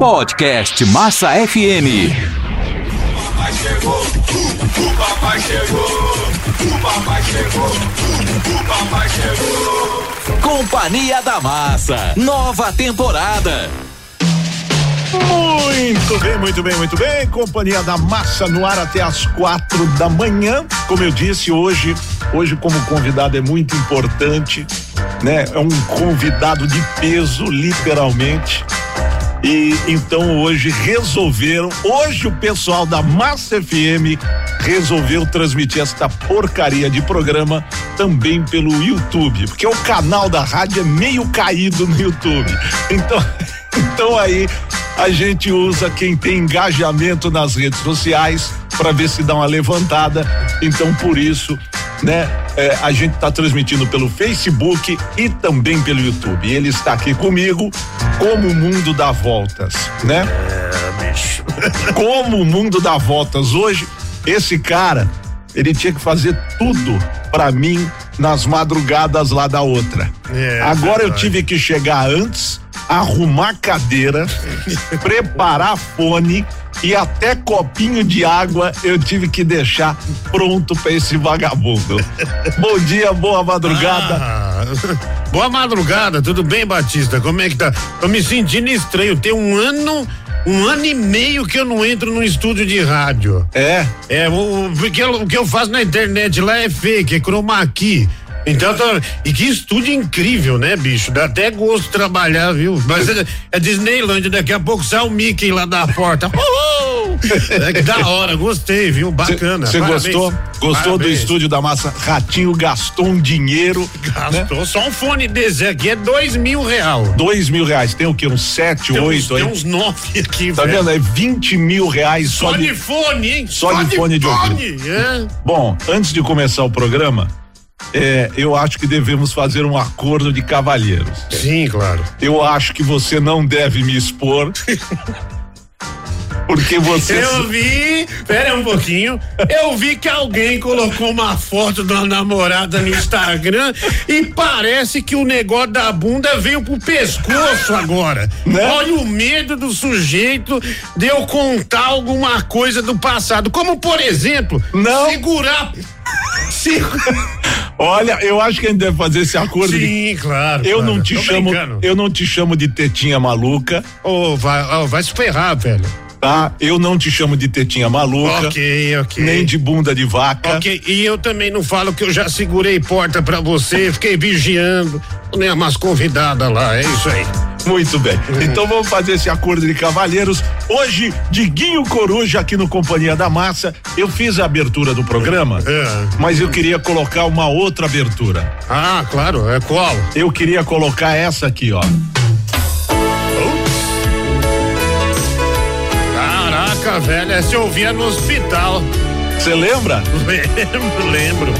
Podcast Massa FM. O papai chegou, o papai chegou, o papai chegou, o papai chegou. Companhia da Massa. Nova temporada. Muito bem, muito bem, muito bem. Companhia da Massa no ar até as quatro da manhã. Como eu disse, hoje, hoje como convidado é muito importante, né? É um convidado de peso, literalmente. E então hoje resolveram, hoje o pessoal da Massa FM resolveu transmitir esta porcaria de programa também pelo YouTube, porque o canal da rádio é meio caído no YouTube. Então, então aí a gente usa quem tem engajamento nas redes sociais para ver se dá uma levantada. Então por isso, né, é, a gente está transmitindo pelo Facebook e também pelo YouTube. E ele está aqui comigo, como o mundo dá voltas, né? É, bicho. Como o mundo dá voltas hoje, esse cara, ele tinha que fazer tudo para mim nas madrugadas lá da outra. É, Agora eu tive que chegar antes, arrumar cadeira, preparar fone e até copinho de água eu tive que deixar pronto para esse vagabundo. Bom dia, boa madrugada. Ah, boa madrugada, tudo bem, Batista? Como é que tá? Tô me sentindo estranho. Tem um ano, um ano e meio que eu não entro num estúdio de rádio. É, É, o, o, porque eu- o que eu faço na internet lá é fake, é chroma key. Então, tô- e que estúdio incrível, né, bicho? Dá até gosto de trabalhar, viu? Mas é, é Disneyland, daqui a pouco sai o Mickey lá da porta. Uhul! É que da hora, gostei, viu? Bacana. Você gostou? Gostou do Parabéns. estúdio da massa? Ratinho gastou um dinheiro. Né? Gastou só um fone desse aqui é dois mil real. Dois mil reais. Tem o quê? Uns sete, Tem oito aí? tem uns nove aqui, Tá velho. vendo? É 20 mil reais só, Só de. de fone, hein? só de fone de ouvido. É. Bom, antes de começar o programa, é, eu acho que devemos fazer um acordo de cavalheiros. Sim, claro. Eu acho que você não deve me expor. Porque você. Eu vi, pera um pouquinho, eu vi que alguém colocou uma foto da namorada no Instagram e parece que o negócio da bunda veio pro pescoço agora. Né? Olha o medo do sujeito de eu contar alguma coisa do passado, como por exemplo, Não. segurar. Se- Olha, eu acho que a gente deve fazer esse acordo. de- Sim, claro. Eu claro. não te Tô chamo, brincando. eu não te chamo de tetinha maluca, Ô, vai, ó, vai se ferrar, velho. Tá? Eu não te chamo de tetinha maluca, Ok, ok. nem de bunda de vaca. Ok, e eu também não falo que eu já segurei porta pra você, fiquei vigiando, nem umas convidadas lá, é isso aí. Muito bem. Então vamos fazer esse acordo de cavalheiros. Hoje, Diguinho Coruja aqui no Companhia da Massa. Eu fiz a abertura do programa, É. mas eu queria colocar uma outra abertura. Ah, claro, é qual? Eu queria colocar essa aqui, ó. Caraca, velho, essa eu ouvia no hospital. Você lembra? Lembro, lembro.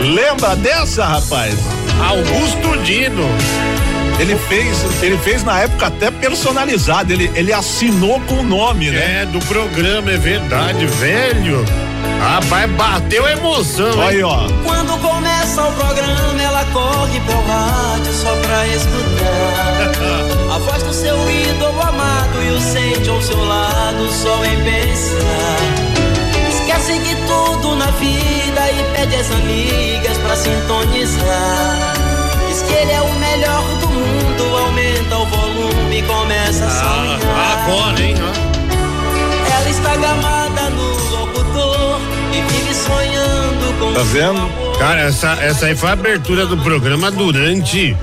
Lembra dessa, rapaz? Augusto Dino. Ele fez, ele fez na época até personalizado. Ele, ele assinou com o nome, né? É, do programa, é verdade, velho. Rapaz, bateu a emoção, Olha aí, hein? ó. Quando começa o programa, ela corre pro rádio só pra escutar. A voz do seu ídolo amado e o sente ao seu lado só em pensar. Esquece de tudo na vida e pede as amigas pra sintonizar. Diz que ele é o melhor do mundo, aumenta o volume e começa a Ah, sonhar. agora, hein? Ela está gamada Tá vendo? Cara, essa, essa aí foi a abertura do programa durante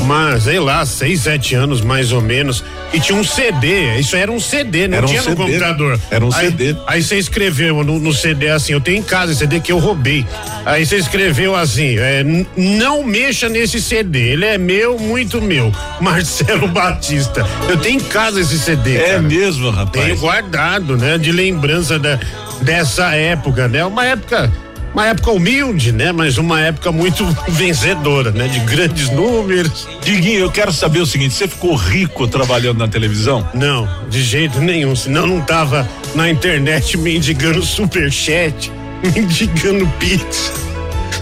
uma, sei lá, seis, sete anos mais ou menos. E tinha um CD, isso era um CD, não Era um tinha no CD. computador. Era um aí, CD. Aí você escreveu no, no CD assim, eu tenho em casa esse CD que eu roubei. Aí você escreveu assim, é, "N- não mexa nesse CD, ele é meu, muito meu. Marcelo Batista. Eu tenho em casa esse CD. É cara. mesmo, Tenho rapaz. guardado, né? De lembrança da, dessa época, né? Uma época, uma época humilde, né? Mas uma época muito vencedora, né? De grandes números. Diguinho, eu quero saber o seguinte: você ficou rico trabalhando na televisão? Não, de jeito nenhum. Senão não tava na internet mendigando superchat, mendigando pizza.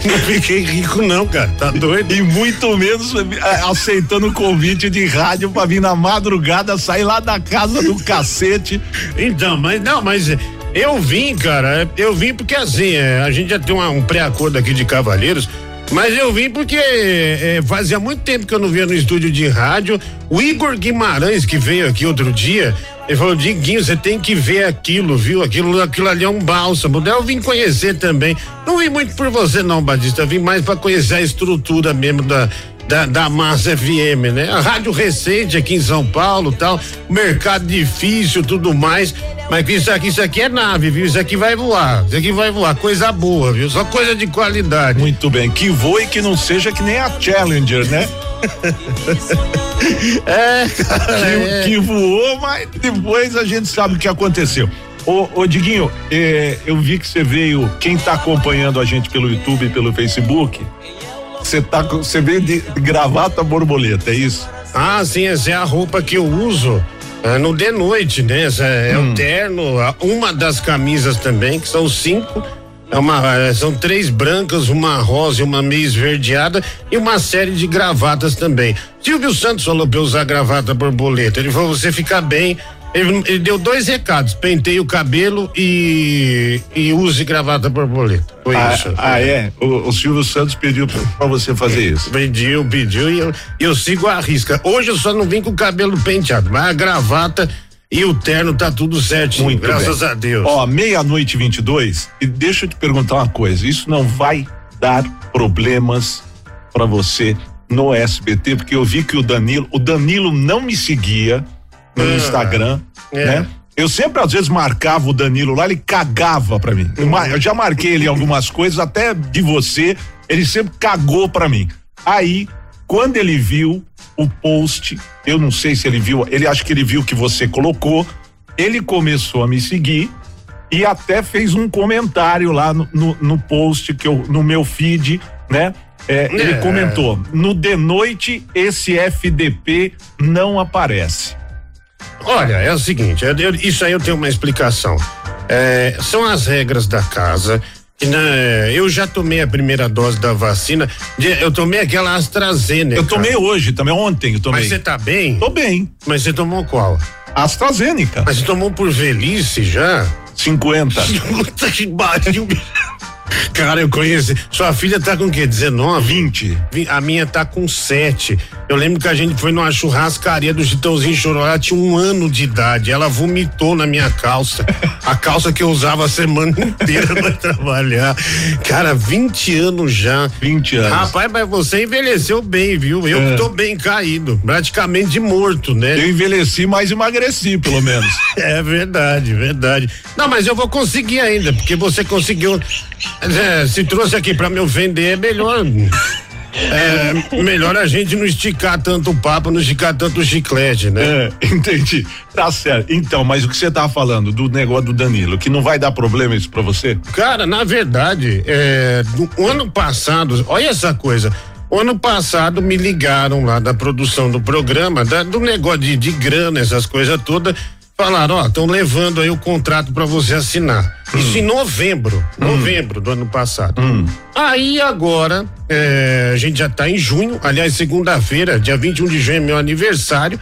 Não fiquei rico, não, cara. Tá doido? E muito menos é, aceitando o convite de rádio pra vir na madrugada, sair lá da casa do cacete. Então, mas não, mas eu vim, cara. Eu vim porque assim, é, a gente já tem uma, um pré-acordo aqui de Cavaleiros. Mas eu vim porque é, fazia muito tempo que eu não via no estúdio de rádio. O Igor Guimarães, que veio aqui outro dia, ele falou, Diguinho, você tem que ver aquilo, viu? Aquilo, aquilo ali é um bálsamo. Daí eu vim conhecer também. Não vim muito por você, não, Batista. Eu vim mais para conhecer a estrutura mesmo da, da, da Massa FM, né? A rádio recente aqui em São Paulo tal, mercado difícil, tudo mais. Mas isso aqui, isso aqui é nave, viu? Isso aqui vai voar. Isso aqui vai voar. Coisa boa, viu? Só coisa de qualidade. Muito bem. Que voe que não seja que nem a Challenger, né? é, cara, que, é. que voou, mas depois a gente sabe o que aconteceu. Ô, ô Diguinho, é, eu vi que você veio, quem tá acompanhando a gente pelo YouTube e pelo Facebook, você tá, você veio de gravata borboleta, é isso? Ah, sim, essa é a roupa que eu uso é, no de noite, né? Essa é Hum. o terno, uma das camisas também, que são cinco. É uma, é, são três brancas, uma rosa e uma meio esverdeada e uma série de gravatas também. Silvio Santos falou pra eu usar gravata borboleta. Ele falou: você fica bem. Ele, ele deu dois recados: penteie o cabelo e, e use gravata borboleta. Foi ah, isso. ah, é? O, o Silvio Santos pediu pra, pra você fazer isso. Pediu, pediu e eu, eu sigo a risca. Hoje eu só não vim com o cabelo penteado, mas a gravata e o terno tá tudo certinho, Muito graças bem. a Deus. Ó, meia-noite 22, e deixa eu te perguntar uma coisa: isso não vai dar problemas pra você no SBT? Porque eu vi que o Danilo, o Danilo não me seguia no Instagram, é. né? Eu sempre às vezes marcava o Danilo lá, ele cagava pra mim. Eu, eu já marquei ele algumas coisas, até de você, ele sempre cagou pra mim. Aí, quando ele viu o post, eu não sei se ele viu, ele acho que ele viu que você colocou, ele começou a me seguir e até fez um comentário lá no, no, no post que eu, no meu feed, né? É, Ele É. comentou: no de noite esse FDP não aparece. Olha, é o seguinte, eu- eu- isso aí eu tenho uma explicação. É, são as regras da casa. Né, eu já tomei a primeira dose da vacina. Eu tomei aquela AstraZeneca. Eu tomei hoje também, ontem eu tomei. Mas você tá bem? Tô bem. Mas você tomou qual? AstraZeneca, Mas você tomou por velhice já? 50. Puta que pariu. Cara, eu conheço. Sua filha tá com o quê? 19? 20. Vi- A minha tá com 7. Eu lembro que a gente foi numa churrascaria do Chitãozinho Choró. Ela tinha um ano de idade. Ela vomitou na minha calça. A calça que eu usava a semana inteira pra trabalhar. Cara, 20 anos já. 20 anos. Rapaz, mas você envelheceu bem, viu? Eu É. tô bem caído. Praticamente morto, né? Eu envelheci, mas emagreci, pelo menos. É verdade, verdade. Não, mas eu vou conseguir ainda, porque você conseguiu. É, se trouxe aqui pra me vender, é melhor. É, melhor a gente não esticar tanto o papo, não esticar tanto o chiclete, né? É, entendi. Tá certo. Então, mas o que você tá falando do negócio do Danilo, que não vai dar problema isso pra você? Cara, na verdade, é, do ano passado, olha essa coisa. O ano passado me ligaram lá da produção do programa, da- do negócio de, de grana, essas coisas todas. Falaram, ó, estão levando aí o contrato pra você assinar. Isso em novembro, novembro do ano passado. Aí agora, é, a gente já tá em junho, aliás, segunda-feira, dia 21 de junho é meu aniversário.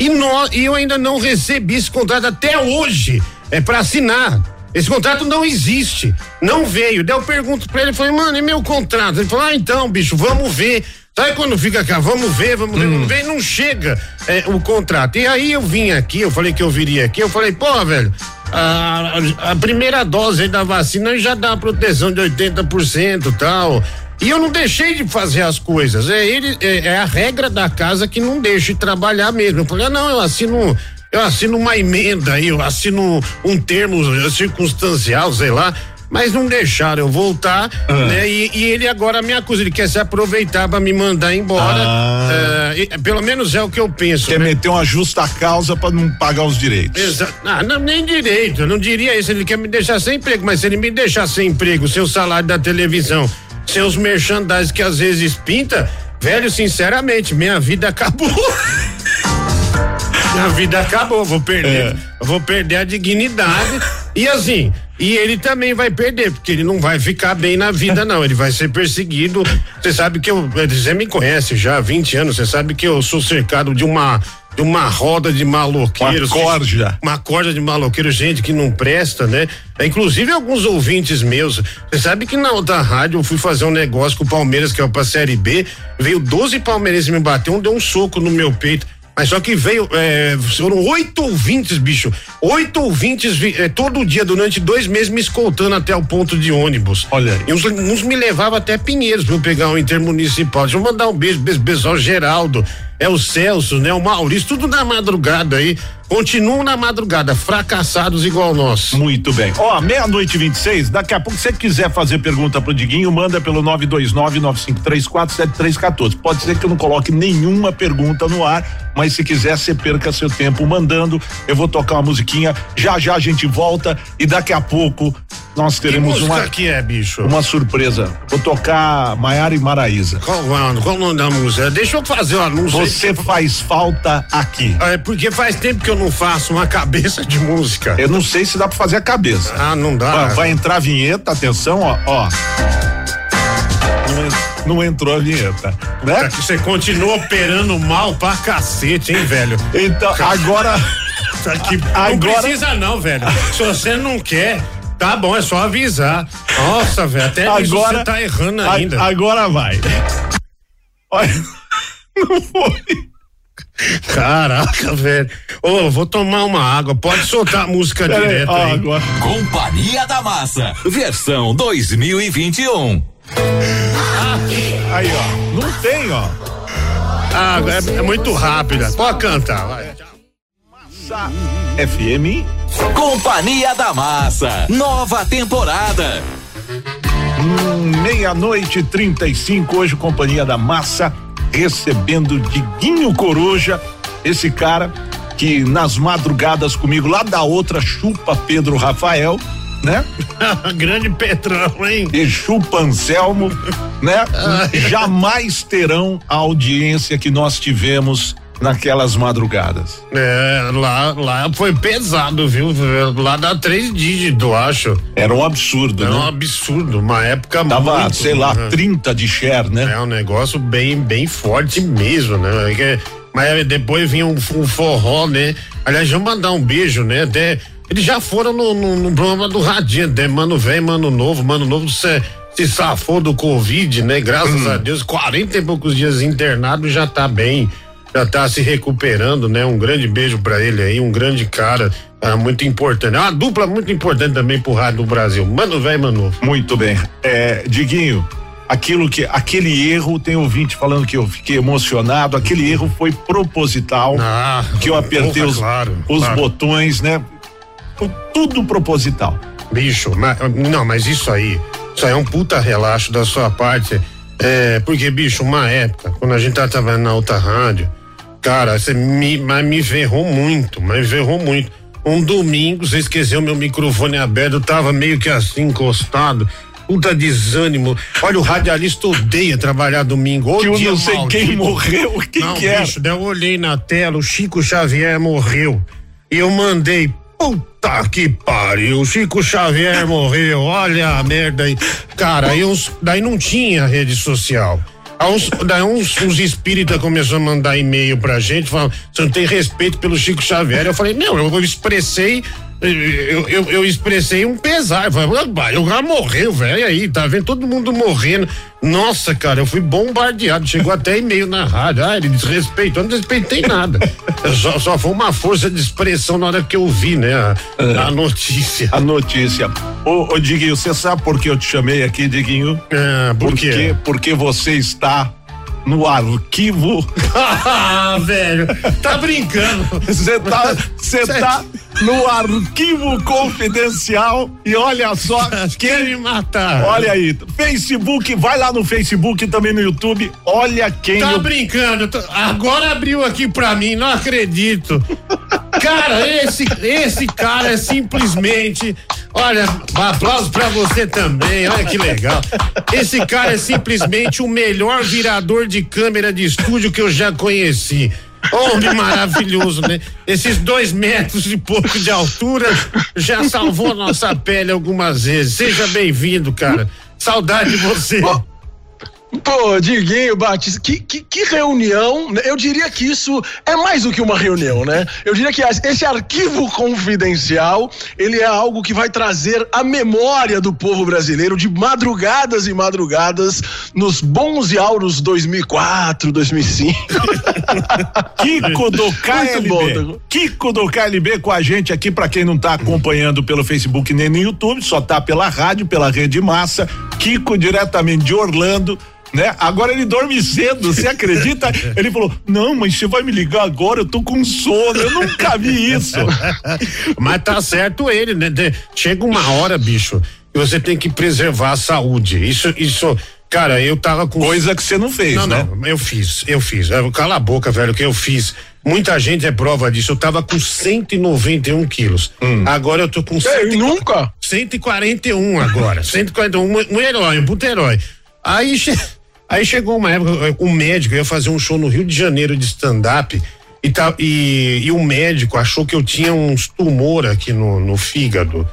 E, nó- e eu ainda não recebi esse contrato até hoje. É pra assinar. Esse contrato não existe. Não veio. Daí eu pergunto pra ele, falei, mano, e meu contrato? Ele falou, ah, então, bicho, vamos ver. Sabe quando fica cá, vamos ver, vamos ver, vamos ver, não chega é, o contrato. E aí eu vim aqui, eu falei que eu viria aqui, eu falei, pô, velho, a, a- a primeira dose da vacina já dá proteção de 80% e tal. E eu não deixei de fazer as coisas. É, ele, é, é a regra da casa que não deixa de trabalhar mesmo. Eu falei, ah, não, eu assino eu assino uma emenda aí, eu assino um termo circunstancial, sei lá. Mas não deixaram eu voltar, né? E, e ele agora me acusa, ele quer se aproveitar pra me mandar embora. Ah. É, e- pelo menos é o que eu penso. Quer né? meter uma justa causa pra não pagar os direitos. Exa ah, não, nem direito, eu não diria isso. Ele quer me deixar sem emprego, mas se ele me deixar sem emprego, seu salário da televisão, seus merchandising que às vezes pinta, velho, sinceramente, minha vida acabou. minha vida acabou, vou perder, É. vou perder a dignidade. E assim, E ele também vai perder, porque ele não vai ficar bem na vida, não. Ele vai ser perseguido. Você sabe que eu. Você me conhece já há 20 anos, você sabe que eu sou cercado de uma de uma roda de maloqueiros. Uma corja. Uma corda de maloqueiros, gente que não presta, né? Inclusive alguns ouvintes meus. Você sabe que na outra rádio eu fui fazer um negócio com o Palmeiras, que é pra Série B. Veio 12 palmeirenses me bater, um deu um soco no meu peito. Mas só que veio, é, foram oito ouvintes, bicho. Oito ouvintes é, todo dia, durante dois meses, me escoltando até o ponto de ônibus. Olha. E uns, uns me levavam até Pinheiros pra eu pegar um intermunicipal. Deixa eu mandar um beijo, beijo, beijo ao Geraldo, é o Celso, né? O Maurício, tudo na madrugada aí. Continuam na madrugada, fracassados igual nós. Muito bem. Ó, meia-noite e 26, daqui a pouco, se você quiser fazer pergunta pro Diguinho, manda pelo 929-9534-7314. Pode ser que eu não coloque nenhuma pergunta no ar, mas se quiser, você perca seu tempo mandando. Eu vou tocar uma musiquinha, já já a gente volta e daqui a pouco nós teremos uma. que é, bicho? Uma surpresa. Vou tocar Maiara e Maraíza. Qual, qual, qual o nome da música? Deixa eu fazer o anúncio. Você faz falta aqui. É porque faz tempo que eu não faço uma cabeça de música. Eu não sei se dá pra fazer a cabeça. Ah, não dá. Vai, vai entrar a vinheta, atenção, ó. ó. Não, en- não entrou a vinheta, né? Você continua operando mal pra cacete, hein, velho? Então, agora. Tá aqui. Não Agora- precisa não, velho. Se você não quer, tá bom, é só avisar. Nossa, velho, até Agora. você tá errando a- ainda. agora vai. Olha. Não foi. Caraca, velho. Ô, eu vou tomar uma água. Pode soltar a música Pera aí, direto ó, aí. agora. Companhia da Massa, versão 2021. Aí, ó. Não tem, ó. Ah, é, é muito rápida. Pode cantar, vai. Sa- FM. Companhia da Massa, nova temporada. Meia-noite e 35, hoje, Companhia da Massa, recebendo Diguinho Coruja, esse cara que nas madrugadas comigo, lá da outra, chupa Pedro Rafael, né? Grande Petrão, hein? E chupa Anselmo, né? Jamais terão a audiência que nós tivemos naquelas madrugadas. É, lá, lá foi pesado, viu? Lá dá três dígitos, eu acho. Era um absurdo, um né? absurdo, uma época Tava, muito, sei lá, né? 30 de share, né? É um negócio bem, bem forte mesmo, né? É Mas depois vinha um, um forró, né? Aliás, vamos mandar um beijo, né? Até, eles já foram no, no, no programa do Radinho, né? Mano velho, mano novo, mano novo se, se safou do Covid, né? Graças a Deus, 40 e poucos dias internado já tá bem, já tá se recuperando, né? Um grande beijo pra ele aí, um grande cara, ah, muito importante. É uma dupla muito importante também pro rádio do Brasil. Mano velho, mano. Muito bem. É, Diguinho, aquilo que, aquele erro, tem ouvinte falando que eu fiquei emocionado, aquele erro foi proposital, Ah, que eu apertei porra, os, claro, os claro. botões, né? Tudo proposital. Bicho, mas, não, mas isso aí, isso aí é um puta relaxo da sua parte. É, porque, bicho, uma época, quando a gente tava trabalhando na outra rádio, cara, você me, mas me ferrou muito, mas ferrou muito. Um domingo, você esqueceu meu microfone aberto, eu tava meio que assim, encostado. Puta desânimo. Olha, o radialista odeia trabalhar domingo. Ô Que eu não sei quem maldito. morreu, quem Não, que é. bicho, eu olhei na tela, o Chico Xavier morreu. E eu mandei, puta que pariu, o Chico Xavier morreu, olha a merda aí. Cara, aí uns, daí não tinha rede social. Uns, daí uns, uns espíritas começaram a mandar e-mail pra gente, falando, você não tem respeito pelo Chico Xavier. Eu falei, não, eu expressei eu, eu, eu expressei um pesar. Eu falei, "Ah, o cara morreu, velho. Aí, tá vendo? Todo mundo morrendo. Nossa, cara, eu fui bombardeado. Chegou até e-mail na rádio. Ah, ele desrespeitou. Eu não desrespeitei nada. Eu só, só foi uma força de expressão na hora que eu vi, né? A, a notícia. A notícia. Ô, ô Diguinho, você sabe por que eu te chamei aqui, Diguinho? Ah, por Porque, quê? porque você está no arquivo. ah, velho, tá brincando. Você tá, você tá no arquivo confidencial e olha só Quer me matar. Olha aí, Facebook, vai lá no Facebook, também no YouTube. Olha quem Tá eu- brincando? Agora abriu aqui pra mim, não acredito. Cara, esse, esse cara é simplesmente. Olha, aplausos pra você também, olha que legal. Esse cara é simplesmente o melhor virador de câmera de estúdio que eu já conheci. Homem maravilhoso, né? Esses dois metros e pouco de altura já salvou nossa pele algumas vezes. Seja bem-vindo, cara. Saudade de você. Pô, Diguinho Batista, que, que, que, reunião, né? eu diria que isso é mais do que uma reunião, né? Eu diria que esse arquivo confidencial, ele é algo que vai trazer a memória do povo brasileiro de madrugadas e madrugadas nos bons e auros 2004, 2005. Kiko do KLB. Bom, Kiko do KLB com a gente aqui, para quem não tá acompanhando pelo Facebook nem no YouTube, só tá pela rádio, pela rede massa. Kiko diretamente de Orlando né? Agora ele dorme cedo, você acredita? Ele falou: Não, mas você vai me ligar agora, eu tô com sono, eu nunca vi isso. mas tá certo ele, né? Chega uma hora, bicho, que você tem que preservar a saúde. Isso, isso. Cara, eu tava com. Coisa que você não fez, não, né? Não, eu fiz, eu fiz. Cala a boca, velho, que eu fiz. Muita gente é prova disso. Eu tava com 191 quilos. Hum. Agora eu tô com. Ei, nunca? 141 agora. 141, um, um herói, um puto herói. Aí. Aí chegou uma época, o médico ia fazer um show no Rio de Janeiro de stand-up e, tá, e, e o médico achou que eu tinha uns tumor aqui no, no fígado.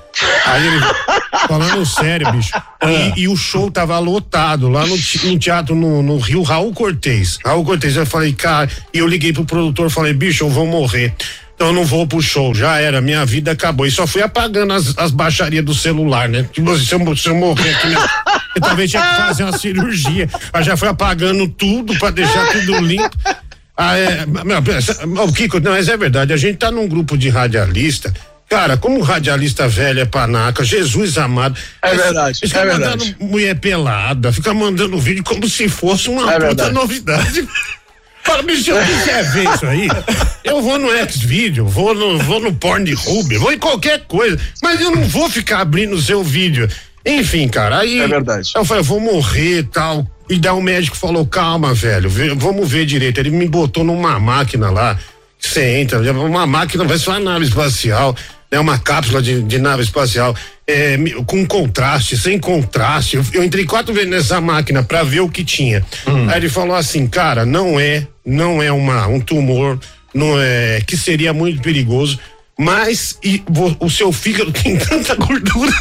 Aí ele, falando sério, bicho. E, e, o show tava lotado lá no, no teatro no, no, Rio Raul Cortez. Raul Cortez, eu falei, cara, e eu liguei pro produtor, falei, bicho, eu vou morrer. Então eu não vou pro show, já era, minha vida acabou. E só fui apagando as, as baixarias do celular, né? Tipo, se eu, se eu morrer aqui, né? eu talvez tinha que fazer uma cirurgia. Mas já fui apagando tudo pra deixar tudo limpo. Ah, é, o Kiko, não, mas é verdade, a gente tá num grupo de radialista. Cara, como radialista velho é panaca, Jesus amado. É verdade. Fica é mandando verdade. mulher pelada, fica mandando vídeo como se fosse uma é puta verdade. novidade. Fala, bicho, se eu quiser ver isso aí, eu vou no X-Video, vou no, vou no Pornhub, vou em qualquer coisa, mas eu não vou ficar abrindo o seu vídeo. Enfim, cara, aí. É verdade. Eu falei, eu vou morrer e tal. E daí o médico falou, calma, velho, vamos ver direito. Ele me botou numa máquina lá, você entra, uma máquina, vai ser uma nave espacial, né? Uma cápsula de, de nave espacial, é, com contraste, sem contraste. Eu, eu, entrei quatro vezes nessa máquina para ver o que tinha. Hum. Aí ele falou assim, cara, não é, não é uma, um tumor, não é, que seria muito perigoso, mas e, o seu fígado tem tanta gordura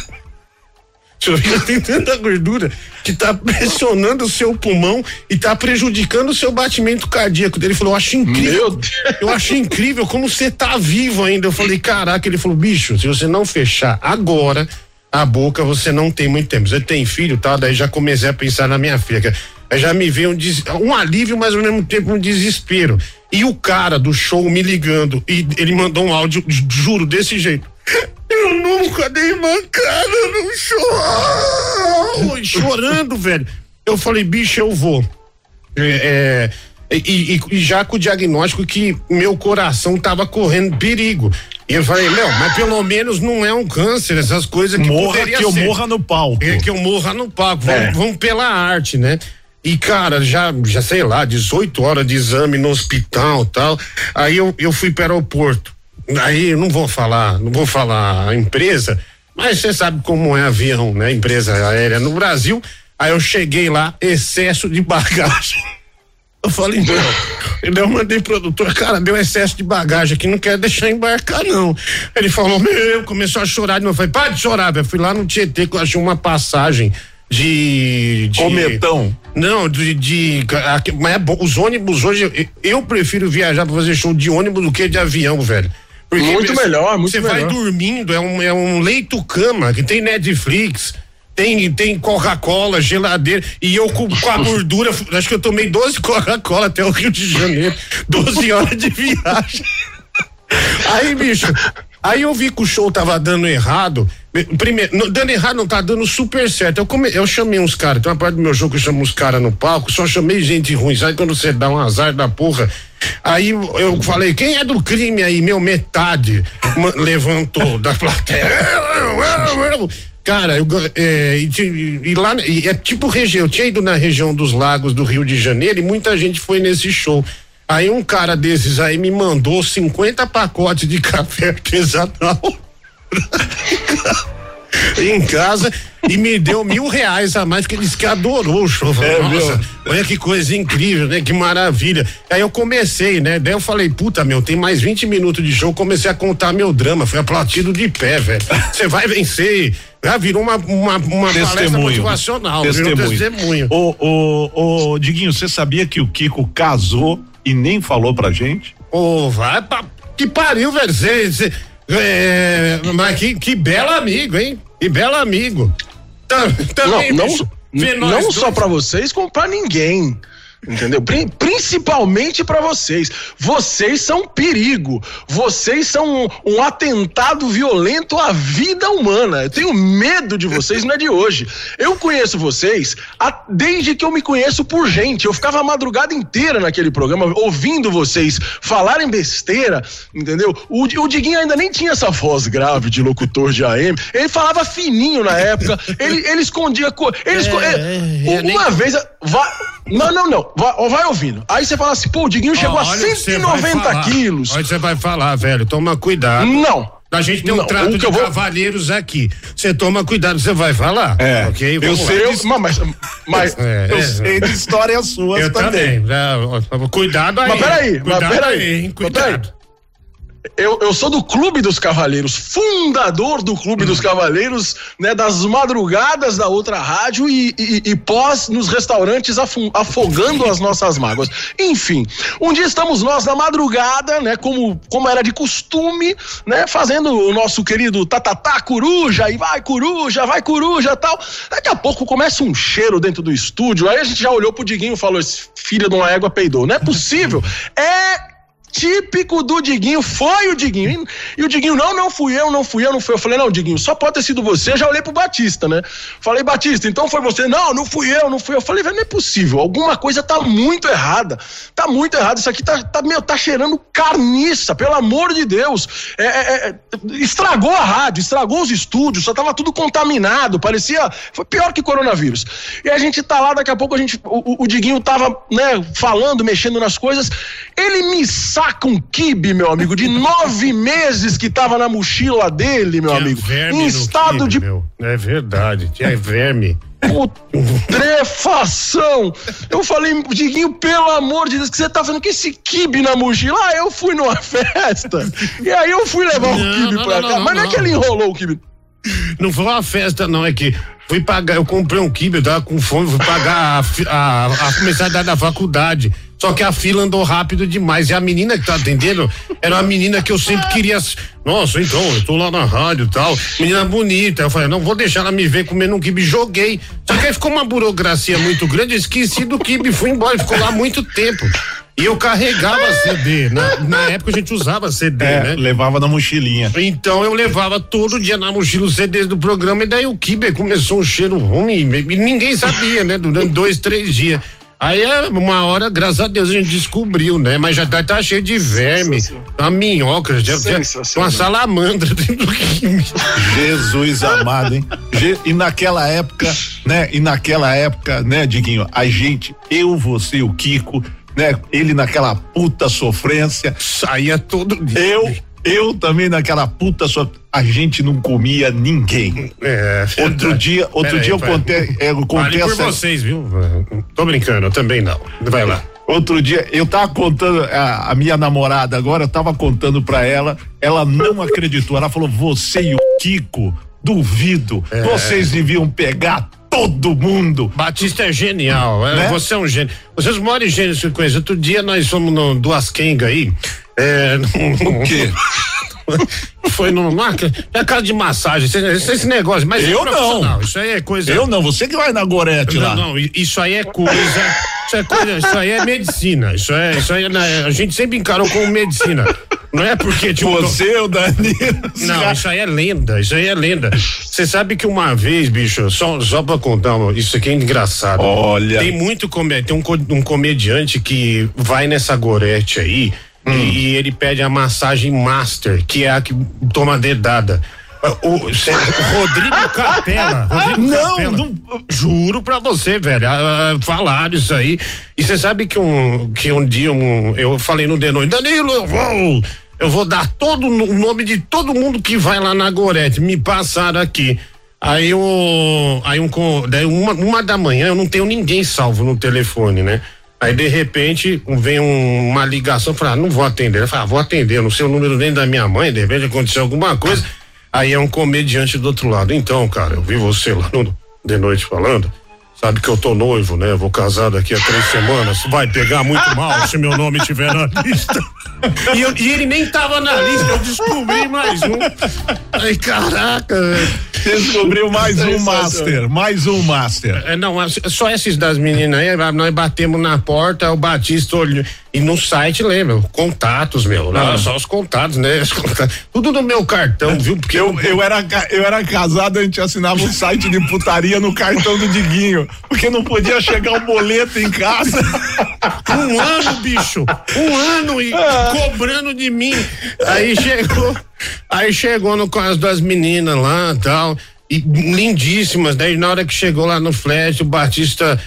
seu fígado tem tanta gordura que está pressionando o seu pulmão e está prejudicando o seu batimento cardíaco. Ele falou, eu acho incrível. Eu acho incrível como você tá vivo ainda. Eu falei, caraca, ele falou, bicho, se você não fechar agora a boca, você não tem muito tempo. Você tem filho, tá? Daí já comecei a pensar na minha filha. Aí já me veio um, des... um alívio, mas ao mesmo tempo um desespero. E o cara do show me ligando, e ele mandou um áudio, juro, desse jeito. Eu nunca dei mancada no show. Chorando, velho. Eu falei, bicho, eu vou. É, é, e, e, já com o diagnóstico que meu coração tava correndo perigo. E eu falei, meu, mas pelo menos não é um câncer, essas coisas que morra que eu morra no palco. É, que eu morra no palco. Vamos, é. vamos pela arte, né? E, cara, já, já sei lá, 18 horas de exame no hospital tal. Aí eu, eu fui para o aeroporto. Aí não vou falar, não vou falar a empresa, mas você sabe como é avião, né? Empresa aérea no Brasil. Aí eu cheguei lá, excesso de bagagem. Eu falei, não. Eu mandei produtor, cara, deu excesso de bagagem aqui, não quer deixar embarcar, não. Ele falou, meu, começou a chorar. Eu falei, para de chorar, velho. Fui lá no Tietê que eu achei uma passagem de. de Cometão. Não, de. de mas é bom, os ônibus hoje, eu prefiro viajar pra fazer show de ônibus do que de avião, velho. Porque muito melhor, muito Você melhor. vai dormindo, é um, é um leito-cama que tem Netflix. Tem, tem Coca-Cola, geladeira. E eu com, com, a gordura, acho que eu tomei 12 Coca-Cola até o Rio de Janeiro. 12 horas de viagem. Aí, bicho, aí eu vi que o show tava dando errado. Primeiro, dando errado não tá dando super certo. Eu, come, eu chamei uns caras, tem uma parte do meu jogo que eu chamo uns caras no palco, só chamei gente ruim. Sabe quando você dá um azar da porra? Aí eu falei, quem é do crime aí? Meu, metade levantou da plateia. Cara, eu, é, e, lá, e é tipo região, eu tinha ido na região dos lagos do Rio de Janeiro e muita gente foi nesse show. Aí um cara desses aí me mandou 50 pacotes de café artesanal em casa e me deu mil reais a mais, que ele disse que adorou o show. É, Nossa, meu. olha que coisa incrível, né? Que maravilha. Aí eu comecei, né? Daí eu falei, puta, meu, tem mais 20 minutos de show. Comecei a contar meu drama. Fui aplaudido de pé, velho. Você vai vencer. Já virou uma, uma, uma palestra Testemunho. motivacional. Virou Testemunho. testemunho. Ô, ô, ô, Diguinho, você sabia que o Kiko casou e nem falou pra gente? Ô, vai pra. Que pariu, velho. Cê, cê- é, mas que, que belo amigo, hein? Que belo amigo. Tam- Também, não, não, não só pra vocês, como pra ninguém. Entendeu? Pri- Principalmente pra vocês. Vocês são perigo. Vocês são um, um atentado violento à vida humana. Eu tenho medo de vocês, não é de hoje. Eu conheço vocês a- desde que eu me conheço por gente. Eu ficava a madrugada inteira naquele programa ouvindo vocês falarem besteira, entendeu? O, o Diguinho ainda nem tinha essa voz grave de locutor de AM. Ele falava fininho na época. ele, ele escondia. co- Ele esco- É, ele- é, eu nem- uma vez. Vai, não, não, não. Vai, vai ouvindo. Aí você fala assim, pô, o Diguinho chegou a Olha o que você vai 190 falar. quilos. Olha que você vai falar, velho. Toma cuidado. Não. A gente tem um Não, trato de eu vou- cavalheiros aqui. Você toma cuidado, você vai falar. É, Ok? eu Vamos lá. sei Eu, mas, mas, É, Eu é, sei de histórias suas Eu também. também. Ó, Cuidado aí. Mas peraí, mas cuidado peraí, aí, hein? mas Cuidado. Eu, eu sou do Clube dos Cavaleiros, fundador do Clube dos Cavaleiros, né, das madrugadas da outra rádio e, e- e pós nos restaurantes afogando as nossas mágoas. Enfim, um dia estamos nós na madrugada, né, como, como era de costume, né, fazendo o nosso querido tatatá coruja, e vai coruja, vai coruja tal. Daqui a pouco começa um cheiro dentro do estúdio, aí a gente já olhou pro Diguinho e falou, esse filho de uma égua peidou. Não é possível. É típico do Diguinho, foi o Diguinho. E o Diguinho, não, não fui eu, não fui eu, não fui eu. Eu falei, não, Diguinho, só pode ter sido você. Já olhei pro Batista, né? Falei, Batista, então foi você. Não, não fui eu, não fui eu. Eu falei, velho, não é possível. Alguma coisa tá muito errada. Tá muito errado. Isso aqui tá, tá, meu, tá cheirando carniça, pelo amor de Deus. É, é, é, estragou a rádio, estragou os estúdios, só tava tudo contaminado. Parecia. Foi pior que coronavírus. E a gente tá lá, daqui a pouco a gente. O, o- o Diguinho tava, né, falando, mexendo nas coisas. Ele me saca um kibe, meu amigo, de nove meses que tava na mochila dele, meu Tinha amigo. verme Em estado quibe, de meu. É verdade, tinha verme. putrefação. Eu falei, Diguinho, pelo amor de Deus, que você tá fazendo com esse kibe na mochila? Ah, eu fui numa festa. E aí eu fui levar o Não, kibe não, pra não, cá. Mas não é que ele enrolou o kibe. Não foi uma festa, não, é que fui pagar, eu comprei um kibe, eu tava com fome, fui pagar a, fi- a, a mensalidade da faculdade. Só que a fila andou rápido demais. E a menina que tá atendendo era uma menina que eu sempre queria. Nossa, então, eu tô lá na rádio e tal. Menina bonita. Eu falei, não vou deixar ela me ver comendo um kibe. Joguei. Só que aí ficou uma burocracia muito grande. Eu esqueci do kibe, fui embora. Ficou lá muito tempo. E eu carregava CD. Na, na época a gente usava CD, É, né? levava na mochilinha. Então eu levava todo dia na mochila os CDs do programa e daí o Kiber começou um cheiro ruim e ninguém sabia, né? Durante dois, três dias. Aí é uma hora, graças a Deus, a gente descobriu, né? Mas já tá, tá cheio de verme, uma minhoca, já, uma salamandra dentro do Kiber. Jesus amado, hein? Je- E naquela época, né? E naquela época, né, Diguinho, a gente, eu, você, o Kiko, né? Ele naquela puta sofrência, Saía todo dia. eu, eu também naquela puta sofrência. A gente não comia ninguém. É, Outro verdade. dia, outro Pera aí, dia eu pai. contei, é, eu Fale contei por essa, vocês, viu? Tô brincando, eu também não. Vai lá. Outro dia, eu tava contando, a, a minha namorada agora, eu tava contando pra ela, ela não acreditou. Ela falou: você e o Kiko, duvido, É. vocês deviam pegar todo mundo. Batista é genial, é, Né? você é um gênio. Vocês moram em eu conheço. Outro dia nós fomos no Duas Kenga aí. É, O quê? Foi numa na casa de massagem, esse, esse- negócio, mas é Eu profissional, não. Isso aí é coisa. Eu não, você que vai na Gorete lá. Não, não, isso aí é coisa. Isso é coisa, isso aí é medicina. Isso é, isso aí é, a gente sempre encarou como medicina. Não é porque tipo, Você, o Danilo. não, isso aí é lenda, isso aí é lenda. Você sabe que uma vez, bicho, só, só pra contar, isso aqui é engraçado. Olha. Tem muito comediante, tem um, um comediante que vai nessa gorete aí Hum. e, ele pede a massagem master, que é a que toma dedada. O, Rodrigo Capela. Rodrigo Não, Capela, não- Juro pra você, velho. ah, ah, falaram isso aí. E você sabe que um, que um dia um, eu falei no Denoi, Danilo, eu vou, eu vou dar todo o nome de todo mundo que vai lá na Gorete. Me passaram aqui. Aí o. Aí um, daí uma, uma da manhã eu não tenho ninguém salvo no telefone, né? Aí de repente vem um- uma ligação, fala, ah, não vou atender. Eu falo, ah, vou atender, não sei o número nem da minha mãe, de repente aconteceu alguma coisa. Aí é um comediante do outro lado. Então, cara, eu vi você lá no, de noite falando. Sabe que eu tô noivo, né? Vou casar daqui a três semanas. Vai pegar muito mal se meu nome estiver na lista. E, eu- e ele nem tava na lista, eu descobri mais um. Ai, caraca, velho. Descobriu mais um master, mais um master. É, não, as- só esses das meninas aí, nós batemos na porta, o Batista olhou. E no site, lembra? Contatos, meu. Lá, Só os contatos, né? Os contatos. Tudo no meu cartão, viu? Porque Eu, eu, era, eu era casado, a gente assinava um site de putaria no cartão do Diguinho, porque não podia chegar o boleto em casa. Um ano, bicho. Um ano e cobrando de mim. Aí chegou, aí chegou no caso das meninas lá tal. E lindíssimas. Daí na hora que chegou lá no flash, o Batista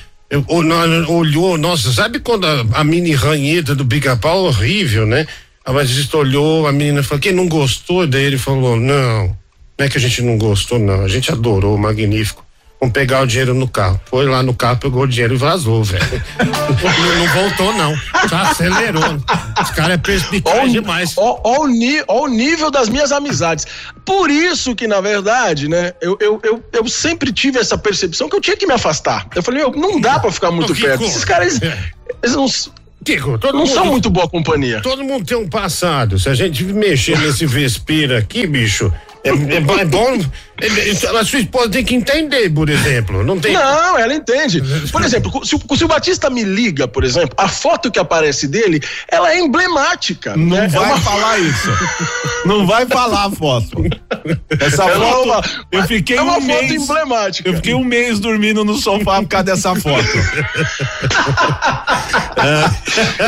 olhou, nossa, sabe quando a, a mini ranheta do pica-pau horrível, né? A Batista olhou, a menina falou, quem não gostou? Daí ele falou, não, não é que a gente não gostou, não. A gente adorou, magnífico. Vamos pegar o dinheiro no carro. Foi lá no carro, pegou o dinheiro e vazou, velho. não, não voltou, não. Já acelerou. Esse cara é perspicaz demais. Ó, ó o ni- ó o nível das minhas amizades. Por isso que, na verdade, né, eu, eu, eu, eu sempre tive essa percepção que eu tinha que me afastar. Eu falei, meu, não dá pra ficar muito perto. Kiko. Esses caras, eles não, todo não mundo, são muito boa companhia. Todo mundo tem um passado. Se a gente mexer nesse vespeiro aqui, bicho, é, é bom- é é- a sua esposa tem que entender, por exemplo. Não tem. Não, ela entende. Por exemplo, se, o- se o Batista me liga, por exemplo, a foto que aparece dele, ela é emblemática. Não né? É vai uma- falar isso. Não vai falar, foto. Essa é foto, uma- eu fiquei é uma um foto mês. emblemática. Eu fiquei um mês dormindo no sofá por causa dessa foto.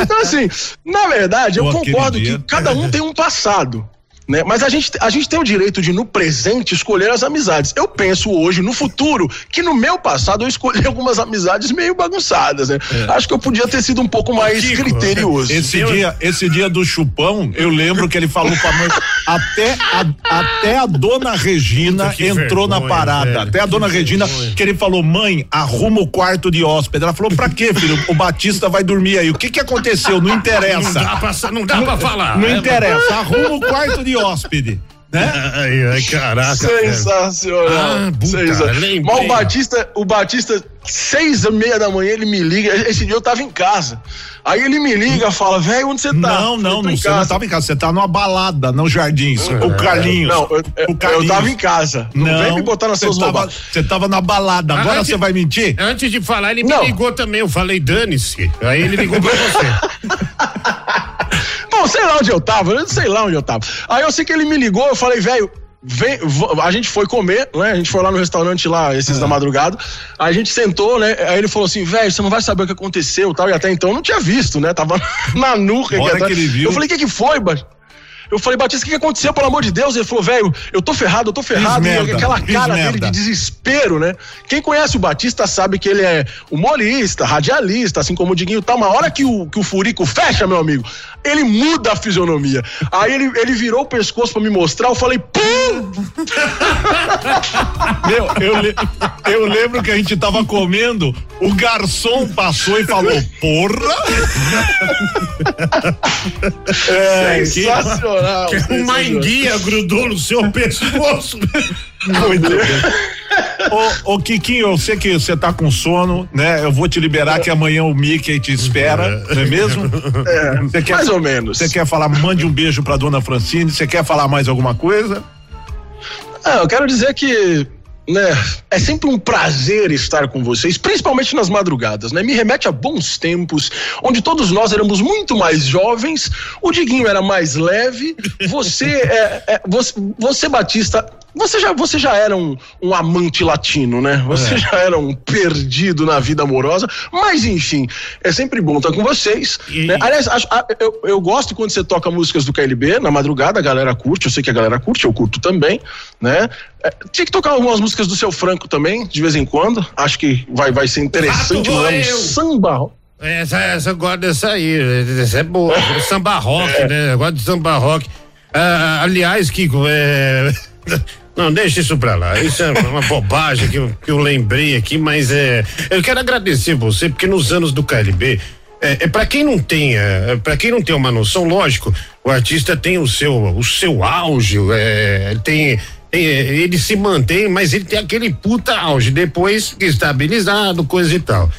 Então, assim, na verdade, eu concordo que cada um tem um passado. Né? Mas a gente, a gente tem o direito de, no presente, escolher as amizades. Eu penso hoje, no futuro, que no meu passado eu escolhi algumas amizades meio bagunçadas, né? Acho que eu podia ter sido um pouco mais Kiko, criterioso. Esse dia, esse dia do chupão, eu lembro que ele falou pra mãe. Até a, até a dona Regina Puta, entrou na vergonha, parada. velho, até a que dona Regina, vergonha. que ele falou: mãe, arruma o quarto de hóspede. Ela falou: pra quê, filho? O Batista vai dormir aí. O que que aconteceu? Não Não interessa. dá pra, não dá pra falar. Não É, interessa. Arruma o quarto de hóspede. Né? Ai, ai, caraca. velho. Sensacional. Ah, puta, Sensacional. Mas o Batista, o Batista, seis e meia da manhã, ele me liga. Esse dia eu tava em casa. Aí ele me liga, fala, velho, onde você tá? Não, não, não, você não tava em casa, você tá numa balada, no Jardins. O Carlinhos. Não, eu, o Carlinhos. eu tava em casa. Não, vem me botar nas suas tava. Você tava na balada. Ah, Agora antes- você vai mentir? Antes de falar, ele me Não. ligou também. Eu falei, dane-se. Aí ele ligou pra você. Bom, sei lá onde eu tava, eu não sei lá onde eu tava. Aí eu sei que ele me ligou, eu falei, velho. Vem, a gente foi comer, né? A gente foi lá no restaurante lá, esses É. da madrugada. Aí a gente sentou, né? Aí ele falou assim, velho, você não vai saber o que aconteceu, tal. E até então eu não tinha visto, né? Tava na nuca. Hora que ele viu. Eu falei, o que que foi, Ba- Eu falei, Batista, o que, que aconteceu, pelo amor de Deus? Ele falou, velho, eu tô ferrado, eu tô ferrado. Fiz E merda, aquela cara dele merda. de desespero, né? Quem conhece o Batista sabe que ele é humorista, radialista, assim como o Diguinho tá. Uma hora que o, que o Furico fecha, meu amigo, ele muda a fisionomia. Aí ele, ele virou o pescoço pra me mostrar, eu falei, pum! Meu, eu, le- eu lembro que a gente tava comendo, o garçom passou e falou, porra! É, que- Sensacional. Uma sensacional. enguia grudou no seu pescoço. Muito bem. Ô, ô, Kikinho, eu sei que você tá com sono, né? Eu vou te liberar que amanhã o Mickey te espera, não é mesmo? Você quer, mais ou menos. Você quer falar, mande um beijo pra dona Francine, você quer falar mais alguma coisa? Ah, eu quero dizer que né, é sempre um prazer estar com vocês, principalmente nas madrugadas, né? Me remete a bons tempos, onde todos nós éramos muito mais jovens, o Diguinho era mais leve, você é, é- você, você, Batista, você já, você já era um, um amante latino, né? Você já era um perdido na vida amorosa, mas enfim, é sempre bom estar com vocês. E- né? Aliás, acho- eu, eu gosto quando você toca músicas do KLB na madrugada, a galera curte, eu sei que a galera curte, eu curto também, né? É, tinha que tocar algumas músicas do seu Franco também, de vez em quando. Acho que vai, vai ser interessante, é um samba. Essa, essa eu gosto dessa aí. Essa é boa. Samba rock, né? Eu gosto de samba rock. Ah, aliás, Kiko, é. Não, deixa isso pra lá. Isso é uma bobagem que eu, que eu lembrei aqui, mas é. Eu quero agradecer você, porque nos anos do KLB, é, é para quem não tem, é, para quem não tem uma noção, lógico, o artista tem o seu, o seu auge, é, tem, ele se mantém, mas ele tem aquele puta auge depois estabilizado, coisa e tal.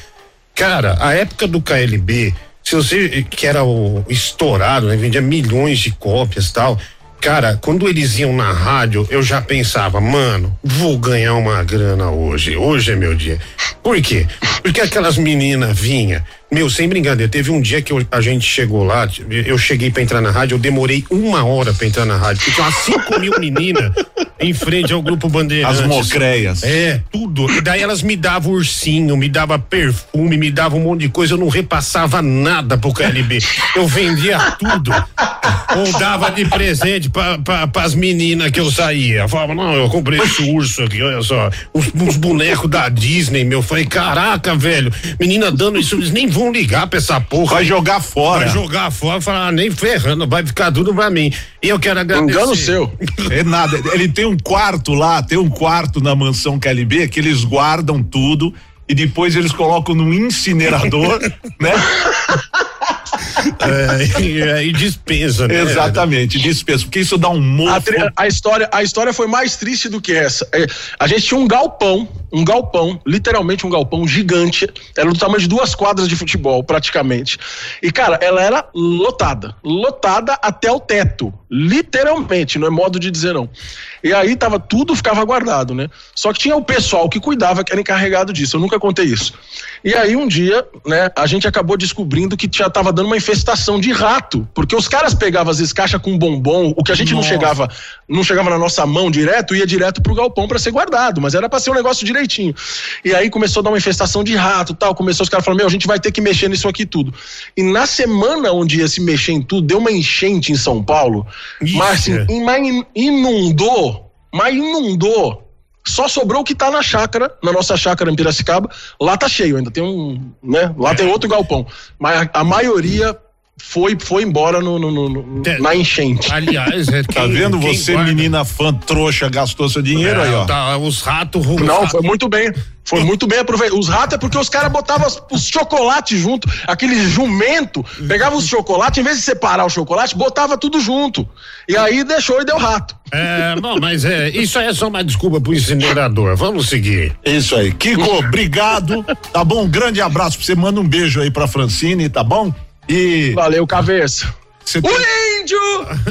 Cara, a época do KLB, se você que era o estourado, né, vendia milhões de cópias, tal. Cara, quando eles iam na rádio, eu já pensava, mano, vou ganhar uma grana hoje. Hoje é meu dia. Por quê? Porque aquelas meninas vinham. Meu, sem brincadeira, teve um dia que eu, a gente chegou lá, eu cheguei para entrar na rádio, eu demorei uma hora para entrar na rádio, porque tinha umas 5 mil meninas em frente ao grupo Bandeirantes. As mocreias. É, tudo. E daí elas me davam ursinho, me dava perfume, me davam um monte de coisa, eu não repassava nada pro KLB. Eu vendia tudo. Ou dava de presente para pra, pra, as meninas que eu saía. Eu falava, não, eu comprei esse urso aqui, olha só. Os, os bonecos da Disney, meu. Eu falei, caraca, velho, menina dando isso, eles nem vão ligar pra essa porra. Vai jogar fora. Vai jogar fora, falar, ah, nem ferrando, vai ficar tudo pra mim. E eu quero agradecer. Engano seu. É nada. Ele tem um quarto lá, tem um quarto na mansão KLB que eles guardam tudo e depois eles colocam no incinerador, né? É, e, e dispensa, né? Exatamente, dispensa, porque isso dá um mofo. A, a história, a história foi mais triste do que essa. É, a gente tinha um galpão, um galpão, literalmente um galpão gigante. Era do tamanho de duas quadras de futebol, praticamente. E, cara, ela era lotada. Lotada até o teto. Literalmente, não é modo de dizer não. E aí tava tudo, ficava guardado, né? Só que tinha o pessoal que cuidava, que era encarregado disso. Eu nunca contei isso. E aí um dia, né, a gente acabou descobrindo que já tava dando uma infestação de rato, porque os caras pegavam às vezes caixa com bombom, o que a gente não chegava, não chegava na nossa mão direto, ia direto pro galpão para ser guardado, mas era para ser um negócio direitinho. E aí começou a dar uma infestação de rato, tal, começou os caras falando: "Meu, a gente vai ter que mexer nisso aqui tudo". E na semana onde ia se mexer em tudo, deu uma enchente em São Paulo, in- inundou, mas inundou. Só sobrou o que tá na chácara, na nossa chácara em Piracicaba. Lá tá cheio, ainda tem um, né? Lá tem outro galpão. Mas a, a maioria foi foi embora no, no- no- no- Tem- na enchente. Aliás, é Tá quem- vendo? quem Você, guarda- menina fã trouxa, gastou seu dinheiro aí, É, ó. tá, os ratos os Não, ratos- foi muito bem. Foi muito bem aproveitado. Os ratos é porque os caras botavam os chocolates junto, aquele jumento, pegava os chocolates, em vez de separar o chocolate, botava tudo junto. E aí deixou e deu rato. É, bom, mas é, isso aí é só uma desculpa pro incinerador. Vamos seguir. Isso aí. Kiko, obrigado. Tá bom? Um grande abraço pra você. Manda um beijo aí pra Francine, tá bom? E Valeu, cabeça. você O tem- índio!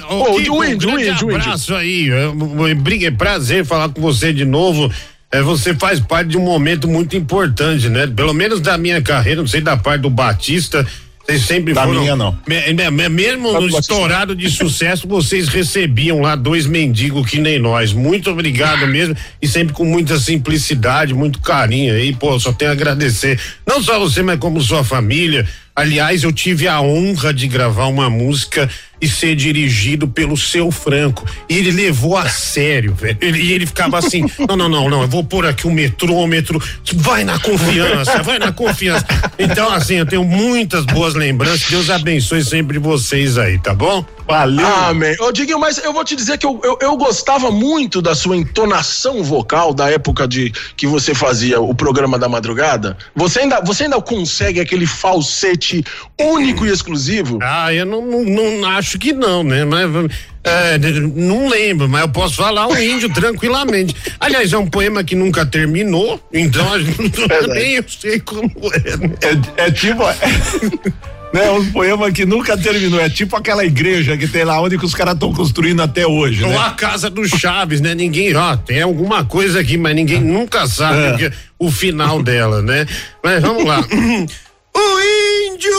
Ô, Ô, Kiko, o um índio, o grande índio, o índio. abraço aí. É, um- um- É prazer falar com você de novo. É, você faz parte de um momento muito importante, né? Pelo menos da minha carreira, não sei da parte do Batista. Vocês sempre Da foram. minha, não. Me- me- me- mesmo no Batista. estourado de sucesso, vocês recebiam lá dois mendigos que nem nós. Muito obrigado mesmo. E sempre com muita simplicidade, muito carinho aí. Pô, só tenho a agradecer. Não só você, mas como sua família. Aliás, eu tive a honra de gravar uma música e ser dirigido pelo seu Franco. E ele levou a sério, velho. Ele, e ele ficava assim: não, não, não, não, eu vou pôr aqui o metrômetro. Vai na confiança, vai na confiança. Então, assim, eu tenho muitas boas lembranças. Deus abençoe sempre vocês aí, tá bom? Valeu. Amém. Ô, Diguinho, mas eu vou te dizer que eu, eu, eu gostava muito da sua entonação vocal da época de que você fazia o programa da madrugada. Você ainda, você ainda consegue aquele falsete único e exclusivo? Ah, eu não, não, não acho que não, né? Mas é, não lembro, mas eu posso falar o índio tranquilamente. Aliás, é um poema que nunca terminou, então a gente nem eu sei como é. né? É, é tipo. Né, um poema que nunca terminou. É tipo aquela igreja que tem lá onde que os caras estão construindo até hoje, Ou né? a casa do Chaves, né? Ninguém, ó, tem alguma coisa aqui, mas ninguém nunca sabe É. o final dela, né? Mas vamos lá. o índio!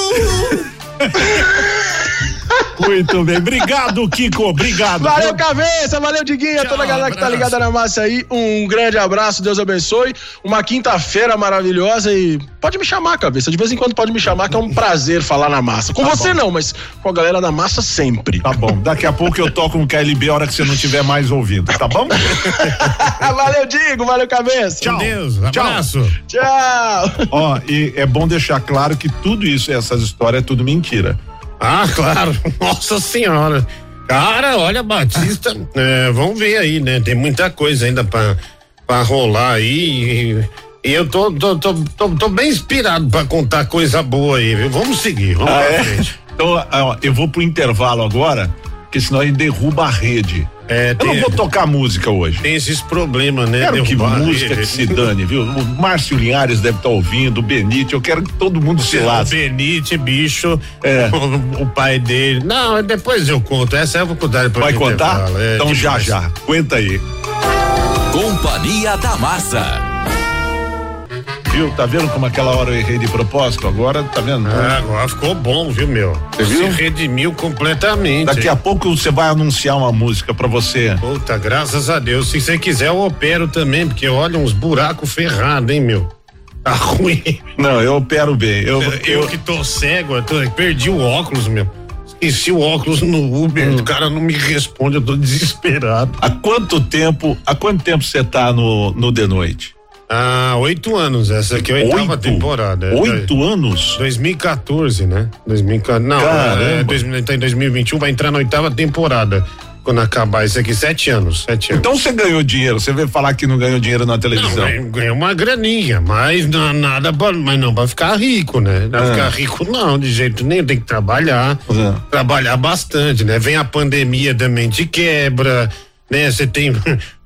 Muito bem. Obrigado, Kiko. Obrigado. Valeu, cabeça, valeu, Diguinho, Tchau, toda a galera que tá abraço. ligada na massa aí. Um grande abraço, Deus abençoe. Uma quinta-feira maravilhosa e pode me chamar, cabeça. De vez em quando pode me chamar, que é um prazer falar na massa. Com você não, mas com a galera da massa sempre. Tá bom. Daqui a pouco eu toco um KLB a hora que você não estiver mais ouvindo, tá bom? valeu, Digo, valeu, cabeça. Tchau. Deus, Tchau. abraço. Tchau. Ó, e é bom deixar claro que tudo isso, essas histórias, é tudo mentira. Ah, claro. Nossa senhora. Cara, olha, Batista, é, vamos ver aí, né? Tem muita coisa ainda pra, pra rolar aí. E, e eu tô, tô, tô, tô, tô bem inspirado pra contar coisa boa aí, viu? Vamos seguir, vamos Ah, pra é? Então, ó, eu vou pro intervalo agora, porque senão ele derruba a rede. É, Eu tem, não vou tocar música hoje. tem esses problemas, né? Quero que Derrubar a música que se dane, viu? O Márcio Linhares deve estar ouvindo, o Benite, eu quero que todo mundo se O lasque. Benite, bicho, É. o, o pai dele. Não, depois eu conto. Essa eu vou contar depois Vai contar? é, então já demais. já, aguenta aí. Companhia da Massa. Viu? Tá vendo como aquela hora eu errei de propósito? Agora, tá vendo? Ah, agora ficou bom, viu, meu? Você viu? Se redimiu completamente. Daqui a pouco você vai anunciar uma música pra você. Puta, graças a Deus. Se você quiser, eu opero também, porque olha uns buracos ferrados, hein, meu? Tá ruim. Não, eu opero bem. Eu, Eu, eu, que tô cego, eu tô- perdi o óculos, meu. Esqueci o óculos no Uber, Hum. o cara não me responde, eu tô desesperado. há quanto tempo, há quanto tempo você tá no, no The Noite? Ah, oito anos, essa aqui é a oitava temporada. é. Oito anos? 2014, né? 2014. Não, Caramba. é, 2000, tá em 2021, vai entrar na oitava temporada. Quando acabar isso aqui, sete anos, sete anos. Então você ganhou dinheiro. Você veio falar que não ganhou dinheiro na Não, televisão. ganhei- ganhei uma graninha, mas não, nada pra, mas não pra ficar rico, né? Não Ah. ficar rico não, de jeito nenhum, tem que trabalhar, Ah. trabalhar bastante, né? Vem a pandemia também te quebra, né? Você tem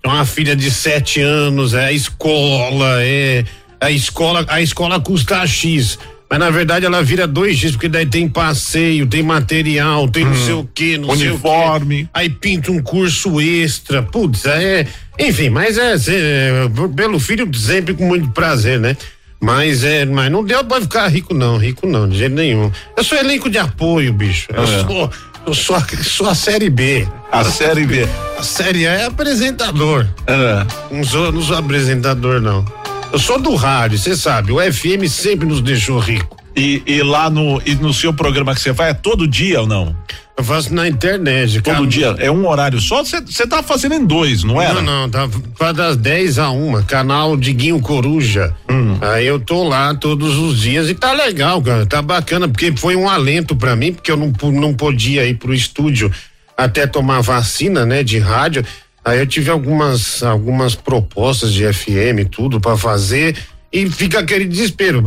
uma filha de sete anos, é a escola, é a escola, a escola custa X. Mas na verdade ela vira dois X, porque daí tem passeio, tem material, tem não sei o que, não sei o. Uniforme. Aí pinta um curso extra, putz, é. Enfim, mas é, é, pelo filho sempre com muito prazer, né? Mas é, mas não deu pra ficar rico não, rico não, de jeito nenhum. Eu sou elenco de apoio, bicho. Eu É. sou, sou a, sou a série B. A série B. A série A é apresentador. Ah, Não sou, não sou apresentador, não. Eu sou do rádio, você sabe, o FM sempre nos deixou rico. e, e lá no, e no seu programa que você vai é todo dia ou não? Eu faço na internet. Todo cara. dia? É um horário só? Você tá fazendo em dois, não era? Não, não, tá das 10 a uma, canal Diguinho Coruja. Hum. Aí eu tô lá todos os dias e tá legal, cara, tá bacana, porque foi um alento pra mim, porque eu não, não podia ir pro estúdio até tomar vacina, né, de rádio. Aí eu tive algumas, algumas propostas de FM, e tudo pra fazer. E fica aquele desespero.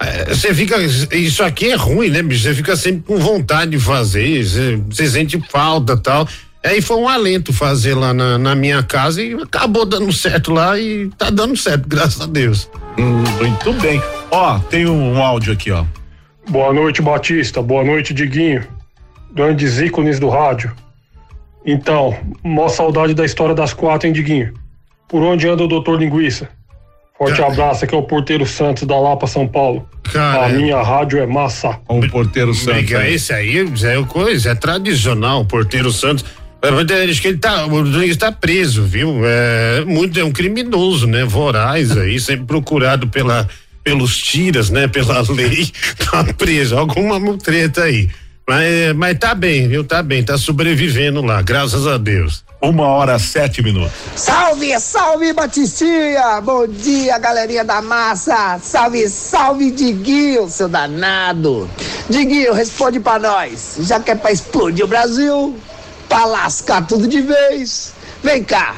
eh, Você fica. Isso aqui é ruim, né, bicho? Você fica sempre com vontade de fazer, você- sente falta tal. Aí foi um alento fazer lá na, na minha casa e acabou dando certo lá e tá dando certo, graças a Deus. Hum, muito bem. Ó, tem um áudio aqui, ó. Boa noite, Batista. Boa noite, Diguinho. Grandes ícones do rádio. Então, mó saudade da história das quatro, hein, Diguinho? Por onde anda o doutor Linguiça? Forte Cara. abraço, aqui é o Porteiro Santos da Lapa, São Paulo. Cara, A minha rádio é massa. O porteiro santo. Mega, aí. esse aí é coisa, é tradicional, o porteiro Santos. É, Acho que ele tá, o Rodrigues tá preso, viu? É muito, é um criminoso, né? Voraz aí, sempre procurado pela, pelos tiras, né? Pela lei, tá preso, alguma mutreta aí. Mas, mas tá bem, viu? Tá bem, tá sobrevivendo lá, graças a Deus. Uma hora, sete minutos. Salve, salve Batistinha! Bom dia, galerinha da massa! Salve, salve Diguinho, seu danado! Diguinho, responde pra nós. Já que é pra explodir o Brasil, pra lascar tudo de vez, vem cá.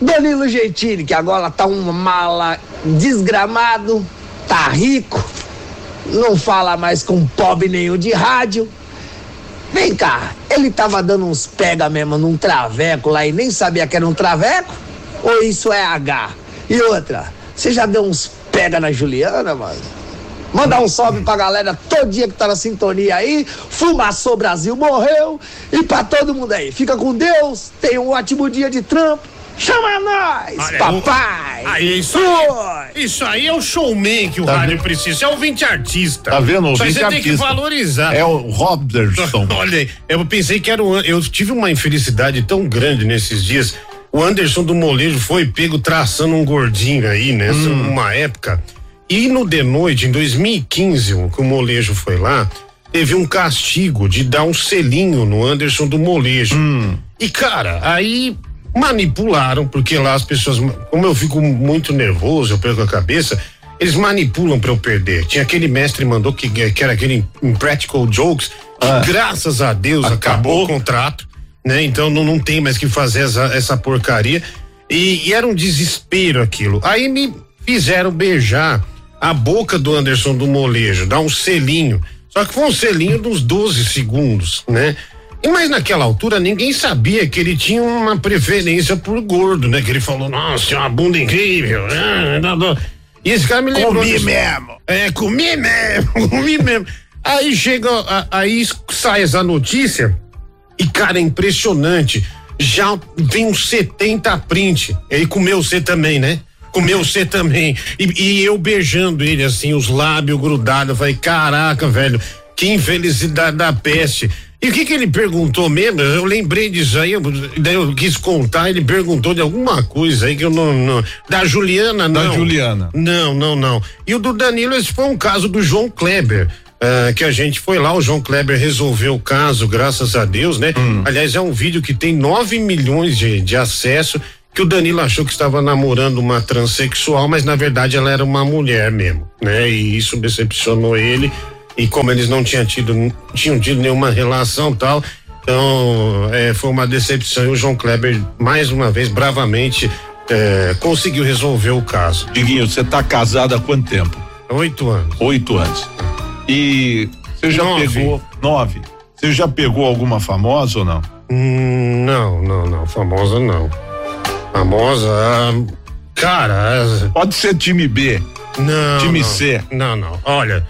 Danilo Gentili, que agora tá um mala desgramado, tá rico, não fala mais com pobre nenhum de rádio. Vem cá, ele tava dando uns pega mesmo num traveco lá e nem sabia que era um traveco? Ou isso é H? E outra, você já deu uns pega na Juliana, mano? Mandar um salve pra galera todo dia que tá na sintonia aí. Fumaçou Brasil, morreu. E pra todo mundo aí. Fica com Deus. Tenha um ótimo dia de trampo. Chama nós, Olha, papai. o- Aí, isso, Foi. isso aí é o showman que o Tá rádio vendo? precisa. É ouvinte artista. Tá vendo? Aí Ouvinte você tem que artista. valorizar. É o Robertson. Olha, aí, eu pensei que era o. Eu tive uma infelicidade tão grande nesses dias. O Anderson do Molejo foi pego traçando um gordinho aí, né? Hum. Uma época. E no de noite, em 2015, que o Molejo foi lá, teve um castigo de dar um selinho no Anderson do Molejo. Hum. E, cara, aí manipularam, porque lá as pessoas, como eu fico muito nervoso, eu perco a cabeça, eles manipulam pra eu perder. Tinha aquele mestre que mandou que, que era aquele Impractical Jokes, que Ah. graças a Deus acabou. Acabou? o contrato. né? Então não, não tem mais que fazer essa, essa porcaria. E, e era um desespero aquilo. Aí me fizeram beijar a boca do Anderson do Molejo, dar um selinho. Só que foi um selinho dos 12 segundos, né? Mas naquela altura ninguém sabia que ele tinha uma preferência por gordo, né? Que ele falou, nossa, tinha uma bunda incrível. né? E esse cara me lembrou. Comi disso. mesmo. É, comi mesmo, comi mesmo. Aí chega, aí sai essa notícia e, cara, é impressionante. Já tem uns 70 print. Ele comeu você também, né? Comeu você também. E, e eu beijando ele, assim, os lábios grudados. Eu falei, caraca, velho, que infelicidade da peste. E o que que ele perguntou mesmo? Eu lembrei disso aí, eu- daí eu quis contar, ele perguntou de alguma coisa aí que eu não. não da Juliana, Da não. Juliana. Não, não, não. E o do Danilo, esse foi um caso do João Kleber. ah, que a gente foi lá, o João Kleber resolveu o caso, graças a Deus, né? Aliás, é um vídeo que tem 9 milhões de, de acesso, que o Danilo achou que estava namorando uma transexual, mas na verdade ela era uma mulher mesmo, né? E isso decepcionou ele. E como eles não tinham tido, tinham tido nenhuma relação tal, então eh, foi uma decepção. E o João Kleber, mais uma vez, bravamente, eh, conseguiu resolver o caso. Diguinho, você tá casado há quanto tempo? Oito anos. Oito anos. E você já Nove. pegou nove? Você já pegou alguma famosa ou não? Hum, não, não, não. Famosa não. Famosa. Cara. Pode ser time B. Não. Time não. C. Não, não. Olha,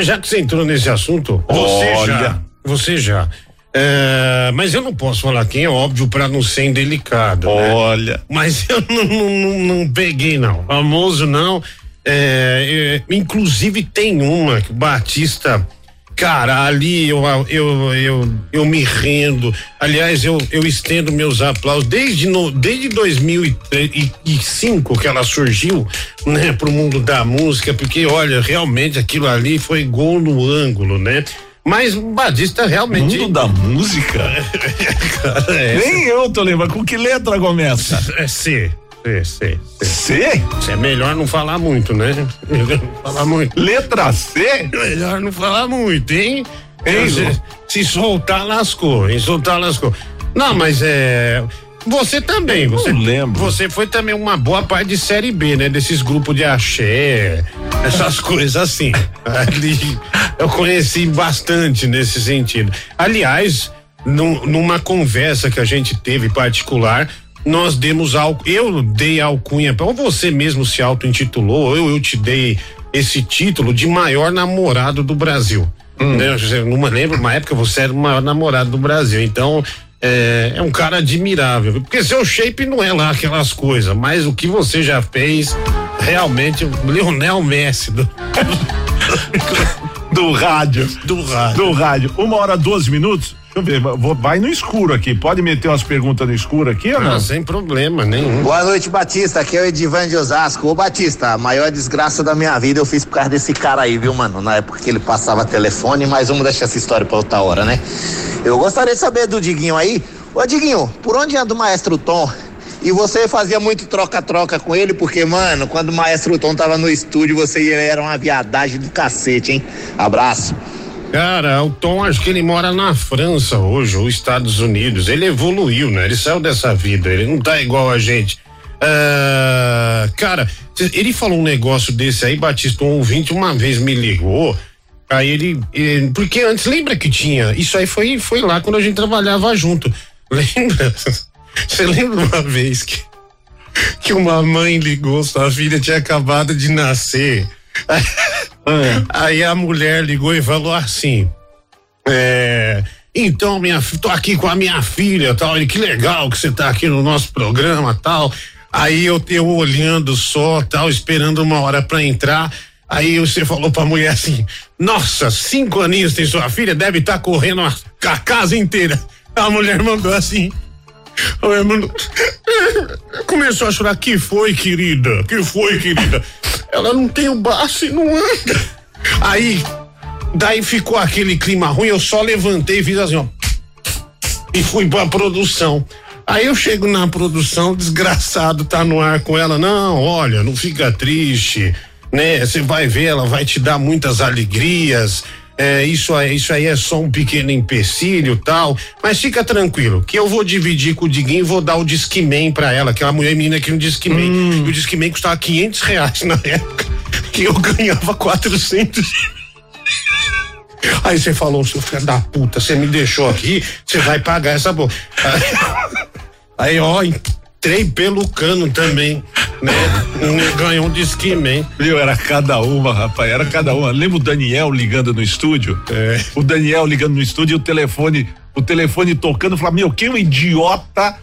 já que você entrou nesse assunto, você Olha. já. Você já. É, mas eu não posso falar quem é óbvio para não ser indelicado. né? Olha. Mas eu não, não, não, não peguei, não. Famoso, não. É, é, inclusive tem uma que o Batista. Cara, ali eu, eu, eu, eu me rendo. Aliás, eu, eu estendo meus aplausos desde, no, desde 2005 que ela surgiu, né, pro mundo da música, porque olha, realmente aquilo ali foi gol no ângulo, né? Mas o Batista realmente. Mundo da música? Cara, é, Nem eu tô lembrando. Com que letra começa? é C. C, C, C. C? É melhor não falar muito, né? Melhor não falar muito. Letra C? Melhor não falar muito, hein? Hein, se, se soltar, lascou. Em soltar, lascou. Não, mas é. Você também, não você lembro. Você foi também uma boa parte de série B, né? Desses grupos de axé, essas coisas assim. Ali, eu conheci bastante nesse sentido. Aliás, num- numa conversa que a gente teve particular, nós demos al, eu dei a alcunha, ou você mesmo se auto-intitulou, ou eu, eu te dei esse título de maior namorado do Brasil. Né? Eu não me lembro, uma época você era o maior namorado do Brasil, então é, é um cara admirável, porque seu shape não é lá aquelas coisas, mas o que você já fez, realmente, o Lionel Messi do, Do rádio. do rádio. Do rádio. Uma hora, 12 minutos? Deixa eu ver. vou- vai no escuro aqui. Pode meter umas perguntas no escuro aqui ou não? Ah, sem problema nenhum. Boa noite, Batista. Aqui é o Edivan de Osasco. Ô, Batista, a maior desgraça da minha vida eu fiz por causa desse cara aí, viu, mano? Na época que ele passava telefone, mas vamos deixar essa história pra outra hora, né? Eu gostaria de saber do Diguinho aí. Ô, Diguinho, por onde anda o Maestro Tom? E você fazia muito troca-troca com ele, porque, mano, quando o Maestro Tom tava no estúdio, você era uma viadagem do cacete, hein? Abraço. Cara, o Tom, acho que ele mora na França hoje, ou Estados Unidos. Ele evoluiu, né? Ele saiu dessa vida, ele não tá igual a gente. Ah, cara, ele falou um negócio desse aí, Batista, um ouvinte uma vez me ligou. Aí ele, eh, porque antes, lembra que tinha? Isso aí foi, foi lá quando a gente trabalhava junto. Lembra? Você lembra uma vez que, que uma mãe ligou, sua filha tinha acabado de nascer. Aí a mulher ligou e falou assim: é, então, minha, tô aqui com a minha filha, tal, e que legal que você tá aqui no nosso programa, tal. Aí eu, eu olhando só, tal, esperando uma hora pra entrar. Aí você falou pra mulher assim: Nossa, cinco aninhos tem sua filha, deve estar correndo a, a casa inteira. A mulher mandou assim. Começou a chorar. Que foi, querida? Que foi, querida? Ela não tem o baço e não anda. Aí, daí ficou aquele clima ruim. Eu só levantei e fiz assim, ó. E fui pra produção. Aí eu chego na produção, desgraçado, tá no ar com ela. Não, olha, não fica triste, né? Você vai ver, ela vai te dar muitas alegrias. É, isso, aí, isso aí é só um pequeno empecilho tal. Mas fica tranquilo, que eu vou dividir com o Diguinho e vou dar o Discman pra ela, que é uma mulher menina que no Discman. Hum. E o Discman custava 500 reais na época, que eu ganhava 400. Aí você falou, seu filho da puta, você me deixou aqui, você vai pagar essa boca. Aí, ó, entrei pelo cano também, né? Ganhou um Discman. Viu, era cada uma, rapaz, era cada uma. Lembra o Daniel ligando no estúdio? É. O Daniel ligando no estúdio e o telefone, o telefone tocando, falava, meu, que um idiota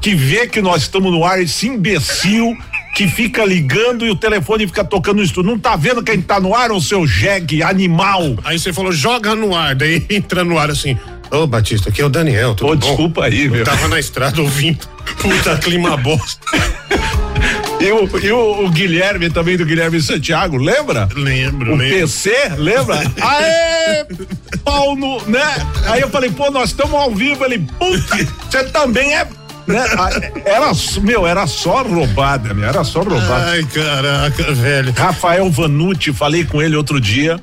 que vê que nós estamos no ar, esse imbecil que fica ligando e o telefone fica tocando no estúdio. Não tá vendo quem tá no ar, ô seu jegue, animal? Aí você falou, joga no ar, daí entra no ar assim. Ô, Batista, aqui é o Daniel, tudo Ô, bom? desculpa aí, Eu meu. tava na estrada ouvindo. Puta clima bosta. E o, e o, o Guilherme também, do Guilherme Santiago, lembra? Lembro, O lembro. PC, lembra? Aê, pau no, né? Aí eu falei, pô, nós estamos ao vivo. Ele, putz, você também é. Né? Ah, Era, meu, era só roubada, meu, era só roubada. Ai, caraca, velho. Rafael Vanucci, falei com ele outro dia.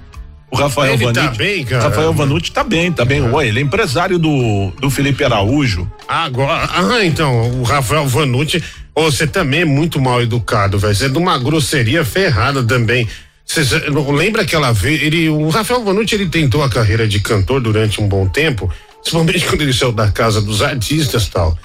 O Rafael Ele tá Vanucci. bem, cara? Rafael Vanucci tá bem, tá bem. Ué, ele é empresário do, do Felipe Araújo. Agora, ah, então, o Rafael Vanucci, ô, você também é muito mal educado, velho. Você é de uma grosseria ferrada também. Cê, cê- não lembra aquela vez, ele, o Rafael Vanucci, ele tentou a carreira de cantor durante um bom tempo, principalmente quando ele saiu da casa dos artistas e tal.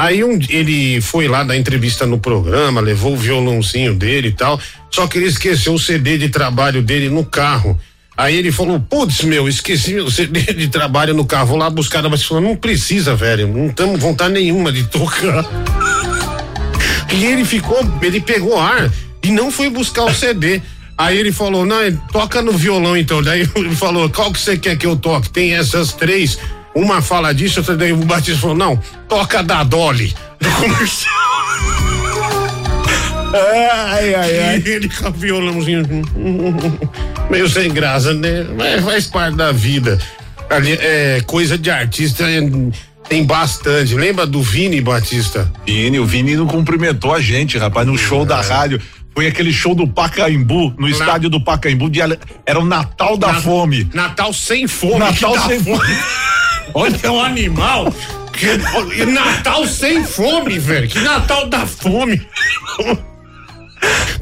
Aí um, ele foi lá dar entrevista no programa, levou o violãozinho dele e tal, só que ele esqueceu o CD de trabalho dele no carro. Aí ele falou, putz, meu, esqueci o CD de trabalho no carro, vou lá buscar, mas falou, não precisa, velho, não estamos vontade nenhuma de tocar. E ele ficou, ele pegou ar e não foi buscar o CD. Aí ele falou, não, toca no violão então. Daí ele falou, qual que você quer que eu toque? Tem essas três. Uma fala disso, outra daí o Batista falou, não, toca da Dolly. Do comercial. Ai, ai, ai. E ele com o violãozinho. Meio sem graça, né? Mas faz parte da vida. Ali, é, coisa de artista é, tem bastante. Lembra do Vini Batista? Vini, o Vini não cumprimentou a gente, rapaz, no show É. da rádio. Foi aquele show do Pacaembu, no estádio do Pacaembu, de, era o Natal da Na- Fome. Natal sem fome. Natal sem fome. Olha, é um animal. Que, Natal sem fome, velho. Que Natal da fome.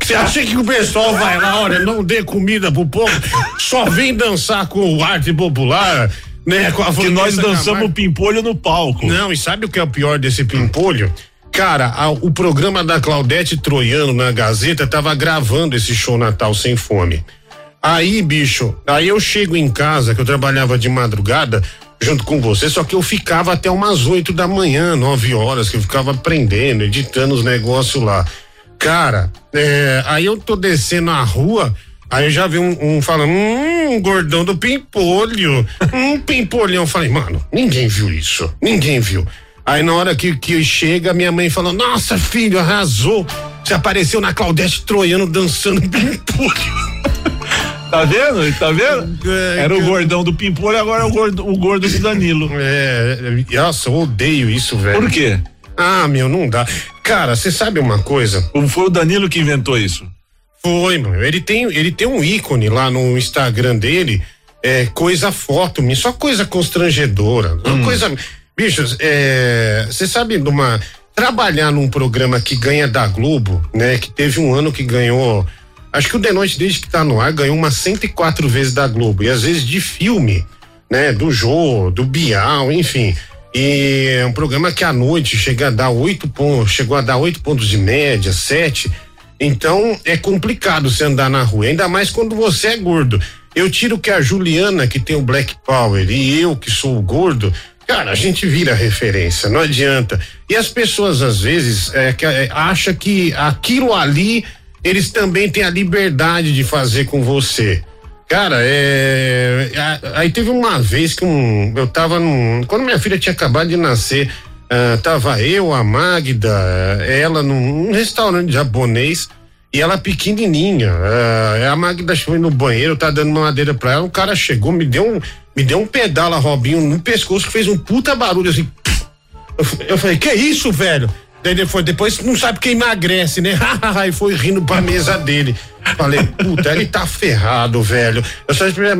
Você acha que o pessoal vai lá, olha, não dê comida pro povo, só vem dançar com o arte popular, né? Com a Que nós dançamos Camargo. pimpolho no palco. Não, e sabe o que é o pior desse pimpolho? Cara, a- o programa da Claudete Troiano na Gazeta tava gravando esse show Natal Sem Fome. Aí, bicho, aí eu chego em casa, que eu trabalhava de madrugada, junto com você, só que eu ficava até umas 8 da manhã, 9 horas, que eu ficava aprendendo, editando os negócios lá. Cara, é, aí eu tô descendo a rua, aí eu já vi um, um falando, hum, gordão do pimpolho, um pimpolhão. Eu falei, mano, ninguém viu isso, ninguém viu. Aí na hora que, que chega, minha mãe falou, nossa, filho, arrasou. Você apareceu na Claudete Troiano dançando pimpolho. Tá vendo? Tá vendo? É, Era o gordão do pimpolho, agora é o gordo, o gordo do Danilo. É, nossa, eu odeio isso, velho. Por quê? Ah, meu, não dá. Cara, você sabe uma coisa? Foi o Danilo que inventou isso. Foi, mano. Ele tem, ele tem um ícone lá no Instagram dele, é coisa foto, só coisa constrangedora. Uma coisa. Bichos, é. Você sabe de uma. Trabalhar num programa que ganha da Globo, né? Que teve um ano que ganhou. Acho que o The Noite, desde que tá no ar, ganhou umas 104 vezes da Globo. E às vezes de filme, né? Do Jô, do Bial, enfim. E é um programa que à noite chega a dar oito pontos, chegou a dar oito pontos de média, sete. Então é complicado você andar na rua, ainda mais quando você é gordo. Eu tiro que a Juliana, que tem o Black Power, e eu, que sou gordo, cara, a gente vira referência, não adianta. E as pessoas, às vezes, é, que, é, acham que aquilo ali, eles também têm a liberdade de fazer com você. Cara, é. Aí teve uma vez que um. Eu tava num. Quando minha filha tinha acabado de nascer, ah, tava eu, a Magda, ela num, num restaurante japonês e ela pequenininha. ah, a Magda foi no banheiro, tá dando uma madeira pra ela. O cara chegou, me deu um, me deu um pedala, Robinho, no pescoço que fez um puta barulho assim. Eu, eu falei, que isso, velho? Daí depois, depois não sabe quem emagrece, né? e foi rindo pra mesa dele. Falei, puta, ele tá ferrado, velho. Eu só esperei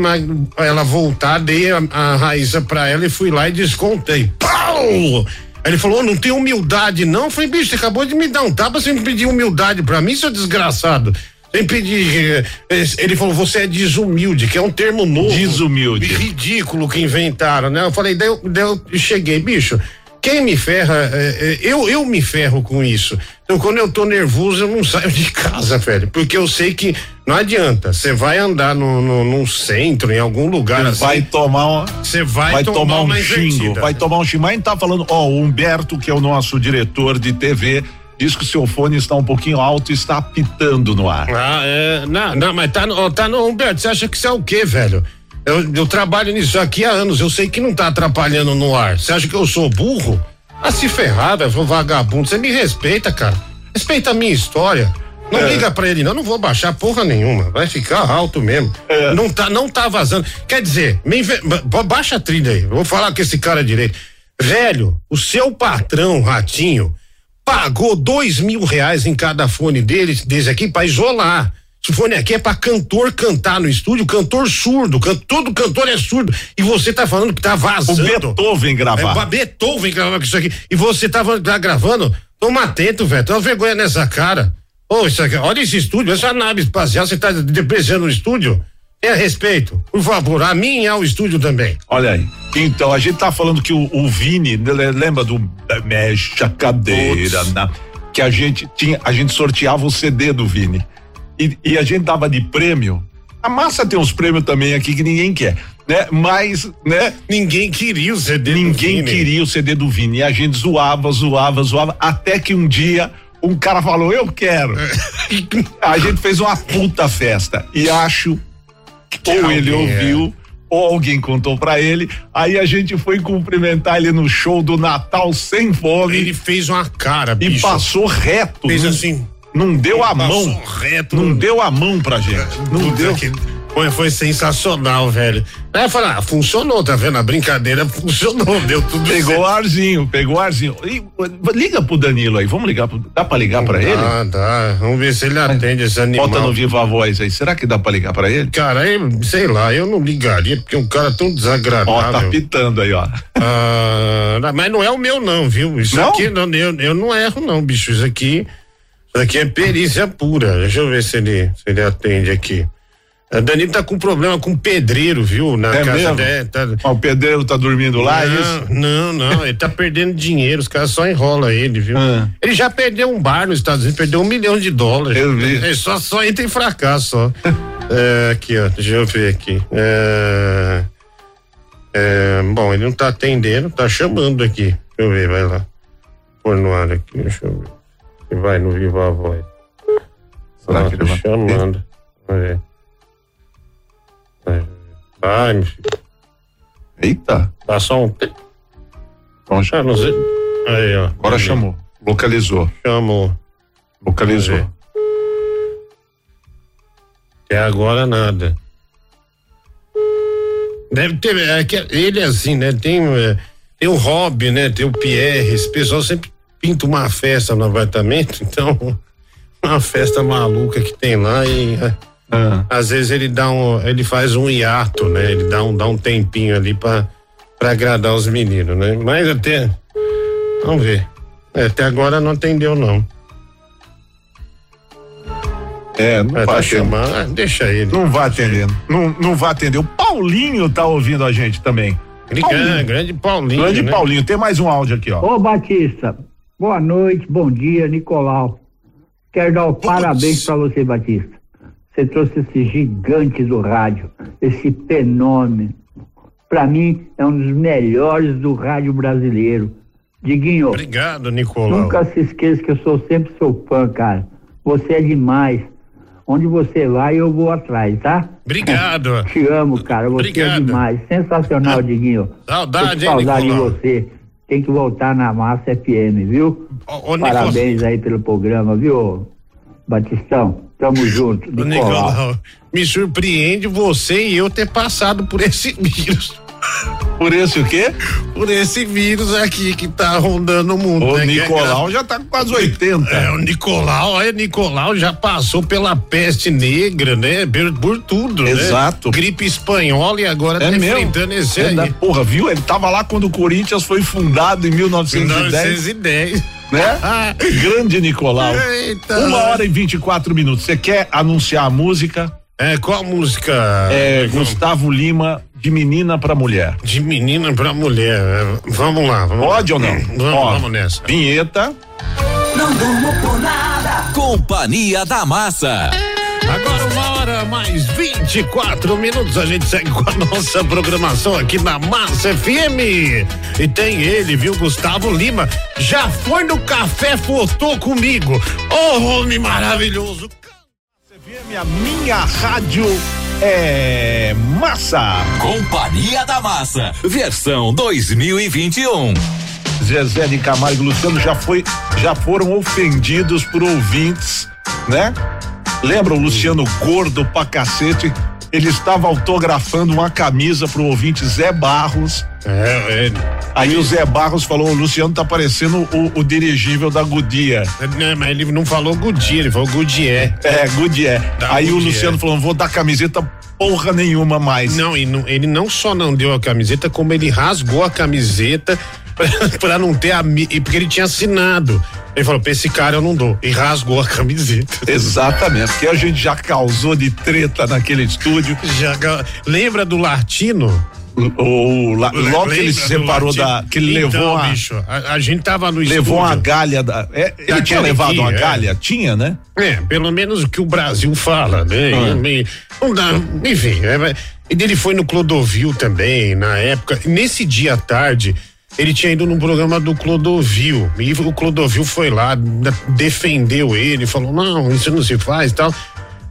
ela voltar, dei a, a Raíssa pra ela e fui lá e descontei. Pau! Ele falou, "Ô, não tem humildade não. Eu falei, bicho, você acabou de me dar um tapa sem pedir humildade pra mim, seu desgraçado. Sem pedir. eh, Ele falou, você é desumilde, que é um termo novo. Desumilde. Ridículo que inventaram, né? Eu falei, daí eu, daí eu cheguei, bicho. Quem me ferra, eh, eh, eu, eu me ferro com isso. Então, quando eu tô nervoso, eu não saio de casa, velho. Porque eu sei que não adianta. Você vai andar no, no, num centro, em algum lugar assim. Vai tomar uma. Você vai, vai tomar um uma xingo, invertida. vai tomar um xingo. Mas a gente tá falando, ó, o Humberto, que é o nosso diretor de TV, diz que o seu fone está um pouquinho alto e está apitando no ar. Ah, é. Não, não, mas tá no, tá no. Humberto, você acha que isso é o quê, velho? Eu, eu trabalho nisso aqui há anos, eu sei que não tá atrapalhando no ar. Você acha que eu sou burro? Ah, se ferrar, velho, vagabundo. Você me respeita, cara. Respeita a minha história. Não É. liga pra ele, não, não vou baixar porra nenhuma. Vai ficar alto mesmo. É. Não tá, não tá vazando. Quer dizer, me inve- baixa a trilha aí. Vou falar com esse cara direito. Velho, o seu patrão, Ratinho, pagou dois mil reais em cada fone deles, desse aqui, pra isolar. Fone aqui é pra cantor cantar no estúdio, cantor surdo, can, todo cantor é surdo. E você tá falando que tá O vazando. Beethoven É gravar. pra Beethoven gravar com isso aqui. E você tava tá gravando? Toma atento, velho. Tem uma vergonha nessa cara. Ô, isso aqui, olha esse estúdio, essa nave espacial, você tá depreciando o estúdio? Tenha respeito, por favor. A mim é o estúdio também. Olha aí. Então, a gente tá falando que o, o Vini, le- lembra do Mexe a cadeira, na- que a gente tinha, a gente sorteava o CD do Vini. E, e a gente dava de prêmio. A massa tem uns prêmios também aqui que ninguém quer, né? Mas, né? Ninguém queria o CD. do Ninguém Vini. queria o CD do Vini. E a gente zoava, zoava, zoava, até que um dia um cara falou, eu quero. a gente fez uma puta festa. E acho que ou ele é. ouviu, ou alguém contou pra ele. Aí a gente foi cumprimentar ele no show do Natal sem fome Ele fez uma cara, e bicho. passou reto. Fez não, assim. Não deu a mão. reto. Não deu a mão pra gente. Não Puta deu. que- Foi, foi sensacional, velho. Aí falar, ah, funcionou, tá vendo? A brincadeira funcionou, deu tudo Pegou certo. arzinho, pegou arzinho. E, liga pro Danilo aí, vamos ligar pro, dá pra ligar pra ele? Ah, dá. Vamos ver se ele atende esse animal. Bota no viva voz aí. Será que dá pra ligar pra ele? Cara, eu, sei lá, eu não ligaria, porque é um cara tão Ó, tá desagradável. pitando aí, ó. Ah, mas não é o meu, não, viu? Isso Não? aqui, não, eu, eu não erro, não, bicho. Isso aqui, aqui é perícia pura. Deixa eu ver se ele, se ele atende aqui. A Danilo tá com problema com pedreiro, viu? Na É casa dele. Tá... Ó, o pedreiro tá dormindo lá, é isso? Não, não, ele tá perdendo dinheiro, os caras só enrolam ele, viu? Ah. Ele já perdeu um bar nos Estados Unidos, perdeu um milhão de dólares. Eu vi. É só, só entra em fracasso, só. É, aqui, ó, deixa eu ver aqui. É, é, bom, ele não tá atendendo, tá chamando aqui. Deixa eu ver, vai lá. Pôr no ar aqui, deixa eu ver. Se vai no Viva a Voz. Que tá vai- chamando. Ver. Vai, Vai, meu filho. Eita. Dá só um. Então, Ah, não sei. Aí, ó. agora Aí, chamou. Localizou. Chamou. Localizou. Até agora nada. Deve ter. É que ele é assim, né? Tem, é, tem o hobby, né? Tem o Pierre. Esse pessoal sempre pinta uma festa no apartamento, então. Uma festa maluca que tem lá e. é, Ah. às vezes ele dá um, ele faz um hiato, né? Ele dá um, dá um tempinho ali pra, pra agradar os meninos, né? Mas até, vamos ver. É, até agora não atendeu não. É, não vai atender. chamando, ah, deixa ele. Não vai atendendo. Não, não vai atender. O Paulinho tá ouvindo a gente também. Grande, grande Paulinho. Grande né? Paulinho. Tem mais um áudio aqui, ó. Ô Batista, boa noite, bom dia, Nicolau. Quero dar o parabéns para você, Batista. Você trouxe esse gigante do rádio, esse fenômeno. Para mim, é um dos melhores do rádio brasileiro. Diguinho, Obrigado, Nicolau. nunca se esqueça que eu sou sempre seu fã, cara. Você é demais. Onde você vai, eu vou atrás, tá? Obrigado. Te amo, cara. Você é Obrigado. demais. Sensacional, Diguinho. Saudade, hein, saudade de Nicolau? você. Tem que voltar na Massa FM, viu? Ô, ô, Nicolau. Parabéns aí pelo programa, viu, Batistão? Tamo junto. Ô, Nicolau. Nicolau, me surpreende você e eu ter passado por esse vírus. Por esse o quê? Por esse vírus aqui que tá rondando o mundo. O né? Nicolau Que é- já tá com quase 80. É, o Nicolau, é, Nicolau já passou pela peste negra, né? Por, por tudo, né? Exato. Gripe espanhola e agora É tá mesmo? enfrentando esse É aí. da- porra, viu? Ele tava lá quando o Corinthians foi fundado em 1910, 1910. né? Grande Nicolau. Eita. Uma hora e 24 minutos. Você quer anunciar a música? É, qual música? É Gustavo Lima, de menina pra mulher. De menina pra mulher. Vamos lá. Vamos Pode lá. ou não? Vamos, Ó, vamos nessa. Vinheta. Não durmo por nada. Companhia da Massa. Agora uma hora mais 24 minutos, a gente segue com a nossa programação aqui na Massa FM. E tem ele, viu, Gustavo Lima, já foi no café, fotou comigo. Ô, homem maravilhoso. FM, a minha rádio é massa. Companhia da Massa. Versão 2021. Zezé de Camargo e Luciano já foi, já foram ofendidos por ouvintes, né? Lembra o Luciano gordo pra cacete? Ele estava autografando uma camisa pro ouvinte Zé Barros. É, é. Aí o Zé Barros falou: o Luciano tá parecendo o, o dirigível da Goodyear. Não, mas ele não falou Goodyear, ele falou Goodyear. É, Goodyear. Da Aí o. Luciano falou: não vou dar camiseta porra nenhuma mais. Não, e não- ele não só não deu a camiseta, como ele rasgou a camiseta pra, pra não ter a. e Porque ele tinha assinado. Ele falou: pra esse cara eu não dou. E rasgou a camiseta. Exatamente, porque a gente já causou de treta naquele estúdio. Já, lembra do Latino? O, la- logo que ele se separou da. que ele Então, levou a. bicho, a, a gente tava no Levou uma estúdio. galha da. é, ele Da tinha levado uma Telequia, é. galha? Tinha, né? É, pelo menos o que o Brasil fala, né? Ah. E- Não dá, enfim, é, e ele foi no Clodovil também, na época. Nesse dia à tarde, ele tinha ido num programa do Clodovil. E o Clodovil foi lá, da- defendeu ele, falou: não, isso não se faz e tal.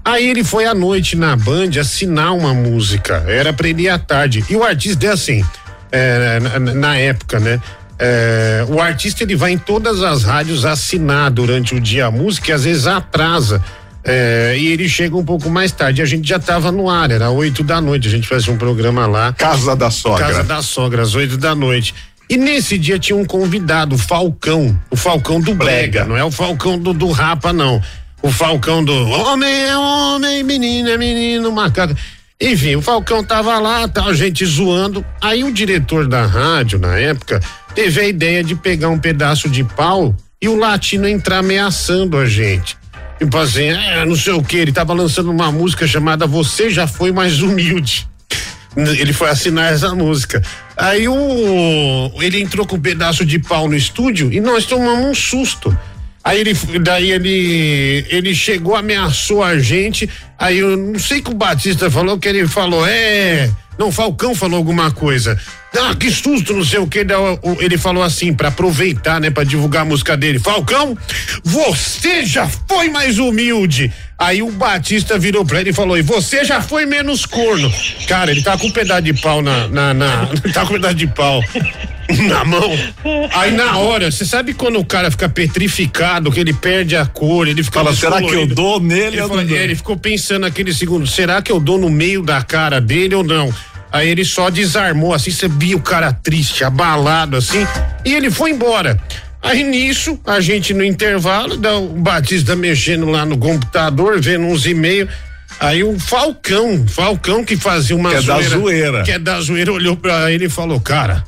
Aí ele foi à noite na Band assinar uma música. Era pra ele ir à tarde. E o artista é assim, é, na, na- na época, né? É, o artista ele vai em todas as rádios assinar durante o dia a música e às vezes atrasa. É, e ele chega um pouco mais tarde. A gente já estava no ar, era oito da noite. A gente fazia um programa lá. Casa da sogra. Casa da sogra, às oito da noite. E nesse dia tinha um convidado, o Falcão. O Falcão do Brega, não é o Falcão do, do Rapa, não. O Falcão do Homem é homem, menino é menino, macaco. Enfim, o Falcão tava lá, tal, gente zoando. Aí o diretor da rádio, na época, teve a ideia de pegar um pedaço de pau e o latino entrar ameaçando a gente. Tipo assim, é, não sei o que, ele tava lançando uma música chamada Você Já Foi Mais Humilde. Ele foi assinar essa música. Aí o ele entrou com um pedaço de pau no estúdio e nós tomamos um susto. Aí ele daí ele ele chegou, ameaçou a gente. Aí eu não sei que o Batista falou, que ele falou, é, não, Falcão falou alguma coisa. Ah, que susto, não sei o que. Ele falou assim, pra aproveitar, né, pra divulgar a música dele. Falcão, você já foi mais humilde. Aí o Batista virou pra ele e falou: e você já foi menos corno. Cara, ele tá com um pedaço de pau na. na, na tá com um pedaço de pau na mão. Aí na hora, você sabe quando o cara fica petrificado, que ele perde a cor, ele fica. Fala, será que eu dou nele Ele, ou falou- não dou? é, ele ficou pensando naquele segundo: será que eu dou no meio da cara dele ou não? Aí ele só desarmou, assim, você via o cara triste, abalado, assim, e ele foi embora. Aí nisso, a gente no intervalo, dá o Batista mexendo lá no computador, vendo uns e-mails. Aí o Falcão, Falcão que fazia uma Que é da zoeira. Que é da zoeira, olhou pra ele e falou: Cara,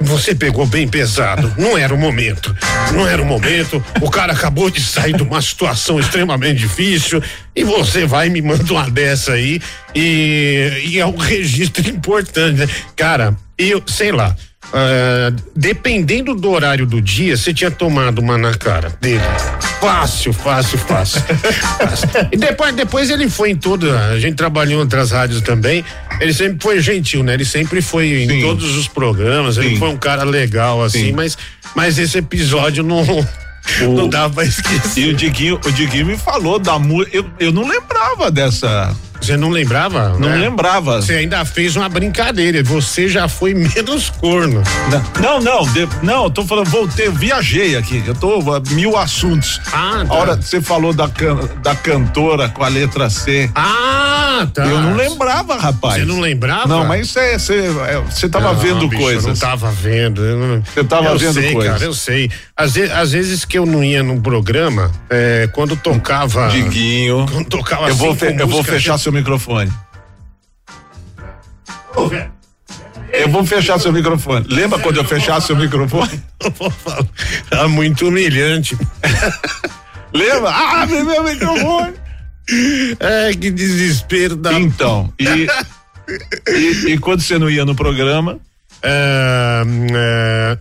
você pegou bem pesado. Não era o momento. Não era o momento. O cara acabou de sair de uma situação extremamente difícil e você vai e me manda uma dessa aí e, e é um registro importante, né? Cara, eu sei lá. Ah, dependendo do horário do dia, você tinha tomado uma na cara dele. Fácil, fácil, fácil. Fácil. E depois, depois ele foi em toda. A gente trabalhou em outras rádios também. Ele sempre foi gentil, né? Ele sempre foi em Sim. todos os programas. Ele Sim. foi um cara legal, assim, Sim. mas, mas esse episódio não, não dá pra esquecer. E o Diguinho, o Diguinho me falou da música. Eu, eu não lembrava dessa. Você não lembrava? Não né? lembrava. Você ainda fez uma brincadeira. Você já foi menos corno. Não, não, de- não, eu tô falando, voltei, eu viajei aqui, eu tô ah, mil assuntos. Ah, A tá. hora que você falou da, can- da cantora com a letra C. Ah, Ah, tá. Eu não lembrava, rapaz. Você não lembrava? Não, mas você tava Não, vendo bicho, coisas. Eu não tava vendo. Você tava eu vendo sei, coisas. Cara, eu sei. Às vezes, às vezes que eu não ia num programa, é, quando tocava. Diguinho. Quando tocava Eu vou, fe- eu vou fechar seu microfone. Eu vou fechar seu microfone. Lembra quando eu fechar seu microfone? Tá muito humilhante. Lembra? Ah, meu microfone. É, que desespero da. Então, e, e, e quando você não ia no programa? É,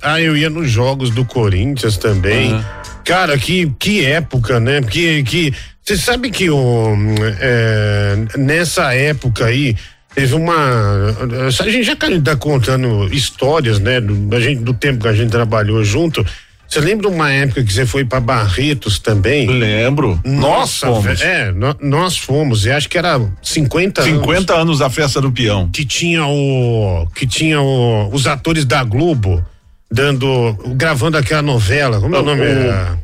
ah, eu ia nos jogos do Corinthians também. Aham. Cara, que, que época, né? Que, que, você sabe que o, é, nessa época aí, teve uma. A gente já tá contando histórias, né? Do, da gente, do tempo que a gente trabalhou junto. Você lembra uma época que você foi para Barretos também? Lembro. Nós Nossa, fomos. velho, É, nó- nós fomos. E acho que era 50 anos. 50 anos da festa do peão. Que tinha o. Que tinha o, os atores da Globo dando. gravando aquela novela. Como é o nome?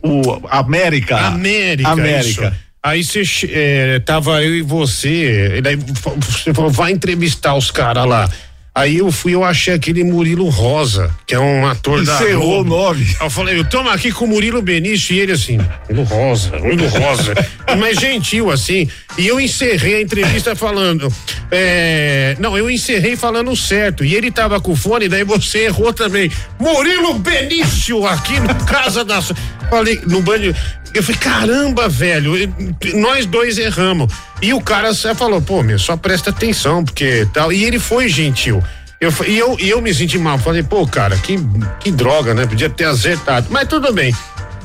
O, o América. América. América. isso. Aí você eh, tava eu e você, e daí você falou, vai entrevistar os caras lá. Aí eu fui, eu achei aquele Murilo Rosa, que é um ator da. Encerrou. Aí Eu falei, eu tomo aqui com o Murilo Benício e ele assim, Murilo Rosa, Murilo Rosa. Mas gentil assim. E eu encerrei a entrevista falando. é, não, eu encerrei falando certo. E ele tava com o fone, daí você errou também. Murilo Benício aqui no Casa da. Falei, no banho. Eu falei, caramba, velho, nós dois erramos. E o cara só falou, pô, meu, só presta atenção, porque tal. E ele foi gentil. Eu, e eu, eu me senti mal. Falei, pô, cara, que, que droga, né? Podia ter acertado. Mas tudo bem.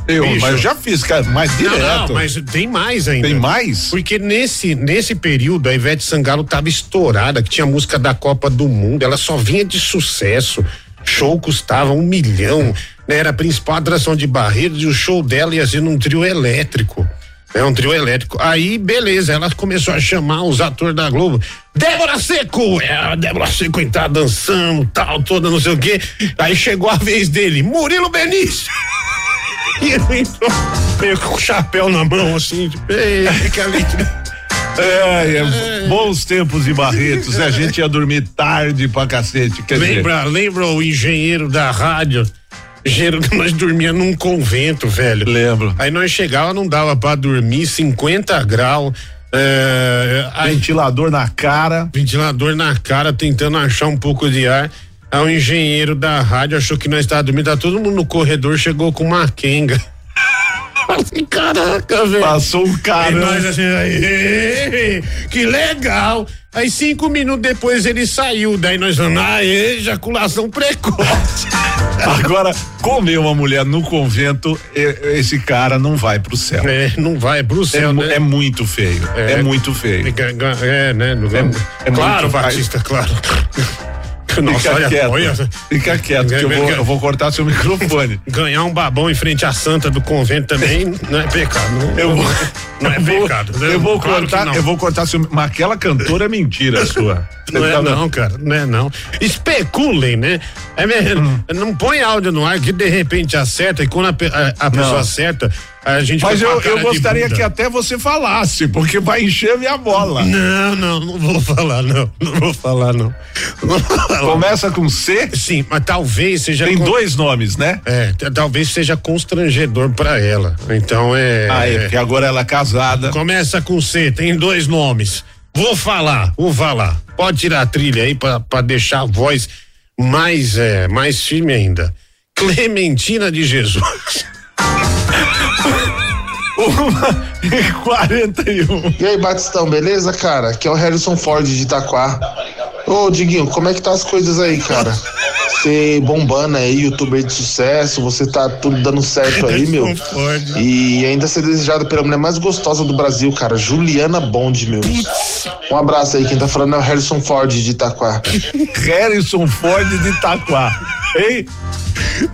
Eu, Bicho. mas eu já fiz, cara, mais direto. Não, não, mas tem mais ainda. Tem mais? Porque nesse, nesse período a Ivete Sangalo tava estourada, que tinha música da Copa do Mundo, ela só vinha de sucesso. Show custava um milhão, né? Era a principal atração de Barreiros e o show dela ia ser num trio elétrico. É um trio elétrico. Aí, beleza, ela começou a chamar os atores da Globo. Débora Seco! É, a Débora Seco tá dançando, tal, toda não sei o quê. Aí chegou a vez dele, Murilo Benício. E ele entrou meio com o chapéu na mão, assim, tipo, ei, fica ali. É, é, bons tempos de Barretos, né? A gente ia dormir tarde pra cacete. Quer dizer, Lembra, lembra o engenheiro da rádio? Que nós dormíamos num convento, velho. Lembro. Aí nós chegava, não dava pra dormir, 50 graus. É, aí, ventilador na cara. ventilador na cara, tentando achar um pouco de ar. Aí o engenheiro da rádio achou que nós estávamos dormindo, tá todo mundo no corredor, chegou com uma quenga. Caraca, velho. Passou Aí cara. nós assim, "Aê, que legal. Aí cinco minutos depois ele saiu, daí nós falamos, ah, ejaculação precoce. Agora, comer uma mulher no convento, e- esse cara não vai pro céu. É, não vai pro É, céu, mu- né? é muito feio. É, muito feio. É, né? é claro, muito- Batista, claro. Nossa, Fica olha, quieto. olha. Fica quieto, que eu vou, eu vou cortar seu microfone. Ganhar um babão em frente à santa do convento também não é pecado. Não, Eu vou, não é eu vou- pecado. né? Eu vou Claro cortar, eu vou cortar seu. Mas aquela cantora é mentira sua. Não é não, cara, não é não. Especulem, né? É mesmo, Não põe áudio no ar que de repente acerta e quando a, a- a pessoa Não. acerta, a gente Mas eu, eu gostaria que até você falasse, porque vai encher minha bola. Não, não, não vou falar não, não vou falar não. Não vou falar. Começa com C? Sim, mas talvez seja Tem dois nomes, né? É, talvez seja constrangedor pra ela. Então é. Ah, é, porque agora ela é casada. Começa com C, tem dois nomes. Vou falar, vou falar. Pode tirar a trilha aí pra, pra deixar a voz mais, é, mais firme ainda. Clementina de Jesus. Uma e 41. E aí, Batistão, beleza, cara? Aqui é o Harrison Ford de Itaquá. Ô, Diguinho, como é que tá as coisas aí, cara? Você bombando aí, youtuber de sucesso, você tá tudo dando certo aí, meu. E ainda ser desejado pela mulher mais gostosa do Brasil, cara, Juliana Bond, meu. Um abraço aí, quem tá falando é o Harrison Ford de Itaquá. Harrison Ford de Itaquá.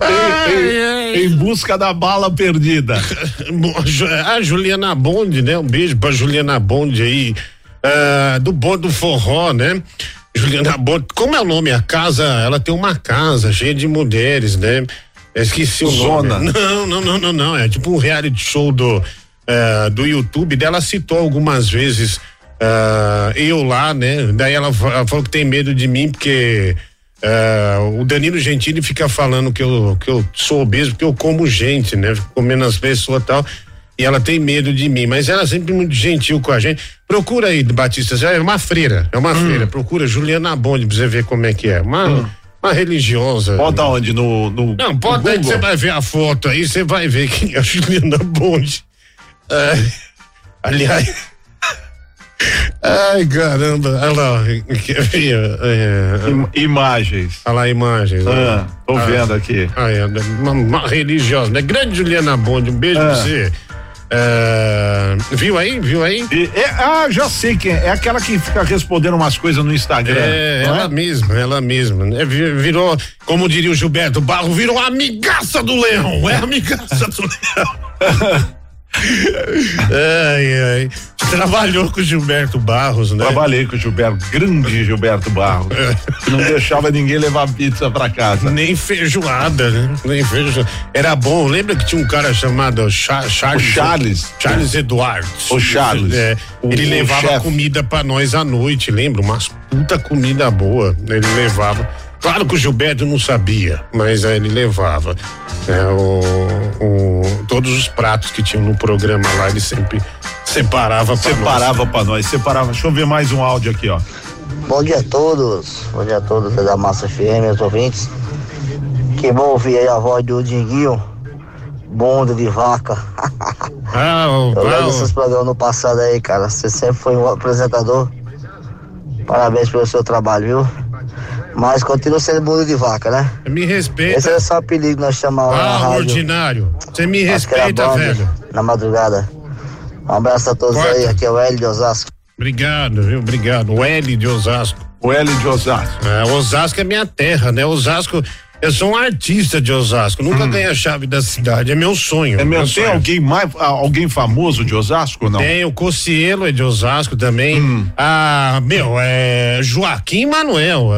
Hein? Em, em- em busca da bala perdida. A Juliana Bond, né? Um beijo pra Juliana Bond aí, ah, do Bond do Forró, né? Juliana Bond, como é o nome? A casa, ela tem uma casa cheia de mulheres, né? Eu esqueci o Zona. nome. Não, não, não, não, não. É tipo um reality show do, eh, do YouTube dela citou algumas vezes ah, eu lá, né? Daí ela, ela falou que tem medo de mim porque ah, o Danilo Gentili fica falando que eu, que eu sou obeso porque eu como gente, né? Fico comendo as pessoas e tal. E ela tem medo de mim, mas ela é sempre muito gentil com a gente. Procura aí, Batista, é uma freira, é uma Hum. freira. Procura Juliana Bonde pra você ver como é que é. Uma, uma religiosa. Bota onde? No, no Não, pode no aí que você vai ver a foto aí, você vai ver quem é a Juliana Bonde. É, aliás. Ai, caramba. Olha lá. É, imagens. Olha lá, imagens. Ah, tô vendo aqui. Ah, é, uma, uma religiosa, né? Grande Juliana Bonde, um beijo Ah. pra você. É, viu aí? Viu aí? E- é- ah, já sei quem é. É aquela que fica respondendo umas coisas no Instagram. É, ela mesma, ela mesma. Vi- Virou, como diria o Gilberto Barro, virou amigaça do leão. É amigaça do leão. ai, ai. Trabalhou com o Gilberto Barros, né? Trabalhei com o Gilberto, grande Gilberto Barros. que não deixava ninguém levar pizza pra casa. Nem feijoada, né? Nem feijoada. Era bom. Lembra que tinha um cara chamado Cha- Charles? O Charles. Charles Eduardo. O Charles. É, ele o levava chefe. comida pra nós à noite, lembra? Umas puta comida boa. Ele levava. Claro que o Gilberto não sabia, mas aí ele levava. É, o, o- todos os pratos que tinham no programa lá, ele sempre separava pra nós. Separava pra nós, separava. Deixa eu ver mais um áudio aqui, ó. Bom dia a todos, bom dia a todos da Massa FM, meus ouvintes. Que bom ouvir aí a voz do Dinguinho, bunda de vaca. Ah, Eu lembro desses programas no passado aí, cara. Você sempre foi um apresentador. Parabéns pelo seu trabalho, viu? Mas continua sendo bunda de vaca, né? me respeita. Esse é só o apelido que nós chamamos Ah, rádio. ordinário. Você me respeita, velho. Na madrugada. Um abraço a todos Corta. aí, aqui é o Hélio de Osasco. Obrigado, viu? Obrigado. O L de Osasco. O L de Osasco. É, Osasco é minha terra, né? Osasco, eu sou um artista de Osasco. Nunca ganhei a chave da cidade, é meu sonho. Hum. É meu mesmo? Tem sonho. alguém mais, alguém famoso de Osasco não? Tem o Cocielo é de Osasco também. Hum. Ah, meu, é Joaquim Manuel.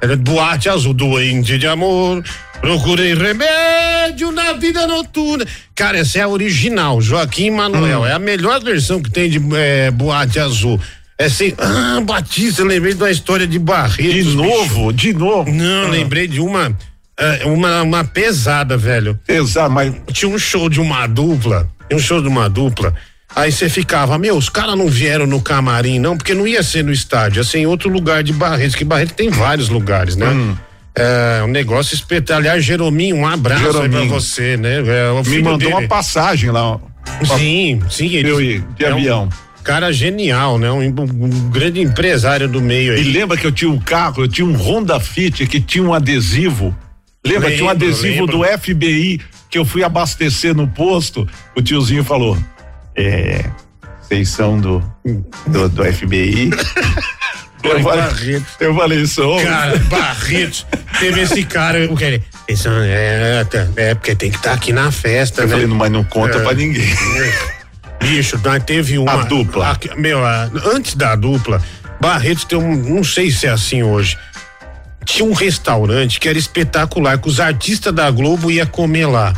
É boate azul, doente de amor. Procurei remédio na vida noturna. Cara, essa é a original, Joaquim Manuel. Hum. É a melhor versão que tem de é, boate azul. É assim, ah, Batista, lembrei de uma história de Barretos. De novo, de novo. Não, Ah. lembrei de uma, é, uma, uma pesada, velho. Pesado, mas Tinha um show de uma dupla, tinha um show de uma dupla. Aí você ficava, meu, os caras não vieram no camarim, não, porque não ia ser no estádio, ia ser em outro lugar de Barretos, que Barretos tem vários lugares, né? Hum. É um negócio espetacular. Aliás, Jerominho, um abraço aí pra Jerominho. você, né? É, me mandou dele- uma passagem lá. Sim, sim. ele- Eu ir, de é um avião. Cara genial, né? Um, um grande empresário do meio E aí. lembra que eu tinha um carro, eu tinha um Honda Fit que tinha um adesivo. Lembra? tinha um Lembro, adesivo lembro. do FBI que eu fui abastecer no posto. O tiozinho falou: É, vocês são do, do, do FBI? eu, falei, eu falei, sou. Cara, Barretos. Teve esse cara, o que é, tá, é, porque tem que estar aqui na festa, eu né? falei, mas não conta É. pra ninguém. Bicho, nós teve uma. A dupla. a- meu, a- antes da dupla, Barretos tem um. Não sei se é assim hoje. Tinha um restaurante que era espetacular, que os artistas da Globo ia comer lá.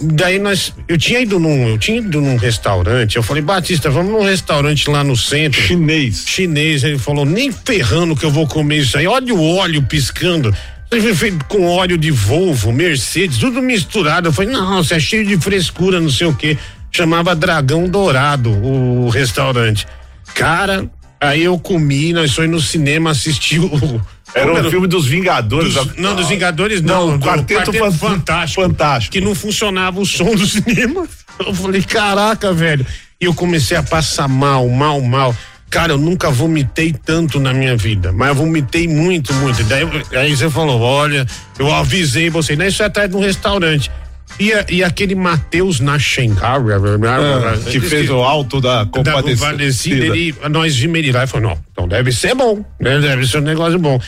Daí nós. Eu tinha ido num. Eu tinha ido num restaurante. Eu falei, Batista, vamos num restaurante lá no centro. Chinês. Chinês. Ele falou, nem ferrando que eu vou comer isso aí. Olha o óleo piscando. Foi feito com óleo de Volvo, Mercedes, tudo misturado. Eu falei, não, você é cheio de frescura, não sei o quê. Chamava Dragão Dourado, o restaurante. Cara, aí eu comi, nós fomos no cinema assistir o. Era um filme dos Vingadores. dos- não, dos Vingadores não, Não, do Quarteto Fan- Fantástico. Fantástico. Que não funcionava o som do cinema. Eu falei, caraca, velho. E eu comecei a passar mal, mal, mal. Cara, eu nunca vomitei tanto na minha vida, mas eu vomitei muito, muito. Daí, aí você falou, olha, eu avisei você, né? Isso é atrás de um restaurante. E, a- e aquele Matheus Nachengar, Ah, que fez o alto da da compadecida. compadecida, ele, nós vimos ele lá e falou, não, então deve ser bom, né? Deve ser um negócio bom.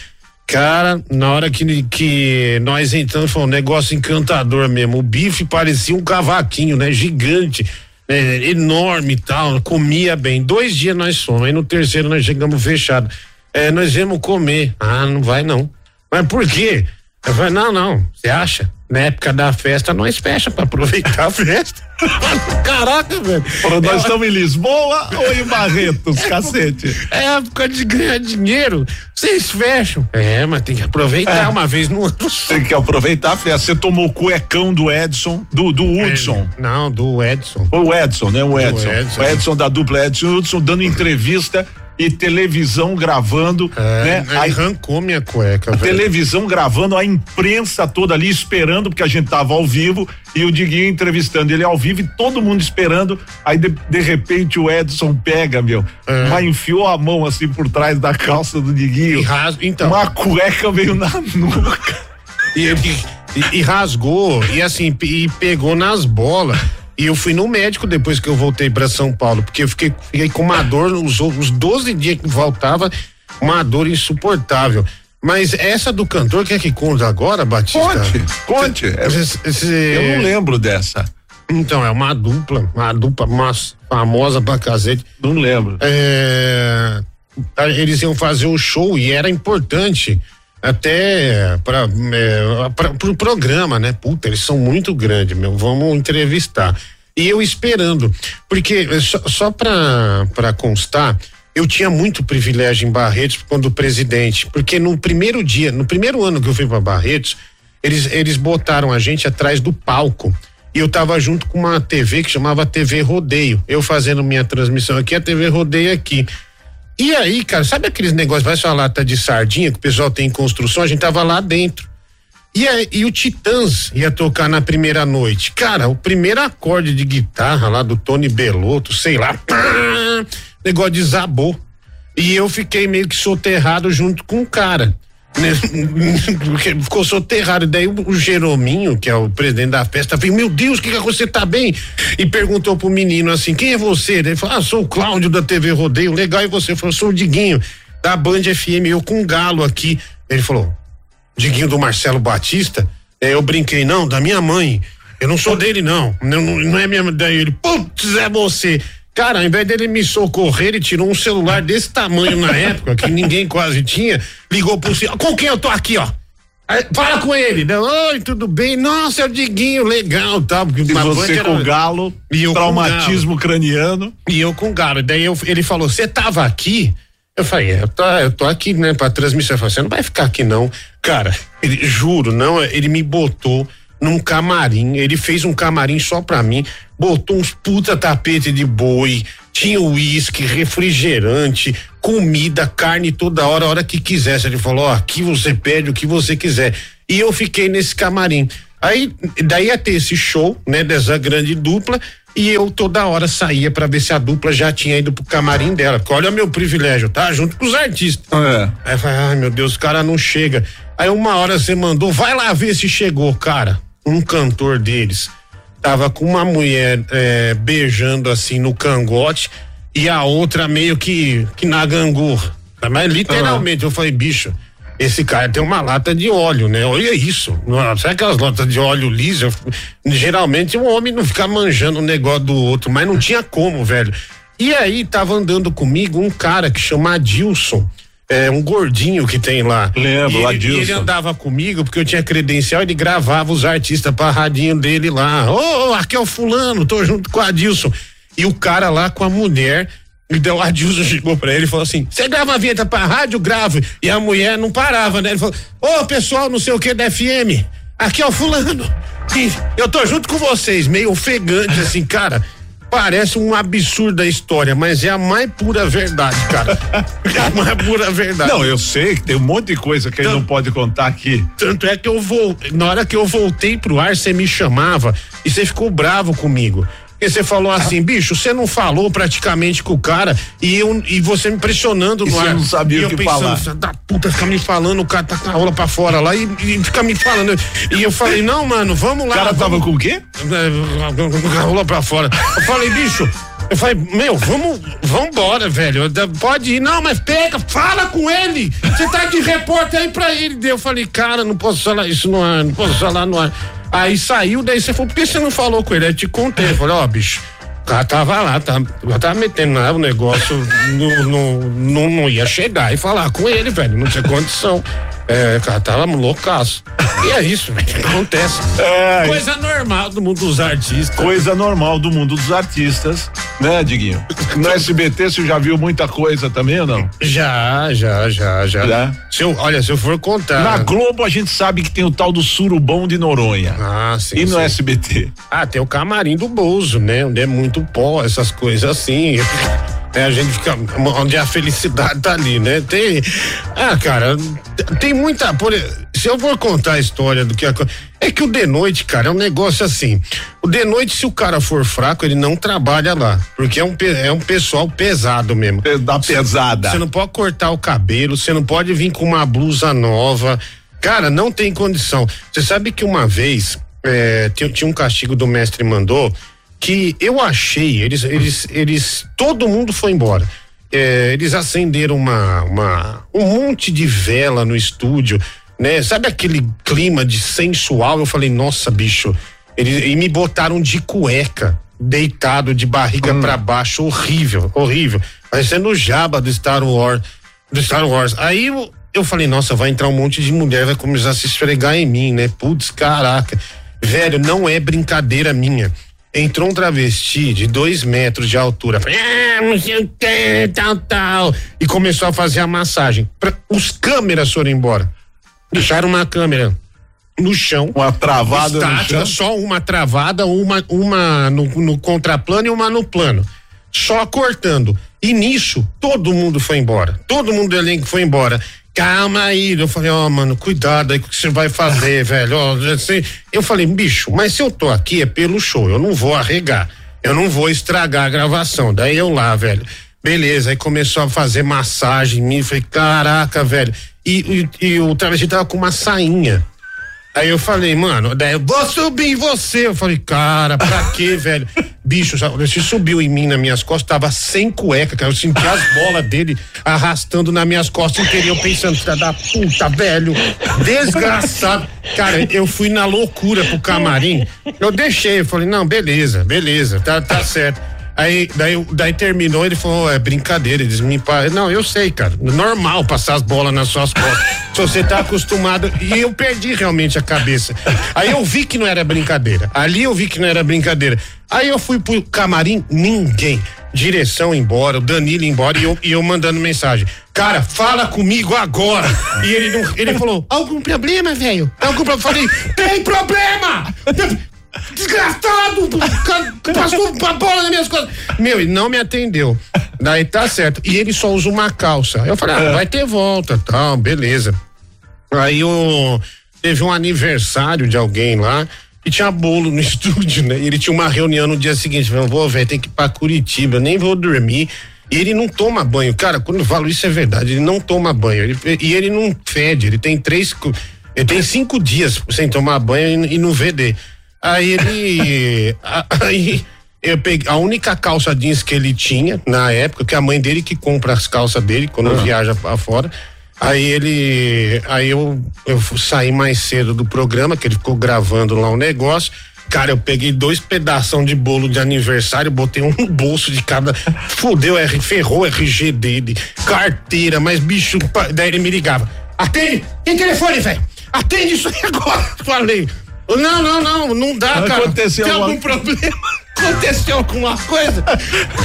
Cara, na hora que, que nós entramos, foi um negócio encantador mesmo. O bife parecia um cavaquinho, né? Gigante, né? enorme e tal. Comia bem. Dois dias nós fomos, aí no terceiro nós chegamos fechado. É, nós viemos comer. Ah, não vai não. Mas por quê? Eu falei, não, não, você acha? Na época da festa, nós fecha pra aproveitar a festa. Caraca, velho. Nós É- estamos em Lisboa ou em Barretos, cacete? É época de ganhar dinheiro. Vocês fecham. É, mas tem que aproveitar É. uma vez no ano. Tem que aproveitar a festa. Você tomou o cuecão do Edson, do, do Hudson. Não, do Edson. O Edson, né? O Edson. Edson. O Edson da dupla Edson e Hudson dando entrevista e televisão gravando, É, né? aí arrancou minha cueca, a velho. televisão gravando, a imprensa toda ali esperando, porque a gente tava ao vivo e o Diguinho entrevistando ele ao vivo e todo mundo esperando. Aí de, de repente o Edson pega, meu, É. mas enfiou a mão assim por trás da calça do Diguinho. E então. Uma cueca veio na nuca. E, e- e rasgou, e assim, e pegou nas bolas. E eu fui no médico depois que eu voltei pra São Paulo, porque eu fiquei, fiquei com uma dor os, os 12 dias que voltava, uma dor insuportável. Mas essa do cantor, quer que conta agora, Batista? Conte, conte. É- Esse- esse- Eu não lembro dessa. Então, é uma dupla, uma dupla mas, famosa pra cacete. Não lembro. É, eles iam fazer o show e era importante até para é, pra- pro programa, né? Puta, eles são muito grandes, meu. Vamos entrevistar. E eu esperando, porque é, só, só pra constar, eu tinha muito privilégio em Barretos quando presidente, porque no primeiro dia, no primeiro ano que eu fui para Barretos, eles, eles botaram a gente atrás do palco. E eu tava junto com uma TV que chamava TV Rodeio. Eu fazendo minha transmissão aqui, a TV Rodeio aqui. E aí, cara, sabe aqueles negócios, vai uma lata de sardinha que o pessoal tem em construção? A gente tava lá dentro. E, aí, e o Titãs ia tocar na primeira noite. Cara, o primeiro acorde de guitarra lá do Tony Belotto, sei lá, pá, negócio desabou. E eu fiquei meio que soterrado junto com o cara. Ficou soterrado. Daí o, Jerominho, que é o presidente da festa, veio, meu Deus, o que que você tá bem? E perguntou pro menino assim, quem é você? Ele falou, ah, sou o Cláudio da TV Rodeio, legal, e você? Ele falou, sou o Diguinho, da Band FM, eu com um galo aqui. Ele falou, Diguinho do Marcelo Batista? É, eu brinquei, não, da minha mãe. Eu não sou dele, não. Não, não- não é minha. Daí ele, putz, é você. Cara, ao invés dele me socorrer, ele tirou um celular desse tamanho na época, que ninguém quase tinha, ligou pro senhor. Com quem eu tô aqui, ó? Aí, fala com ele. Né? Oi, tudo bem? Nossa, é o Diguinho, legal, tá? Porque E você com era- o galo, E eu com traumatismo craniano. e eu com o galo. Daí eu- ele falou: Você tava aqui? Eu falei: é, eu tô, eu tô aqui, né, pra transmissão. Ele falou: Você não vai ficar aqui, não. Cara, ele, juro, não, ele me botou num camarim. Ele fez um camarim só pra mim, botou uns puta tapete de boi, tinha uísque, refrigerante, comida, carne toda hora, a hora que quisesse. Ele falou: Ó, aqui você pede o que você quiser. E eu fiquei nesse camarim. Aí, daí ia ter esse show, né, dessa grande dupla, e eu toda hora saía pra ver se a dupla já tinha ido pro camarim dela. Porque olha o meu privilégio, tá? Junto com os artistas. É. Aí eu falei, ai meu Deus, o cara não chega. Aí uma hora você mandou, vai lá ver se chegou, cara. Um cantor deles tava com uma mulher eh, beijando assim no cangote e a outra meio que, que na gangorra. Mas literalmente, eu falei, bicho, esse cara tem uma lata de óleo, né? Olha isso. Sabe aquelas latas de óleo lisa? Geralmente um homem não fica manjando o negócio do outro, mas não tinha como, velho. E aí tava andando comigo um cara que chama Adilson. É um gordinho que tem lá. Lembro, e Adilson. e ele andava comigo porque eu tinha credencial, ele gravava os artistas pra radinho dele lá. Ô, ô, aqui é o fulano, tô junto com o Adilson. E o cara lá com a mulher, e daí o Adilson chegou pra ele e falou assim: Você grava a vinheta pra rádio? Gravo. E a mulher não parava, né? Ele falou: Ô, pessoal, não sei o que da FM, aqui é o fulano. E eu tô junto com vocês, meio ofegante, assim, cara. Parece um absurdo a história, mas é a mais pura verdade, cara. É a mais pura verdade. Não, eu sei que tem um monte de coisa que ele não pode contar aqui. Tanto é que eu vou, na hora que eu voltei pro ar, você me chamava e você ficou bravo comigo. Porque você falou assim, bicho, você não falou praticamente com o cara e, eu, e você me pressionando E no você ar. não sabia e o eu que pensando, falar. "Filha da puta, fica me falando, o cara tá com a rola pra fora lá e, e fica me falando. E eu falei, não, mano, vamos lá. O cara tava vamos- com o quê? com a rola pra fora. Eu falei, bicho, eu falei, meu, vamos, vamos embora, velho. Pode ir, não, mas pega, fala com ele. Você tá de repórter aí pra ele. Eu falei, cara, não posso falar isso no ar, não posso falar no ar. Aí saiu, daí você falou, por que você não falou com ele? Aí te contei. Falei, ó, bicho. O cara tava lá, tava, eu tava metendo lá o negócio, não, não, não, não ia chegar e falar com ele, velho, não tinha condição. É, cara tava loucaço. E é isso, velho, acontece. É, Coisa normal do mundo dos artistas. Coisa normal do mundo dos artistas, né, Diguinho? No SBT você já viu muita coisa também ou não? Já, já, já, já. Já? Se eu, olha, se eu for contar. Na Globo a gente sabe que tem o tal do surubom de Noronha. Ah, sim. E no sim. SBT? Ah, tem o camarim do Bozo, né? Onde é muito pó, essas coisas assim. É, a gente fica. Onde a felicidade tá ali, né? Tem. Ah, cara, tem muita. Por, se eu for contar a história do que. É que o de noite, cara, é um negócio assim. O de noite, se o cara for fraco, ele não trabalha lá. Porque é um, é um pessoal pesado mesmo. Da pesada. Você não pode cortar o cabelo, você não pode vir com uma blusa nova. Cara, não tem condição. Você sabe que uma vez é, tinha, tinha um castigo do mestre mandou que eu achei, eles, eles, eles, todo mundo foi embora. É, eles acenderam uma, uma, um monte de vela no estúdio, né? Sabe aquele clima de sensual? Eu falei, nossa, bicho. Eles, e me botaram de cueca, deitado de barriga pra baixo, horrível, horrível. Parecendo o jaba do Star Wars. Do Star Wars. Aí eu, eu falei, nossa, vai entrar um monte de mulher, vai começar a se esfregar em mim, né? Putz, caraca. Velho, não é brincadeira minha. Entrou um travesti de dois metros de altura. Ah, tal, tal. E começou a fazer a massagem. Os câmeras foram embora. Deixaram uma câmera no chão. Uma travada no estática, chão. Só uma travada, uma, uma no, no contraplano e uma no plano. Só cortando. E nisso, todo mundo foi embora. Todo mundo do elenco foi embora. Calma aí. Eu falei, ó, mano, cuidado aí com o que você vai fazer, velho. Assim, eu falei, bicho, mas se eu tô aqui é pelo show, eu não vou arregar. Eu não vou estragar a gravação. Daí eu lá, velho. Beleza, aí começou a fazer massagem em mim. Falei, caraca, velho. E, e, e o travesti tava com uma sainha. Aí eu falei, mano, daí eu vou subir em você. Eu falei, cara, pra quê, velho? Bicho, você subiu em mim nas minhas costas, tava sem cueca, cara. Eu senti as bolas dele arrastando nas minhas costas inteiro. Eu pensando, filha da puta, velho. Desgraçado. Cara, eu fui na loucura pro camarim. Eu deixei, eu falei, não, beleza, beleza, tá, tá certo. Aí, daí, daí terminou, ele falou, é brincadeira, eles me Não, eu sei, cara. Normal passar as bolas nas suas costas. Se você tá acostumado. E eu perdi realmente a cabeça. Aí eu vi que não era brincadeira. Ali eu vi que não era brincadeira. Aí eu fui pro camarim, ninguém. Direção embora, o Danilo embora e eu, e eu mandando mensagem. Cara, fala comigo agora. E ele não, ele falou: algum problema, velho? Algum problema? Falei: tem problema! Desgraçado! Passou uma bola nas minhas costas. Meu, ele não me atendeu. Daí tá certo. E ele só usa uma calça. Eu falei, ah, vai ter volta, tal, beleza. Aí o, teve um aniversário de alguém lá e tinha bolo no estúdio, né? E ele tinha uma reunião no dia seguinte. Falou, vou, velho, tem que ir pra Curitiba, eu nem vou dormir. E ele não toma banho. Cara, quando eu falo isso é verdade, ele não toma banho. Ele- e ele não fede, ele tem três. Ele tem cinco dias sem tomar banho e, e não VD. Aí ele. a- aí eu peguei a única calça jeans que ele tinha na época, que é a mãe dele que compra as calças dele quando viaja pra fora. Aí ele. Aí eu, eu saí mais cedo do programa, que ele ficou gravando lá um negócio. Cara, eu peguei dois pedaços de bolo de aniversário, botei um no bolso de cada. Fudeu, R, ferrou o RG dele, carteira, mas bicho. Daí ele me ligava. Atende! Tem telefone, velho! Atende isso aí agora! Falei. Não, não, não, não dá, cara. Aconteceu Tem algum problema? Aconteceu alguma coisa?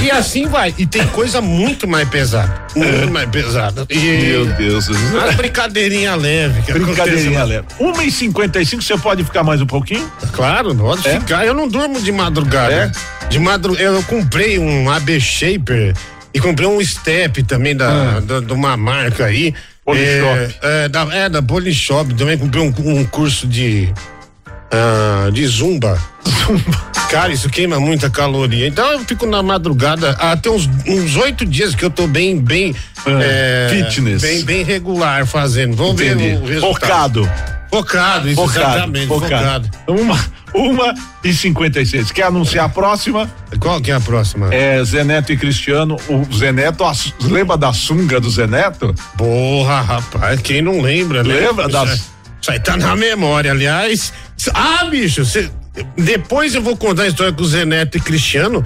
E assim vai. E tem coisa muito mais pesada. Muito mais pesada. E Meu Deus. As brincadeirinhas leves. que Brincadeirinha leve. 1 e 55 você pode ficar mais um pouquinho? Claro, pode É? ficar. Eu não durmo de madrugada. De madrugada. Eu comprei um AB Shaper e comprei um Step também da, da- de uma marca aí. Polishop. É, é, da, é, da Polishop. Também comprei um, um curso de. Ah, de zumba. Cara, isso queima muita caloria. Então eu fico na madrugada, até uns uns oito dias que eu tô bem, bem. É, é, fitness. Bem, bem regular fazendo. Vamos Entendi. ver o resultado. Focado. Focado, isso Focado, exatamente. focado. focado. Uma, uma e 56. Quer anunciar a próxima? Qual que é a próxima? É Zeneto e Cristiano. O Zeneto, lembra da sunga do Zeneto? Porra, rapaz, quem não lembra, né? Lembra aí- Isso aí tá na memória, aliás. Ah, bicho, cê- depois eu vou contar a história com o Zé Neto e Cristiano,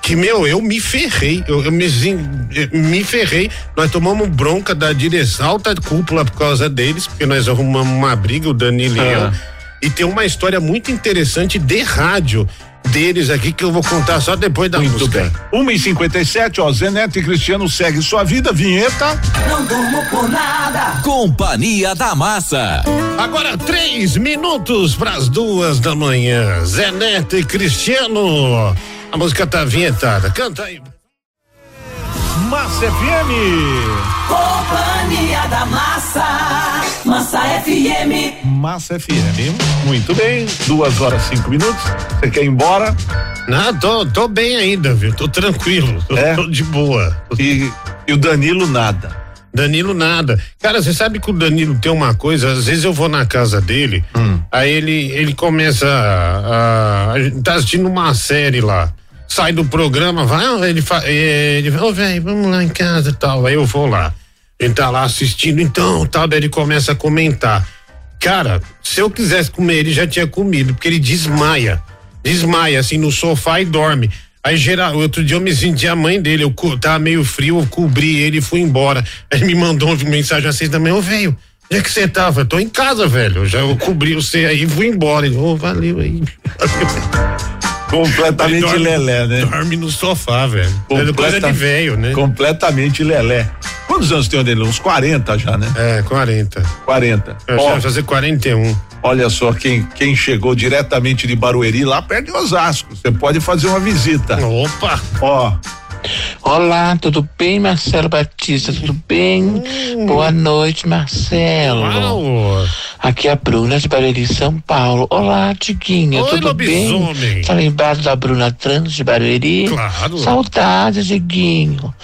que, meu, eu me ferrei, eu, eu me, eh, me ferrei. Nós tomamos bronca da direção, alta cúpula por causa deles, porque nós arrumamos uma briga, o Danilo e Ah. eu. E tem uma história muito interessante de rádio deles aqui que eu vou contar só depois da Muito música. bem. 1 e 57 ó, Zé Neto e Cristiano segue sua vida, vinheta. Não durmo por nada. Companhia da Massa. Agora três minutos para as duas da manhã. Zé Neto e Cristiano. A música tá vinhetada. Canta aí. Massa FM. Companhia da Massa. Massa FM. Massa FM. Muito bem. Duas horas, cinco minutos. Você quer ir embora? Não, tô, tô bem ainda, viu? Tô tranquilo. Tô, É? tô de boa. E, e o Danilo nada. Danilo nada. Cara, você sabe que o Danilo tem uma coisa, às vezes eu vou na casa dele, Hum. aí ele, ele começa a, a, gente tá assistindo uma série lá. Sai do programa, vai, ele fa, eh, ele fala, ô velho, vamos lá em casa e tal. Aí eu vou lá. Ele tá lá assistindo, então, tal, daí ele começa a comentar. Cara, se eu quisesse comer, ele já tinha comido, porque ele desmaia. Desmaia, assim, no sofá e dorme. Aí, geral, outro dia eu me senti a mãe dele, eu tava meio frio, eu cobri ele e fui embora. Aí ele me mandou uma mensagem às seis da manhã, ô velho, onde é que você tava? Eu tô em casa, velho. Eu já eu cobri você aí e fui embora. Ele, ô, valeu aí. Completamente dorme- lelé, né? Dorme no sofá, velho. É coisa de velho, né? Completamente lelé. Quantos anos tem o dele? Uns 40 já, né? É, 40. 40. Eu Ó, fazer 41. olha só quem, quem chegou diretamente de Barueri, lá perto de Osasco. Você pode fazer uma visita. Opa! Ó, Olá, tudo bem, Marcelo Batista? Tudo bem? Boa noite, Marcelo. Uau! Aqui é a Bruna de Barueri, São Paulo. Olá, Tiguinho, Oi, tudo lobisomem. bem? Tá lembrado da Bruna Trans de Barueri? Claro. Saudades, Diguinho.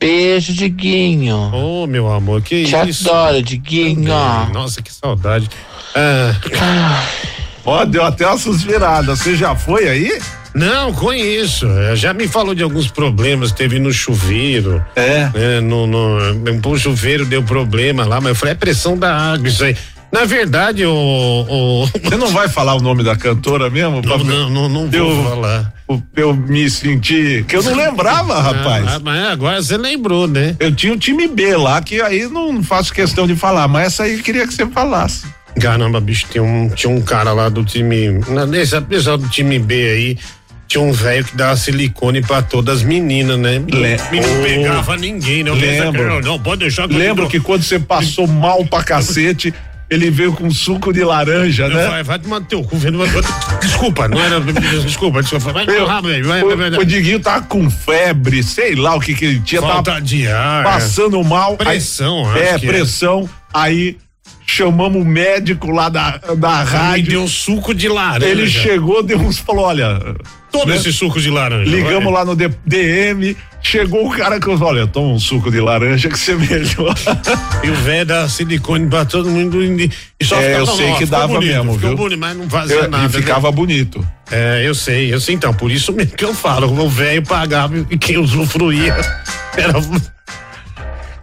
Beijo, Diguinho. Ô, meu amor, que Te isso? adoro, Diguinho. Nossa, que saudade. Ah, ó, deu até uma suspirada. Você já foi aí? não, conheço. É, Já me falou de alguns problemas, teve no chuveiro. É. É, no, no, o chuveiro deu problema lá, mas eu falei, é pressão da água, isso aí. Na verdade, o. o Você não vai falar o nome da cantora mesmo? não, não, não, não vou Eu- falar. Eu, eu me senti. Que eu não lembrava, rapaz. Ah, mas agora você lembrou, né? Eu tinha o time B lá, que aí não faço questão de falar, mas essa aí eu queria que você falasse. Caramba, bicho, tinha um, tinha um cara lá do time. Nesse pessoal do time B aí. Tinha um velho que dava silicone pra todas as meninas, né? Le- E não Oh. pegava ninguém, né? Eu Lembro. que, Não, pode deixar que eu Lembro que quando você passou mal pra cacete, ele veio com suco de laranja, né? Vai, vai tomar teu cu, velho. Desculpa, não era. Desculpa, desculpa. Vai, Eu- vai, vai, vai, o, vai, vai. o Diguinho tava com febre, sei lá o que que ele tinha, Falta tava de ar. passando mal. Pressão, aí, acho É, que é. pressão. Aí chamamos o médico lá da, da rádio. deu suco de laranja. Ele chegou, deu uns, falou, olha, Todo né? esse suco de laranja. ligamos vai. lá no DM, chegou o cara que eu olha, toma um suco de laranja que você melhor. E o velho dá silicone pra todo mundo. E só É, eu sei que dava bonito, mesmo, ficou viu? bonito, mas não fazia Eu- nada. e né? ficava bonito. É, eu sei, eu sei então, por isso mesmo que eu falo, o velho pagava e quem usufruía era.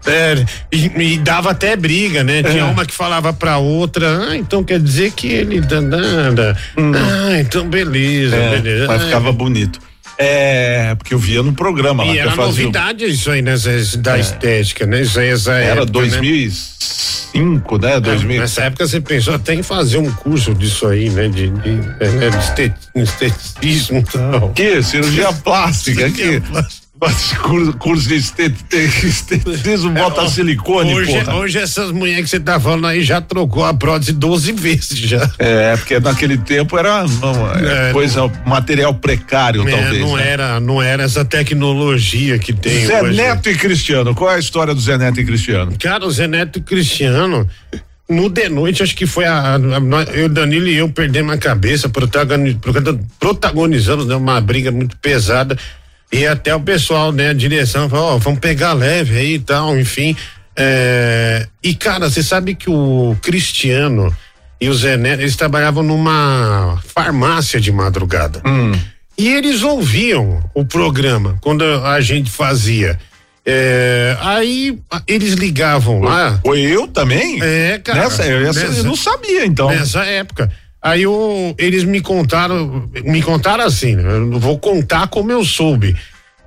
É, e, e dava até briga, né? Tinha É. uma que falava pra outra, ah, então quer dizer que ele dá nada. Ah, então beleza, Hum. É, beleza. mas Ah, ficava bonito. É, porque eu via no programa lá E era eu fazia. novidade isso aí, né? Da estética, né? Isso aí, essa Era época, né? 2005, né? 2000. Nessa época você pensou até em fazer um curso disso aí, né? De, de, né, de estet- esteticismo e tal. Que? Cirurgia plástica, Cirurgia que? Faz Curso, curso de estet- esteticismo, bota ó, silicone, hoje, porra. hoje essas mulheres que você tá falando aí já trocou a prótese 12 vezes já. É, porque naquele tempo era não, é, É, coisa, material precário, É, talvez. não né? era, não era essa tecnologia que tem Zé hoje. Neto e Cristiano, qual é a história do Zé Neto e Cristiano? Cara, o Zé Neto e Cristiano, no de noite, acho que foi a, a- nós- eu, Danilo e eu perdemos a cabeça, protagoni- prota- protagonizamos né, uma briga muito pesada e até o pessoal, né, a direção falou, ó, vamos pegar leve aí e tal, enfim. é, e cara, você sabe que o Cristiano e o Zé Neto, eles trabalhavam numa farmácia de madrugada. E eles ouviam o programa quando a gente fazia. É, aí eles ligavam lá. Foi eu também? É, cara. Nessa, eu, essa eu não sabia, então. Nessa época. Aí o- eles me contaram, me contaram assim, né, eu vou contar como eu soube.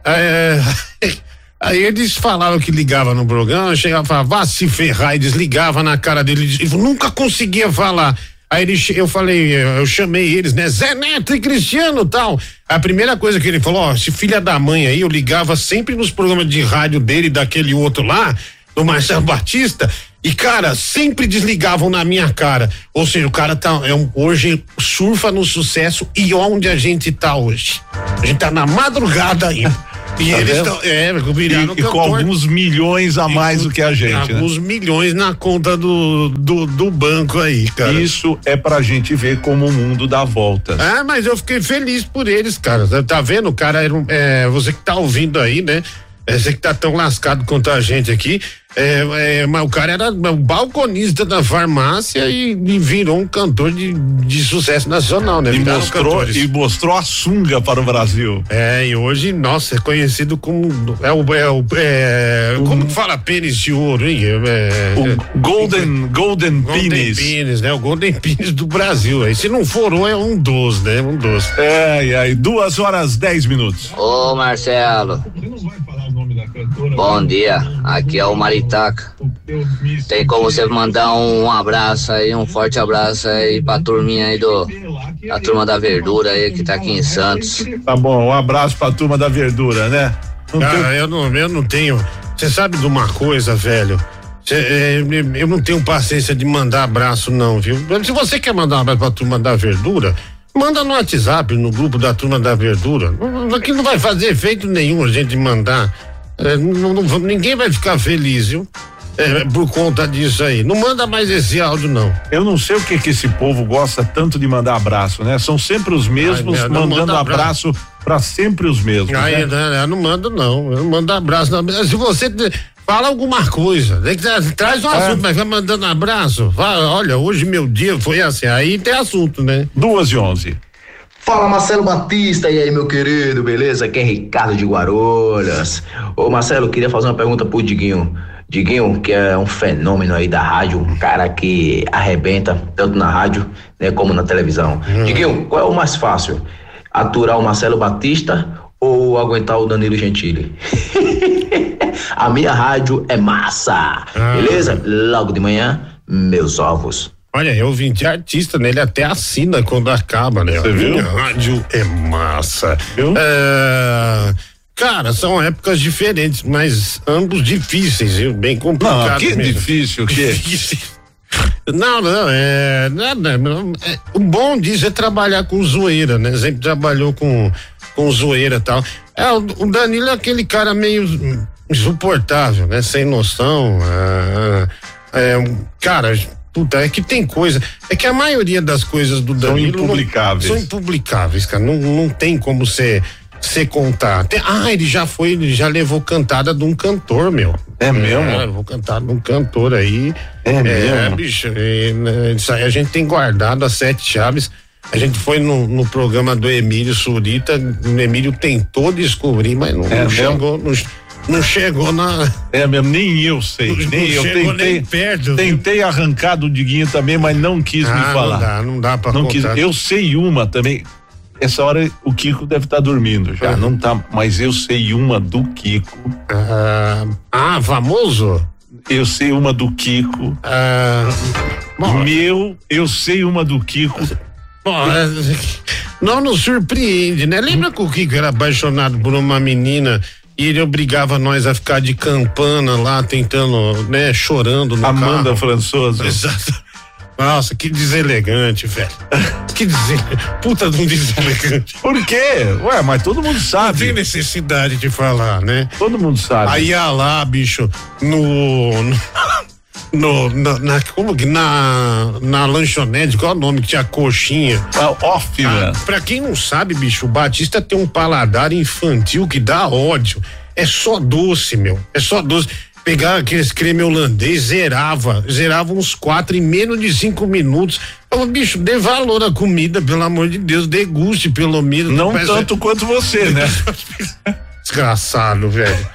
É, aí eles falavam que ligava no programa, chegava e falava, vá se ferrar, e desligava na cara dele, nunca conseguia falar. Aí ele, eu falei, eu chamei eles, né? Zé Neto e Cristiano tal. A primeira coisa que ele falou, ó, esse filha da mãe aí, eu ligava sempre nos programas de rádio dele, daquele outro lá, do Marcelo Batista, e cara, sempre desligavam na minha cara. Ou seja, o cara tá, é um, hoje surfa no sucesso e onde a gente tá hoje? A gente tá na madrugada ainda. E Tá eles estão, é, viraram E, e com alguns milhões a mais do que a gente, né? Alguns milhões na conta do, do, do banco aí, cara. Isso é pra gente ver como o mundo dá voltas. Ah, mas eu fiquei feliz por eles, cara. Tá- Tá vendo? O cara era um, é, você que tá ouvindo aí, né? É, Você que tá tão lascado quanto a gente aqui. É, é, mas o cara era um balconista da farmácia e, e virou um cantor de, de sucesso nacional, né? E Viraram mostrou, cantores. e mostrou a sunga para o Brasil. É, e hoje, nossa, é conhecido como. É o. É o é, como que fala pênis de ouro, hein? É, o Golden, Golden, Golden Penis. Penis, né? O Golden Penis do Brasil. Aí, se não for um, é um dos, né? Um dos. É, e aí, duas horas dez minutos. Ô Marcelo. Bom dia, aqui é o Maritaca. Tem como você mandar um abraço aí, um forte abraço aí pra turminha aí do. A turma da verdura aí que tá aqui em Santos. Tá bom, um abraço pra turma da verdura, né? Não Cara, eu não, eu não tenho. Você sabe de uma coisa, velho? É, eu não tenho paciência de mandar abraço, não, viu? Se você quer mandar um abraço pra turma da verdura, manda no WhatsApp, no grupo da turma da verdura. Aqui não vai fazer efeito nenhum a gente mandar. É, não- não- ninguém vai ficar feliz, viu? É, por conta disso aí. Não manda mais esse áudio, não. Eu não sei o que que esse povo gosta tanto de mandar abraço, né? São sempre os mesmos Ai, não, mandando manda abraço pra sempre os mesmos. Aí, né? né, eu não mando, não. Eu não mando abraço. Não. Se você fala alguma coisa, tra- traz um É. assunto, mas vai mandando abraço. Fala, olha, hoje meu dia foi assim. Aí tem assunto, né? Duas e onze. Fala Marcelo Batista, e aí meu querido, beleza? Aqui é Ricardo de Guarulhos. Ô Marcelo, queria fazer uma pergunta pro Diguinho. Diguinho, que é um fenômeno aí da rádio, um cara que arrebenta tanto na rádio né, como na televisão. Diguinho, qual é o mais fácil? Aturar o Marcelo Batista ou aguentar o Danilo Gentili? A minha rádio é massa, beleza? Logo de manhã, meus ovos. Olha, eu vim de artista, né? Ele até assina quando acaba, né? Você viu? Rádio é massa. É, Cara, são épocas diferentes, mas ambos difíceis, viu? Bem complicado. Não, que mesmo. difícil, que? Não, não, é. Nada, é, o bom disso é trabalhar com zoeira, né? Sempre trabalhou com, com zoeira e tal. É, o, o Danilo é aquele cara meio insuportável, né? Sem noção. ah, é, um- cara, puta, é que tem coisa. É que a maioria das coisas do São Danilo. não- impublicáveis. são impublicáveis, cara. Não, não tem como você. Você contar. Tem- ah, ele já foi, ele já levou cantada de um cantor, meu. É mesmo? levou cantada de um cantor aí. É mesmo? bicho, é, né, isso aí a gente tem guardado as sete chaves. A gente foi no, no programa do Emílio Surita, o Emílio tentou descobrir, mas não, É não chegou, não, não chegou na. É mesmo, nem eu sei. Não nem eu chegou tentei, nem perto, viu? tentei arrancar do Diguinho também, mas não quis Ah, me não falar. dá, não dá pra Não contar. quis. Eu sei uma também. Essa hora o Kiko deve estar dormindo já, não tá, mas eu sei uma do Kiko. Ah, ah, famoso? Eu sei uma do Kiko. Ah, Meu, eu sei uma do Kiko. Bom, é, não nos surpreende, né? Lembra que o Kiko era apaixonado por uma menina e ele obrigava nós a ficar de campana lá, tentando, né, chorando no Amanda carro. Françoso. Exato. Nossa, que deselegante, velho. Que deselegante. Puta de um deselegante. Por quê? Ué, mas todo mundo Não sabe. tem necessidade de falar, né? Todo mundo sabe. Aí ia lá, bicho, no. no no, na, na- como que na, na lanchonete, qual é o nome que tinha coxinha? off, ah, Pra quem não sabe, bicho, o Batista tem um paladar infantil que dá ódio. É só doce, meu. É só doce. Pegava aqueles creme holandês, zerava. Zerava uns quatro em menos de cinco minutos. Ô, bicho, dê valor à comida, pelo amor de Deus. Deguste, pelo menos. Não Parece- tanto quanto você, né? Desgraçado, velho.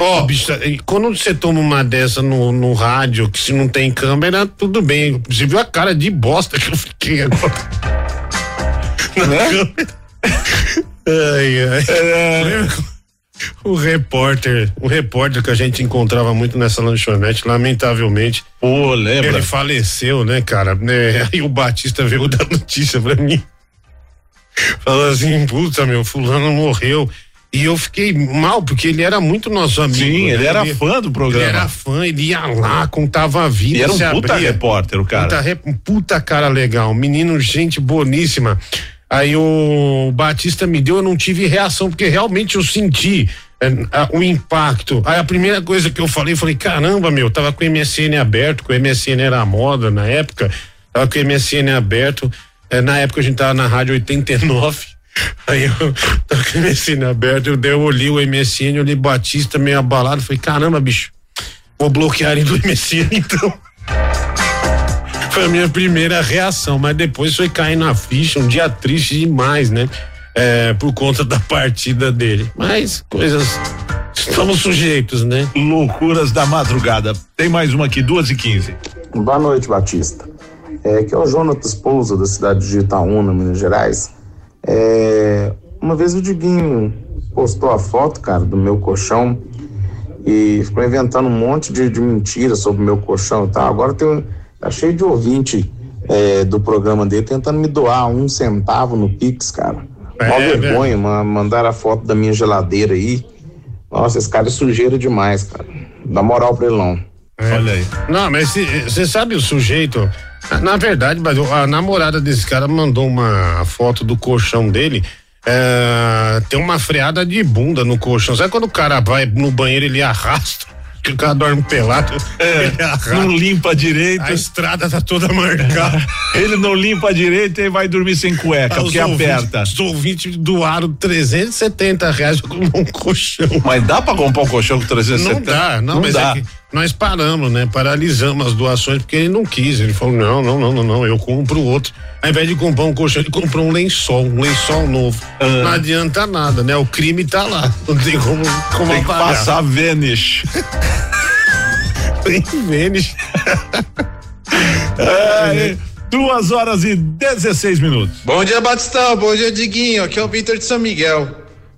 Ó, bicho, e quando você toma uma dessa no, no rádio, que se não tem câmera, tudo bem. Você viu a cara de bosta que eu fiquei agora. Né? Ai, ai. É. Lembra o repórter, o repórter que a gente encontrava muito nessa lanchonete, lamentavelmente. Pô, lembra? Ele faleceu, né, cara? Né? Aí o Batista veio dar notícia pra mim. Falou assim, puta, meu, fulano morreu. E eu fiquei mal, porque ele era muito nosso amigo. Sim, ele né? era fã do programa. Ele era fã, ele ia lá, contava a vida. E era um puta abria. repórter, o cara. Puta, um puta cara legal, menino, gente boníssima. Aí o Batista me deu, eu não tive reação, porque realmente eu senti eh, o impacto. Aí a primeira coisa que eu falei, falei, caramba, meu, tava com o MSN aberto, com o MSN era a moda na época, tava com o MSN aberto, eh, na época a gente tava na rádio 89. Aí eu tava com o MSN aberto, eu, eu olhei o MSN, eu olhei Batista meio abalado, falei, caramba, bicho, vou bloquear ele do MSN então. Foi a minha primeira reação, mas depois foi cair na ficha, um dia triste demais, né? É, por conta da partida dele. Mas coisas. Estamos sujeitos, né? Loucuras da madrugada. Tem mais uma aqui, duas e quinze. Boa noite, Batista. É, aqui é o Jonatas Pouso, da cidade de Itaúna, Minas Gerais. É, uma vez o Diguinho postou a foto, cara, do meu colchão e ficou inventando um monte de, de mentiras sobre o meu colchão e tal. Agora tem, tá cheio de ouvinte é, do programa dele tentando me doar um centavo no Pix, cara. É, Mó vergonha, ma- mandaram a foto da minha geladeira aí. Nossa, esse cara é sujeira demais, cara. Dá moral pra ele não. Olha aí. Não, mas você sabe o sujeito. Na- verdade, a namorada desse cara mandou uma foto do colchão dele. é, tem uma freada de bunda no colchão. Sabe quando o cara vai no banheiro ele arrasta? Que o cara dorme pelado. ele arrasta. É, Não limpa direito. A estrada tá toda marcada. Ele não limpa direito e vai dormir sem cueca, Os porque ouvintes- aperta. Os ouvintes doaram 370 reais pra comprar um colchão. Mas dá pra comprar um colchão com 370? Não dá, não, mas dá. é que nós paramos, né? Paralisamos as doações porque ele não quis. Ele falou: não, não, não, não, não, eu compro outro. Ao invés de comprar um colchão, ele comprou um lençol, um lençol novo. Ah. Não adianta nada, né? O crime tá lá. Não tem como, como Tem que apagar. passar Vênus. Tem Vênus. É, duas horas e 16 minutos. Bom dia, Batistão. Bom dia, Diguinho. Aqui é o Vitor de São Miguel.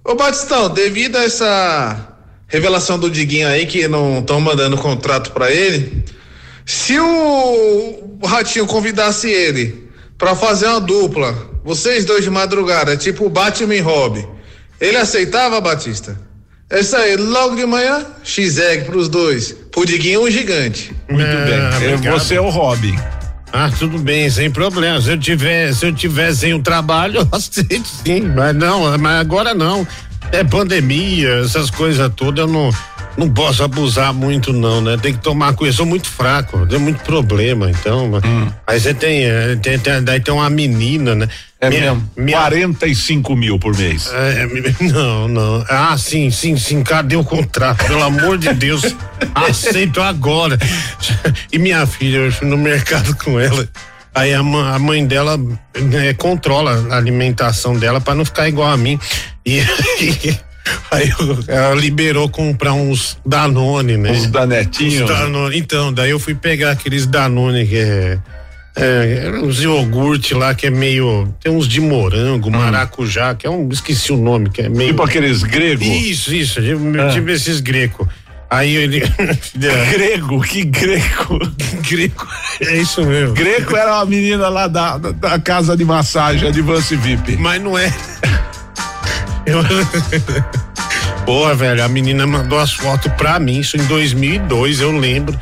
Ô, Batistão, devido a essa revelação do Diguinho aí, que não estão mandando contrato pra ele, se o Ratinho convidasse ele pra fazer uma dupla, vocês dois de madrugada, tipo Batman e Robin, ele aceitava, Batista? É isso aí, logo de manhã, X-Egg pros dois. Pro Diguinho, um gigante. Muito bem. É, Você é o Robin. Ah, tudo bem, sem problema. Se eu tiver, se eu tiver sem o trabalho, eu aceito sim. Mas não, mas agora não. É pandemia, essas coisas todas, eu não, não posso abusar muito, não, né? Tem que tomar cuidado. Eu sou muito fraco, tem muito problema, então. Aí você tem, eh, tem, tem- daí tem uma menina, né? É Minha- mesmo. minha- 45 mil por mês. é, não, não. Ah, sim, sim, sim. Cadê o contrato? Pelo amor de Deus. Aceito agora. E minha filha, eu fui no mercado com ela. Aí a, a mãe dela né, controla a alimentação dela para não ficar igual a mim. E aí eu- ela liberou comprar uns Danone, né? Uns Danetinhos. Uns Danone. Então, daí eu fui pegar aqueles Danone que é. É, uns iogurte lá que é meio. Tem uns de morango, maracujá, que é um. Esqueci o nome, que é meio. Tipo aqueles gregos? Isso, isso. Eu Ah. tive esses greco. Aí ele. Grego, que greco. greco. É isso mesmo. Greco era uma menina lá da, da, casa de massagem, de Vance VIP. Mas não é. Eu... Porra, velho, a menina mandou as fotos pra mim, isso em 2002, eu lembro.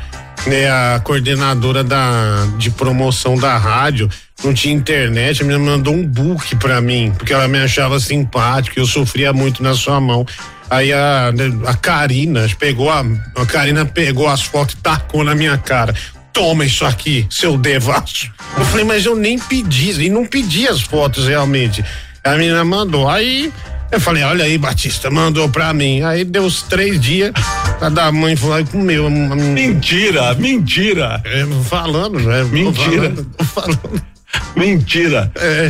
Né, a coordenadora da, de promoção da rádio não tinha internet, a menina mandou um book pra mim, porque ela me achava simpático, eu sofria muito na sua mão. Aí a, a Karina pegou a, a Karina pegou as fotos e tacou na minha cara. Toma isso aqui, seu devasso. Eu falei, mas eu nem pedi, e não pedi as fotos realmente. A menina mandou. Aí eu falei, olha aí, Batista, mandou pra mim. Aí deu os três dias, a da mãe falou, "Ai, comeu. Mentira, mentira. É, falando, né? Mentira. Falando. falando. Mentira. É,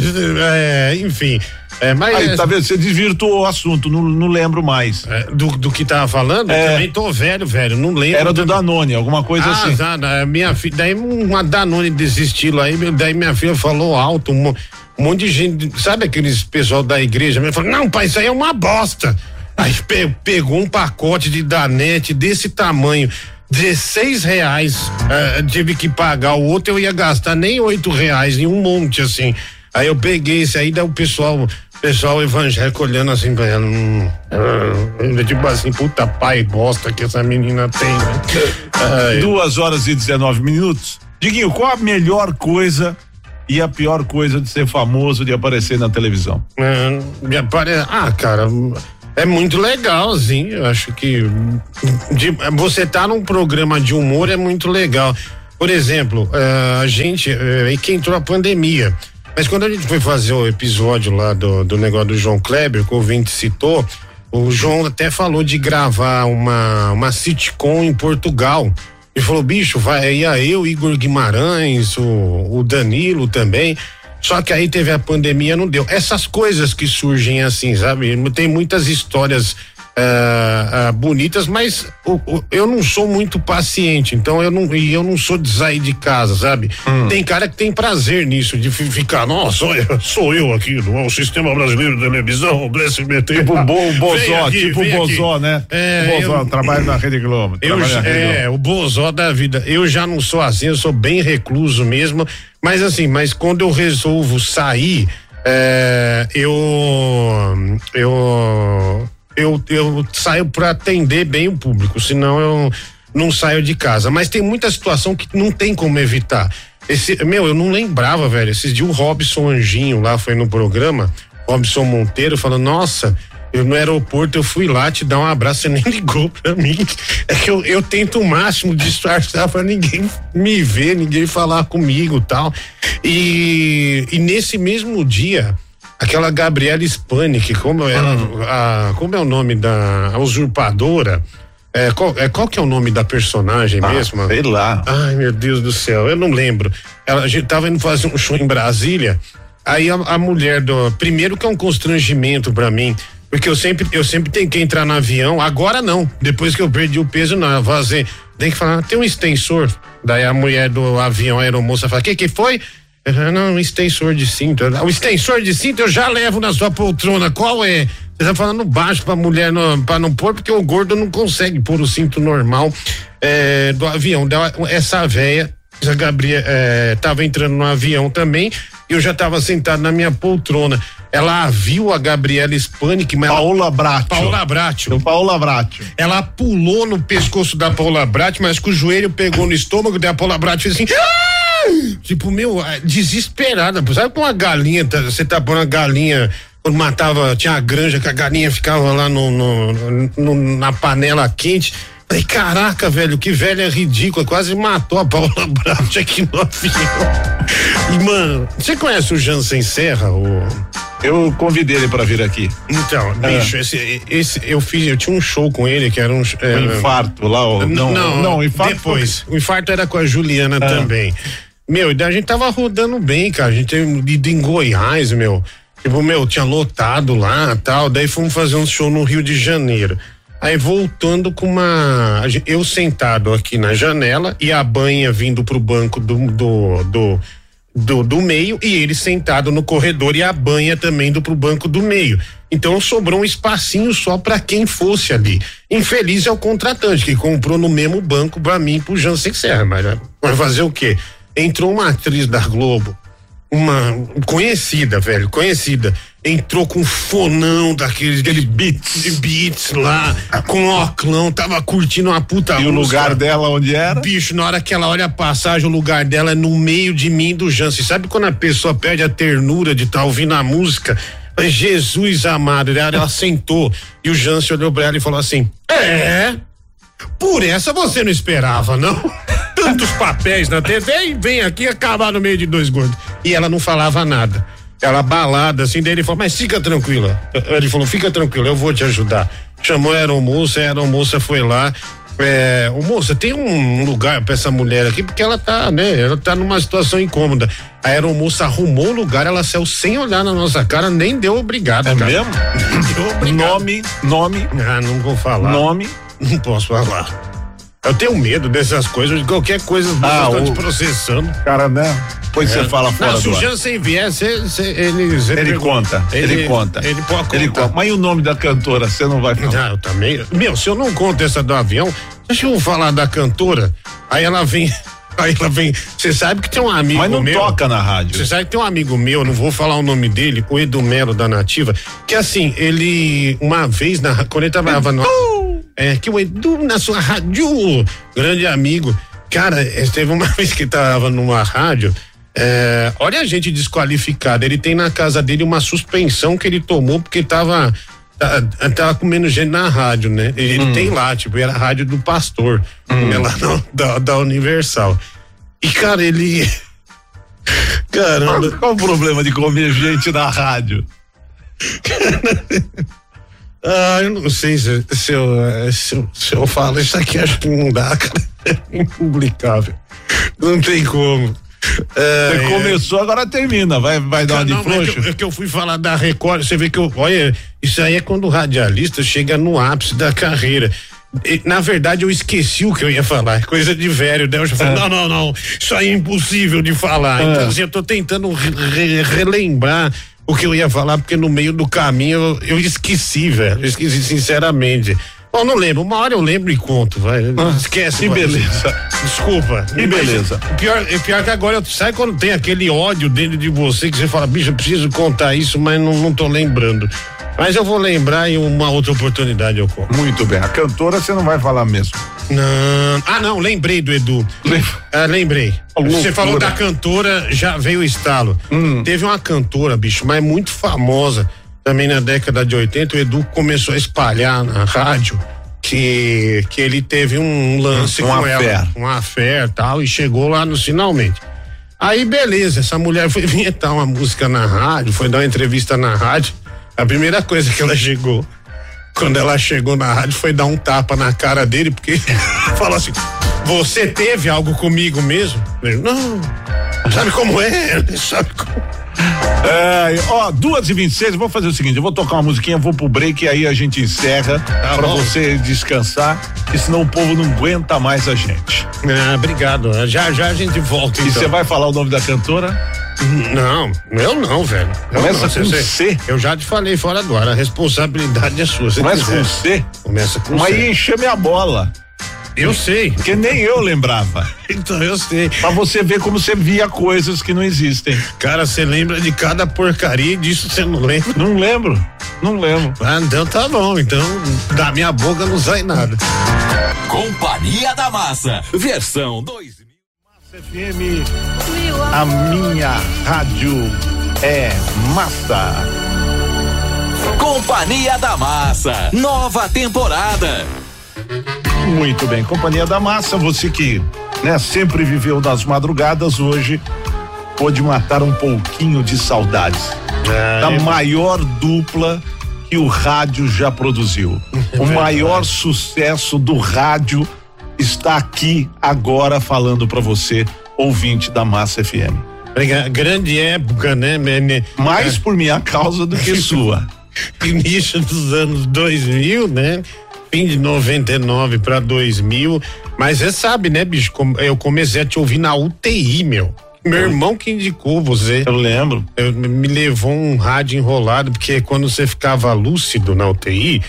é, enfim. É, mas Aí, tá vendo? Você desvirtuou o assunto, não, não lembro mais. É, do, do que tava falando? É. Eu também tô velho, velho. Não lembro. Era do Danone, alguma coisa ah, assim. tá, né, minha filha, daí uma Danone desse estilo aí, daí minha filha falou alto, um, um monte de gente, sabe aqueles pessoal da igreja, me falou, não, pai, isso aí é uma bosta. Aí pe- pegou um pacote de danete desse tamanho. 16 reais, eh, tive que pagar. O outro eu ia gastar nem oito reais em um monte assim. Aí eu peguei esse aí, daí o pessoal, pessoal evangélico olhando assim pra ela. Hum, ah, tipo assim, puta pai bosta que essa menina tem. né? Duas horas e 19 minutos. Diguinho, qual a melhor coisa e a pior coisa de ser famoso, de aparecer na televisão? É, me apare- Ah, cara, é muito legal, assim. Eu acho que de- você tá num programa de humor é muito legal. Por exemplo, eh, a gente, eh, aí que entrou a pandemia. Mas quando a gente foi fazer o episódio lá do, do negócio do João Kleber, que o ouvinte citou, o João até falou de gravar uma, uma sitcom em Portugal. Ele falou, bicho, vai ia eu, Igor Guimarães, o, o Danilo também. Só que aí teve a pandemia, não deu. Essas coisas que surgem assim, sabe? Tem muitas histórias ah, ah, bonitas, mas o- o- eu não sou muito paciente, então eu não, eu não sou de sair de casa, sabe? Tem cara que tem prazer nisso, de fi- ficar, nossa, olha, sou eu aqui, não é o Sistema Brasileiro de Televisão, do SBT. Tipo o Bo- o Bozó, aqui, tipo o aqui. Bozó, né? É, o Bozó, eu- trabalha na Rede Globo. eu, na Rede Globo. é, o bozó da vida. Eu já não sou assim, eu sou bem recluso mesmo. Mas assim, mas quando eu resolvo sair, é, eu, eu, eu, eu saio para atender bem o público, senão eu não saio de casa. Mas tem muita situação que não tem como evitar. Esse, meu, eu não lembrava, velho. Esses dias o Robson Anjinho lá foi no programa, Robson Monteiro, falando, nossa, eu no aeroporto eu fui lá te dar um abraço, você nem ligou pra mim. É que eu, eu tento o máximo disfarçar pra ninguém me ver, ninguém falar comigo tal. E, e nesse mesmo dia, aquela Gabriela Spanik, como ela, a, como é o nome da a usurpadora? É, qual, é, qual que é o nome da personagem mesmo? Sei lá. Ai, meu Deus do céu, eu não lembro. Ela, a gente tava indo fazer um show em Brasília. Aí a, a mulher do. Primeiro que é um constrangimento pra mim. Porque eu sempre, eu sempre tenho que entrar no avião. Agora não. Depois que eu perdi o peso, não. Eu vou fazer. Tem que falar, tem um extensor. Daí a mulher do avião, a aeromoça, fala: que que foi? Não, um extensor de cinto. O extensor de cinto eu já levo na sua poltrona. Qual é? Você tá falando baixo pra mulher não, pra não pôr, porque o gordo não consegue pôr o cinto normal é, do avião. Essa véia, a Gabriela, é, tava entrando no avião também, eu já tava sentado na minha poltrona. Ela viu a Gabriela Spanik, mas Paola Bratio. Paola Bratio. O Paola Bratio. Ela pulou no pescoço da Paula Brat, mas com o joelho pegou no estômago da Paula Brat fez assim. Tipo, meu, desesperada. Sabe com uma galinha, tá- você tá pondo a galinha, quando matava, tinha a granja que a galinha ficava lá no, no- no- na panela quente. Falei, caraca, velho, que velha ridícula, quase matou a Paula Brat aqui no avião. E, mano, você conhece o Jansen Serra? O... Eu convidei ele pra vir aqui. Então, É. bicho, esse, esse eu fiz, eu tinha um show com ele que era um. é, O infarto lá, o- não, não, não, infarto depois. O infarto era com a Juliana Ah. também. Meu, e daí a gente tava rodando bem, cara. A gente teve ido em Goiás, meu. Tipo, meu, tinha lotado lá tal. Daí fomos fazer um show no Rio de Janeiro. Aí voltando com uma. Eu sentado aqui na janela e a banha vindo pro banco do, do, do, do, do meio e ele sentado no corredor e a banha também indo pro banco do meio. Então sobrou um espacinho só pra quem fosse ali. Infeliz é o contratante que comprou no mesmo banco pra mim pro Jansen Serra, mas né, vai fazer o quê? Entrou uma atriz da Globo, uma conhecida, velho, conhecida. Entrou com um fonão daqueles aquele beats, de beats lá, com oclão, tava curtindo uma puta E o música. lugar dela onde era? Bicho, na hora que ela olha a passagem, o lugar dela é no meio de mim e do Jansen. Sabe quando a pessoa perde a ternura de estar ouvindo a música? Jesus amado, ela, ela sentou e o Jansen olhou pra ela e falou assim: É, por essa você não esperava, não? Tantos papéis na TV e vem aqui acabar no meio de dois gordos. E ela não falava nada. Ela balada assim, daí ele falou, mas fica tranquila. Ele falou, fica tranquila, eu vou te ajudar. Chamou a aeromoça, a aeromoça foi lá. É, ô moça, tem um lugar pra essa mulher aqui, porque ela tá, né? Ela tá numa situação incômoda. A aeromoça arrumou o lugar, ela saiu sem olhar na nossa cara, nem deu obrigado. É cara. mesmo? Deu obrigado. Nome, nome. Ah, não vou falar. Nome. Não posso falar. Eu tenho medo dessas coisas, de qualquer coisa, as Ah, estão o- te processando. Cara, né? Depois você fala fora Não, se do o ar. Jansen vier, cê, cê, ele, cê Ele pergunta. conta, ele, conta. Ele pode contar. Ele conta. Mas e o nome da cantora? Você não vai falar? Ah, eu também. Meu, se eu não conto essa do avião, deixa eu falar da cantora. Aí ela vem. Aí ela vem. Você sabe que tem um amigo Mas não meu. toca na rádio. Você sabe que tem um amigo meu, não vou falar o nome dele, o Edu Melo da Nativa, que assim, ele, uma vez, na, quando ele trabalhava no. É, que o Edu na sua rádio, grande amigo. Cara, eh, teve uma vez que tava numa rádio. é, olha a gente desqualificada. Ele tem na casa dele uma suspensão que ele tomou porque tava. tá- Tava comendo gente na rádio, né? Ele Hum. tem lá, tipo, era a rádio do pastor, né, lá no- da, da Universal. E, cara, ele. Caramba. Qual o problema de comer gente na rádio? Ah, eu não sei se, se, eu, se, eu, se eu falo isso aqui, acho que não dá, cara. É impublicável. Não tem como. É, Você começou, agora termina. Vai, vai dar uma de mas é que, frouxo? eu, é que eu fui falar da Record, você vê que eu, olha, isso aí é quando o radialista chega no ápice da carreira. Na verdade, eu esqueci o que eu ia falar, coisa de velho, né? Eu já falei, É. não, não, não, isso aí é impossível de falar. É. Então, assim, eu tô tentando re- relembrar o que eu ia falar, porque no meio do caminho eu, eu esqueci, velho, eu esqueci sinceramente. Bom, não lembro, uma hora eu lembro e conto, vai. Esquece. Ah, que vai. beleza. Desculpa. Que beleza. Mas, Pior, é pior que agora, sabe quando tem aquele ódio dentro de você que você fala, bicho, eu preciso contar isso, mas não, não tô lembrando. Mas eu vou lembrar em uma outra oportunidade eu conto. Muito bem. A cantora você não vai falar mesmo. Não. Ah, não, lembrei do Edu. Ah, lembrei. Você falou da cantora, já veio o estalo. Hum. Teve uma cantora, bicho, mas muito famosa, também na década de 80, o Edu começou a espalhar na rádio que, que ele teve um lance Um com affair. ela. Um affair tal, e chegou lá no finalmente. Aí, beleza, essa mulher foi vinhetar uma música na rádio, foi dar uma entrevista na rádio. A primeira coisa que ela chegou, quando ela chegou na rádio, foi dar um tapa na cara dele, porque falou assim: Você teve algo comigo mesmo? Ele, não. Sabe como é? Sabe como. É, ó, duas e vinte e seis, eu vou fazer o seguinte, eu vou tocar uma musiquinha, vou pro break e aí a gente encerra pra bom. você descansar, que senão o povo não aguenta mais a gente. Ah, obrigado. Já já a gente volta. E então. você vai falar o nome da cantora? Não, eu não, velho. Eu Começa não, com você- C. Eu já te falei fora do ar, a responsabilidade é sua. Começa quiser. com C? Começa com Mas C. ia encher minha bola. Eu sei. Porque nem eu lembrava. Então eu sei. Pra você ver como você via coisas que não existem. Cara, você lembra de cada porcaria e disso você não lembra? Não lembro. Não lembro. Ah, então tá bom. Então, da minha boca não sai nada. Companhia da Massa, versão 2000. FM, a minha rádio é massa. Companhia da Massa, nova temporada. Muito bem, Companhia da Massa, você que né, sempre viveu das madrugadas, hoje pôde matar um pouquinho de saudades da maior dupla que o rádio já produziu. o maior sucesso do rádio está aqui agora falando para você, ouvinte da Massa FM. Grande época, né, Mene? Mais por minha causa do que sua. Início dos anos 2000, né? Fim de 99 para 2000. Mas você sabe, né, bicho? Eu comecei a te ouvir na UTI, meu. Meu irmão que indicou você. Eu lembro. Eu- me levou um rádio enrolado, porque quando você ficava lúcido na UTI,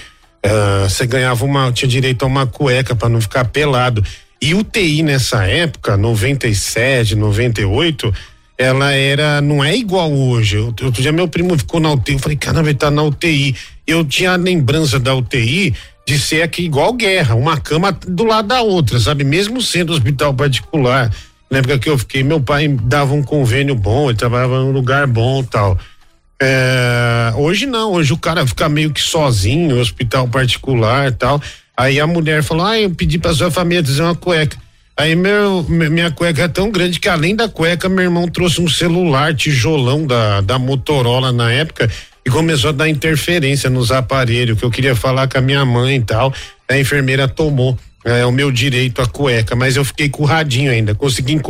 ah, você ganhava uma, tinha direito a uma cueca para não ficar pelado. E UTI nessa época, 97, 98, ela era, não é igual hoje. Outro dia meu primo ficou na UTI, eu falei, caramba, ele tá na UTI. Eu tinha a lembrança da UTI de ser aqui igual guerra, uma cama do lado da outra, sabe? Mesmo sendo hospital particular. Na época que eu fiquei, meu pai dava um convênio bom, ele trabalhava num lugar bom tal. É, hoje não, hoje o cara fica meio que sozinho, hospital particular tal. Aí a mulher falou: Ah, eu pedi pra sua família trazer uma cueca. Aí meu, mi- minha cueca é tão grande que além da cueca, meu irmão trouxe um celular tijolão da, da Motorola na época e começou a dar interferência nos aparelhos, que eu queria falar com a minha mãe e tal. A enfermeira tomou. É o meu direito a cueca, mas eu fiquei com o radinho ainda. Consegui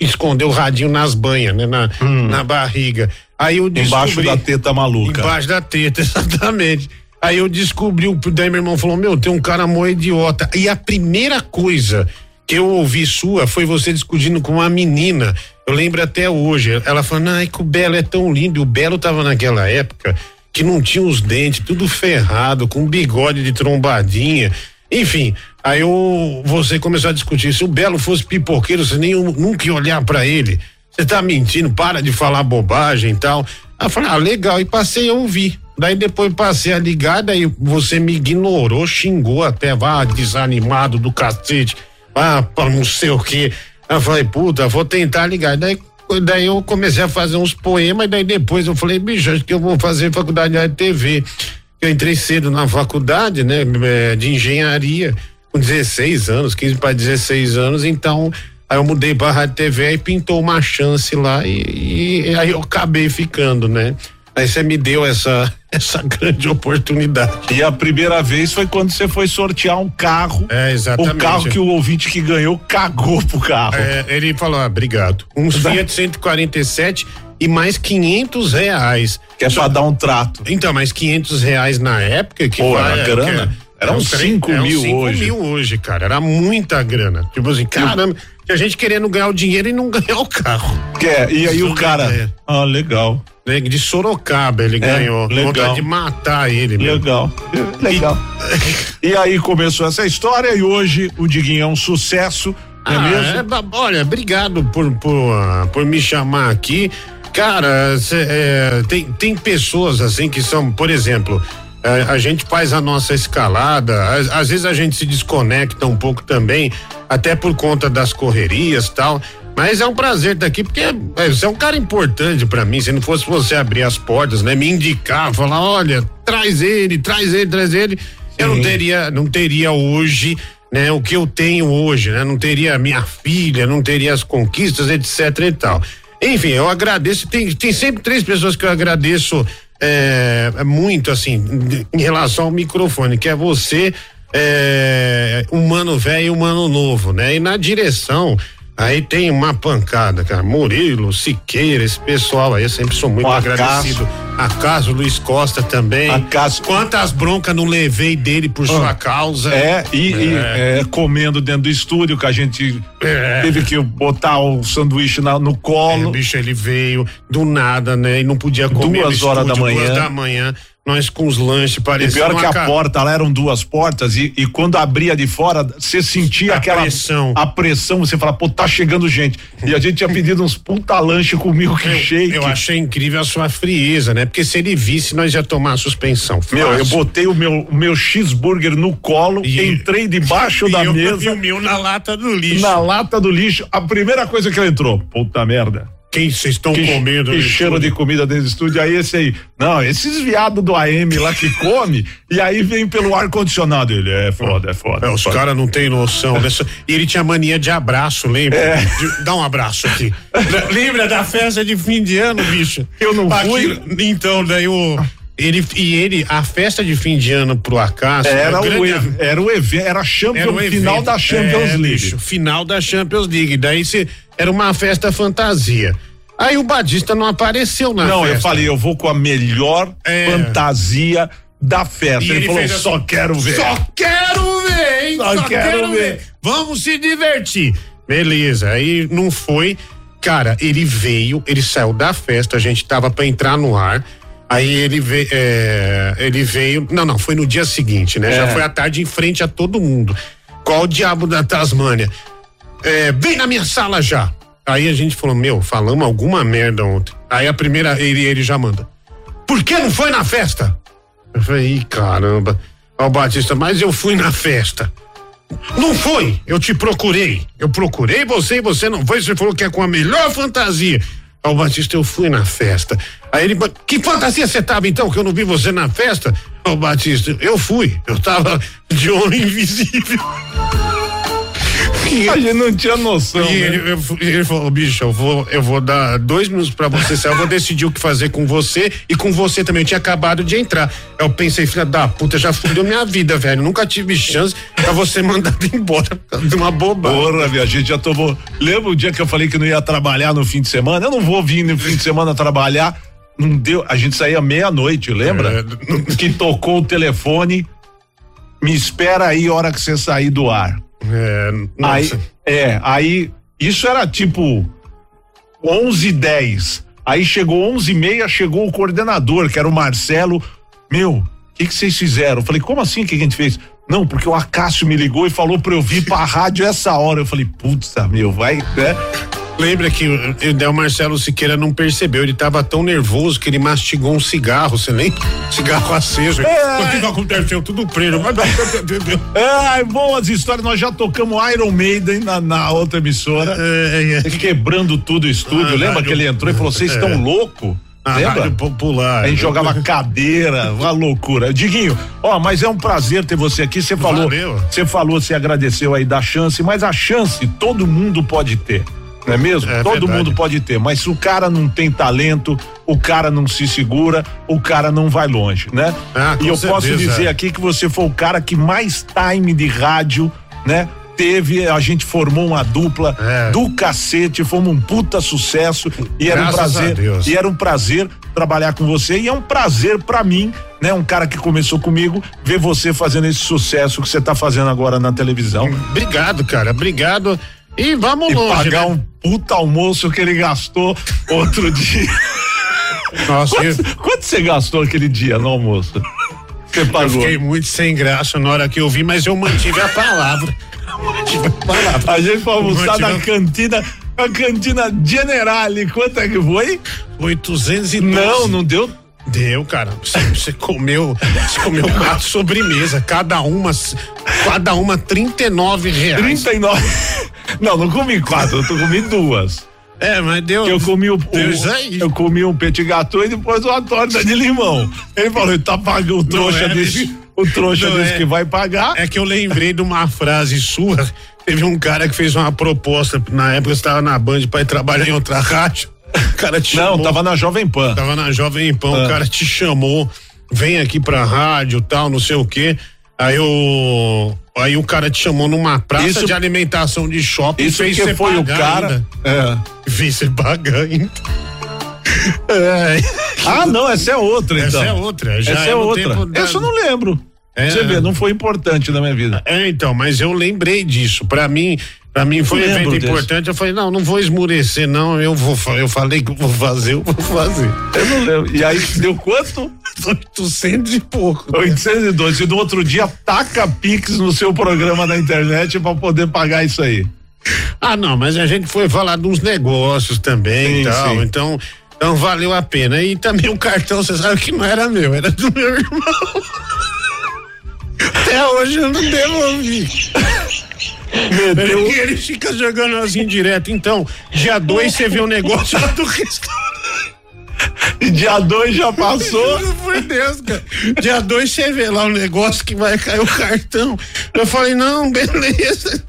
esconder o radinho nas banhas, né? Na, na barriga. Aí eu descobri. Embaixo da teta maluca. Embaixo da teta, exatamente. Aí eu descobri, o- daí meu irmão falou: Meu, tem um cara mó idiota. E a primeira coisa que eu ouvi sua foi você discutindo com uma menina. Eu lembro até hoje. Ela falando, ai, que o Belo é tão lindo. E o Belo tava naquela época que não tinha os dentes, tudo ferrado, com bigode de trombadinha. Enfim, aí eu, você começou a discutir. Se o Belo fosse pipoqueiro, você nem nunca ia olhar para ele. Você tá mentindo, para de falar bobagem e tal. Aí eu falei, ah, legal, e passei a ouvir. Daí depois passei a ligar, daí você me ignorou, xingou até, vá desanimado do cacete, vá pra não sei o que. Eu falei, puta, vou tentar ligar. Daí, daí eu comecei a fazer uns poemas, daí depois eu falei, bicho, acho que eu vou fazer faculdade de TV. Eu entrei cedo na faculdade, né, eh, de engenharia, com 16 anos, 15 para 16 anos, então Aí eu mudei para a Rádio TV e pintou uma chance lá e, e, aí eu acabei ficando, né? Aí você me deu essa essa grande oportunidade. E a primeira vez foi quando você foi sortear um carro. É, exatamente. O carro que o ouvinte que ganhou cagou pro carro. É, ele falou, ah, obrigado. Um Fiat 147 e mais 500 reais. Que é Só, pra dar um trato. Então, mais 500 reais na época que Pô, vai, era grana. Que, era uns 5 mil cinco hoje. mil hoje, cara. Era muita grana. Tipo assim, caramba. E a gente querendo ganhar o dinheiro e não ganhar o carro. Quer, e aí Isso o cara. É. Ah, legal. De Sorocaba ele é, ganhou. Legal. Vontade de matar ele. Legal. Mesmo. Legal. E, e aí começou essa história e hoje o Diguinho é um sucesso. Ah, é mesmo? É, olha, obrigado por, por, por me chamar aqui. Cara, cê, é, tem, tem pessoas assim que são, por exemplo, é, a gente faz a nossa escalada, às, às, vezes a gente se desconecta um pouco também, até por conta das correrias tal. Mas é um prazer estar aqui, porque é, você é um cara importante para mim. Se não fosse você abrir as portas, né? Me indicar, falar, olha, traz ele, traz ele, traz ele. Sim. Eu não teria, não teria hoje, né? O que eu tenho hoje, né? Não teria minha filha, não teria as conquistas, etc e tal. Enfim, eu agradeço. Tem, tem sempre três pessoas que eu agradeço é, é muito assim em relação ao microfone, que é você, é, humano velho e humano novo, né? E na direção Aí tem uma pancada, cara. Murilo, Siqueira, esse pessoal aí, eu sempre sou muito o agradecido. Acaso, Luiz Costa também. Acaso. Quantas broncas não levei dele por sua causa. É, e, é. e é, comendo dentro do estúdio, que a gente é. teve que botar o sanduíche na, no colo. É, bicho, ele veio do nada, né? E não podia comer. Duas horas da manhã. Duas da manhã nós com os lanches parecendo. E pior que a ca... porta, lá eram duas portas e, e quando abria de fora, você sentia a aquela pressão. A pressão, você fala, pô, tá chegando gente. E a gente tinha pedido uns puta lanche com milkshake. Eu, eu achei incrível a sua frieza, né? Porque se ele visse, nós ia tomar a suspensão. Fácil. Meu, eu botei o meu, o meu cheeseburger no colo, e, entrei debaixo da eu mesa. E o meu na lata do lixo. Na lata do lixo. A primeira coisa que ele entrou, puta merda quem vocês estão comendo? Que cheiro de comida dentro do estúdio. Aí esse aí, não, esses viados do AM lá que come, e aí vem pelo ar-condicionado. Ele é foda, é foda. É, os caras não têm noção dessa. E ele tinha mania de abraço, lembra? É. De, dá um abraço aqui. lembra da festa de fim de ano, bicho? Eu não fui. então, daí o. Ele, e ele, a festa de fim de ano pro acaso. Era, o, grande, era o evento, era, Champions, era o evento, final da Champions é, League. Bicho, final da Champions League. Daí se, era uma festa fantasia. Aí o Batista não apareceu na não, festa. Não, eu falei, eu vou com a melhor é. fantasia da festa. Ele, ele falou, só assim, quero ver. Só quero ver, hein? Só, só quero, quero ver. ver. Vamos se divertir. Beleza, aí não foi. Cara, ele veio, ele saiu da festa, a gente tava para entrar no ar. Aí ele veio, é, ele veio, não, não, foi no dia seguinte, né? É. Já foi à tarde em frente a todo mundo. Qual o diabo da Tasmânia? É, vem na minha sala já. Aí a gente falou, meu, falamos alguma merda ontem. Aí a primeira, ele, ele já manda. Por que não foi na festa? Eu falei, caramba. Ó, Batista, mas eu fui na festa. Não foi, eu te procurei. Eu procurei você e você não foi. Você falou que é com a melhor fantasia. Ó, Batista, eu fui na festa. Aí ele, que fantasia você tava então, que eu não vi você na festa? Ó, Batista, eu fui. Eu tava de homem invisível. A gente não tinha noção. E né? ele, ele, falou, bicho, eu vou, eu vou dar dois minutos pra você sair, eu vou decidir o que fazer com você e com você também. Eu tinha acabado de entrar. Eu pensei, filha da puta, já fudeu minha vida, velho. Nunca tive chance pra você mandar embora de uma bobagem. Porra, minha gente já tomou. Lembra o dia que eu falei que não ia trabalhar no fim de semana? Eu não vou vir no fim de semana trabalhar. Não deu, a gente saía meia-noite, lembra? É, que tocou o telefone. Me espera aí a hora que você sair do ar. É, aí, é, aí isso era tipo 11 10. Aí chegou 11 e meia, chegou o coordenador, que era o Marcelo. Meu, o que que vocês fizeram? Eu falei, como assim? O que, que a gente fez? Não, porque o Acácio me ligou e falou pra eu vir pra rádio essa hora. Eu falei, putz, meu, vai, né? Lembra que o, o Marcelo Siqueira não percebeu, ele tava tão nervoso que ele mastigou um cigarro, você lembra? Cigarro aceso. É. O que aconteceu? Tudo preso. Mas Ai, boas histórias. Nós já tocamos Iron Maiden na, na outra emissora. Quebrando tudo o estúdio. Ah, Lembra que ele entrou e falou: vocês estão É. loucos? A Lembra? rádio popular. A gente jogava cadeira, uma loucura. Diguinho, ó, mas é um prazer ter você aqui. Você falou, você falou, você agradeceu aí da chance, mas a chance todo mundo pode ter. Não é mesmo? É todo verdade. mundo pode ter, mas se o cara não tem talento, o cara não se segura, o cara não vai longe, né? Ah, e eu posso certeza, dizer é. aqui que você foi o cara que mais time de rádio, né? Teve, a gente formou uma dupla É. do cacete, fomos um puta sucesso e era um Graças prazer. E era um prazer trabalhar com você e é um prazer pra mim, né? Um cara que começou comigo, ver você fazendo esse sucesso que você tá fazendo agora na televisão. Obrigado, cara. Obrigado. E vamos E longe. pagar né? um puta almoço que ele gastou outro dia. Nossa, eu, Quanto, quanto você gastou aquele dia no almoço? Você eu pagou? fiquei muito sem graça na hora que eu vi, mas eu mantive a palavra. Eu mantive a palavra. A gente foi almoçar Mantive na cantina, a cantina Generale. Quanto é que foi? 812. Não, não deu. Deu, cara. Você, você comeu, você comeu quatro sobremesas, cada uma, cada uma 39 reais. 39. Não, não comi quatro, eu comi duas. É, mas deu. Eu comi o, deu o- eu comi um petit gâteau e depois uma torta de limão. Ele falou, ele tá pagando o trouxa é, desse, o trouxa desse é. que vai pagar. É que eu lembrei de uma frase sua. Teve um cara que fez uma proposta, na época você estava na Band para ir trabalhar em outra rádio. O cara te Não, chamou. tava na Jovem Pan. Tava na Jovem Pan, Ah. o cara te chamou, vem aqui pra rádio, tal, não sei o quê. Aí o aí o cara te chamou numa praça Isso- de alimentação de shopping, Isso fez você foi o cara. ainda. É. Fez você pagar ainda. É. Ah, não, essa é outra, então. Essa é outra, já essa é é outra. da- Essa eu não lembro. É. Você vê, não foi importante na minha vida. É, então, mas eu lembrei disso. Pra mim, para mim foi um evento desse. importante. Eu falei, não, não vou esmurecer, não. Eu vou, eu falei que vou fazer, eu vou fazer. Eu não lembro. E aí deu quanto? 800 e pouco. 812. E no outro dia, taca Pix no seu programa na internet pra poder pagar isso aí. Ah, não, mas a gente foi falar de uns negócios também Sim, e tal. sim. Então, então valeu a pena. E também o cartão, você sabe que não era meu, era do meu irmão. Até hoje eu não devolvi. Ele, ele fica jogando assim direto. Então, dia 2 você vê o negócio lá do restaurante. E dia 2 já passou. Por Deus, cara. Dia 2 você vê lá o negócio que vai cair o cartão. Eu falei, não, beleza.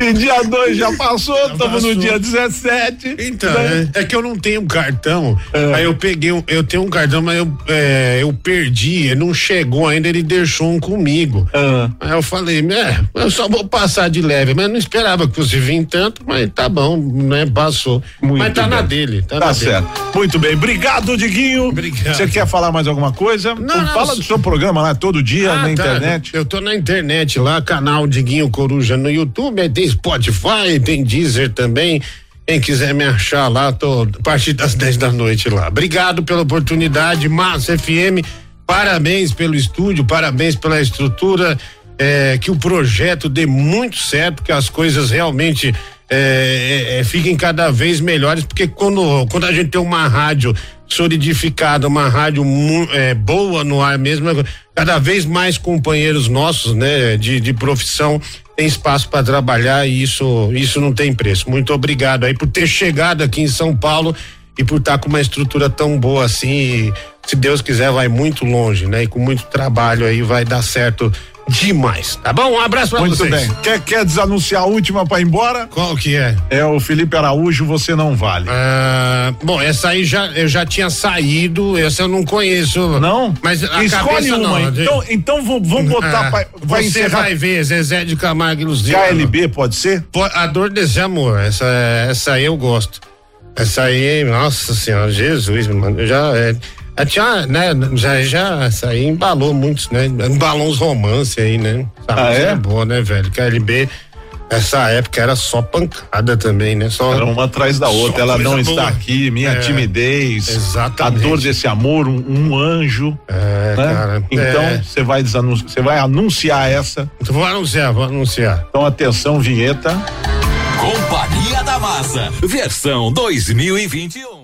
E dia 2 já passou, estamos no dia 17. Então, né? é, é que eu não tenho cartão. É. Aí eu peguei, um, eu tenho um cartão, mas eu, é, eu perdi, ele não chegou ainda, ele deixou um comigo. Ah. Aí eu falei, é, eu só vou passar de leve, mas não esperava que fosse vir tanto, mas tá bom, né? Passou. Muito mas tá na bem. dele, tá, Tá na dele. certo. Muito bem. Obrigado, Diguinho. Obrigado. Você quer falar mais alguma coisa? Não, Fala do seu programa lá todo dia Ah, na tá. internet. Eu tô na internet lá, canal Diguinho Coruja no YouTube, aí tem Spotify, tem Deezer também. Quem quiser me achar lá, tô a partir das 10 da noite lá. Obrigado pela oportunidade, Massa FM. Parabéns pelo estúdio, parabéns pela estrutura. é, que o projeto dê muito certo, que as coisas realmente é, é, fiquem cada vez melhores, porque quando, quando a gente tem uma rádio solidificada, uma rádio boa no ar mesmo, cada vez mais companheiros nossos, né, de, de profissão tem espaço para trabalhar e isso isso não tem preço. Muito obrigado aí por ter chegado aqui em São Paulo e por estar com uma estrutura tão boa assim. E, se Deus quiser, vai muito longe, né? E com muito trabalho aí vai dar certo demais. Tá bom? Um abraço pra Muito vocês. bem. Quer, quer desanunciar a última pra ir embora? Qual que é? É o Felipe Araújo, você não vale. Ah, bom, essa aí já eu já tinha saído, essa eu não conheço. Não? Mas a Escolhe cabeça uma. não. então, então vou- vamos botar Ah, pra, vai você encerrar. vai ver, Zezé de Camargo e Luziano. KLB, pode ser? Pô, A dor desse amor, essa, essa aí eu gosto. Essa aí, nossa senhora, Jesus, mano, eu já, é, É, tinha, né, já, já, isso aí embalou muitos, né? Embalou uns romances aí, né? Essa Ah, é? é boa, né, velho? Que a LB, essa época era só pancada também, né? Só, Era uma atrás da outra. Ela não boa. está aqui, minha É, timidez, Exatamente. a dor desse amor, um, um anjo. É, né? cara. Então é. você vai desanun- você vai anunciar essa. Então, vou anunciar, vou anunciar. Então atenção, vinheta. Companhia da Massa, versão 2021.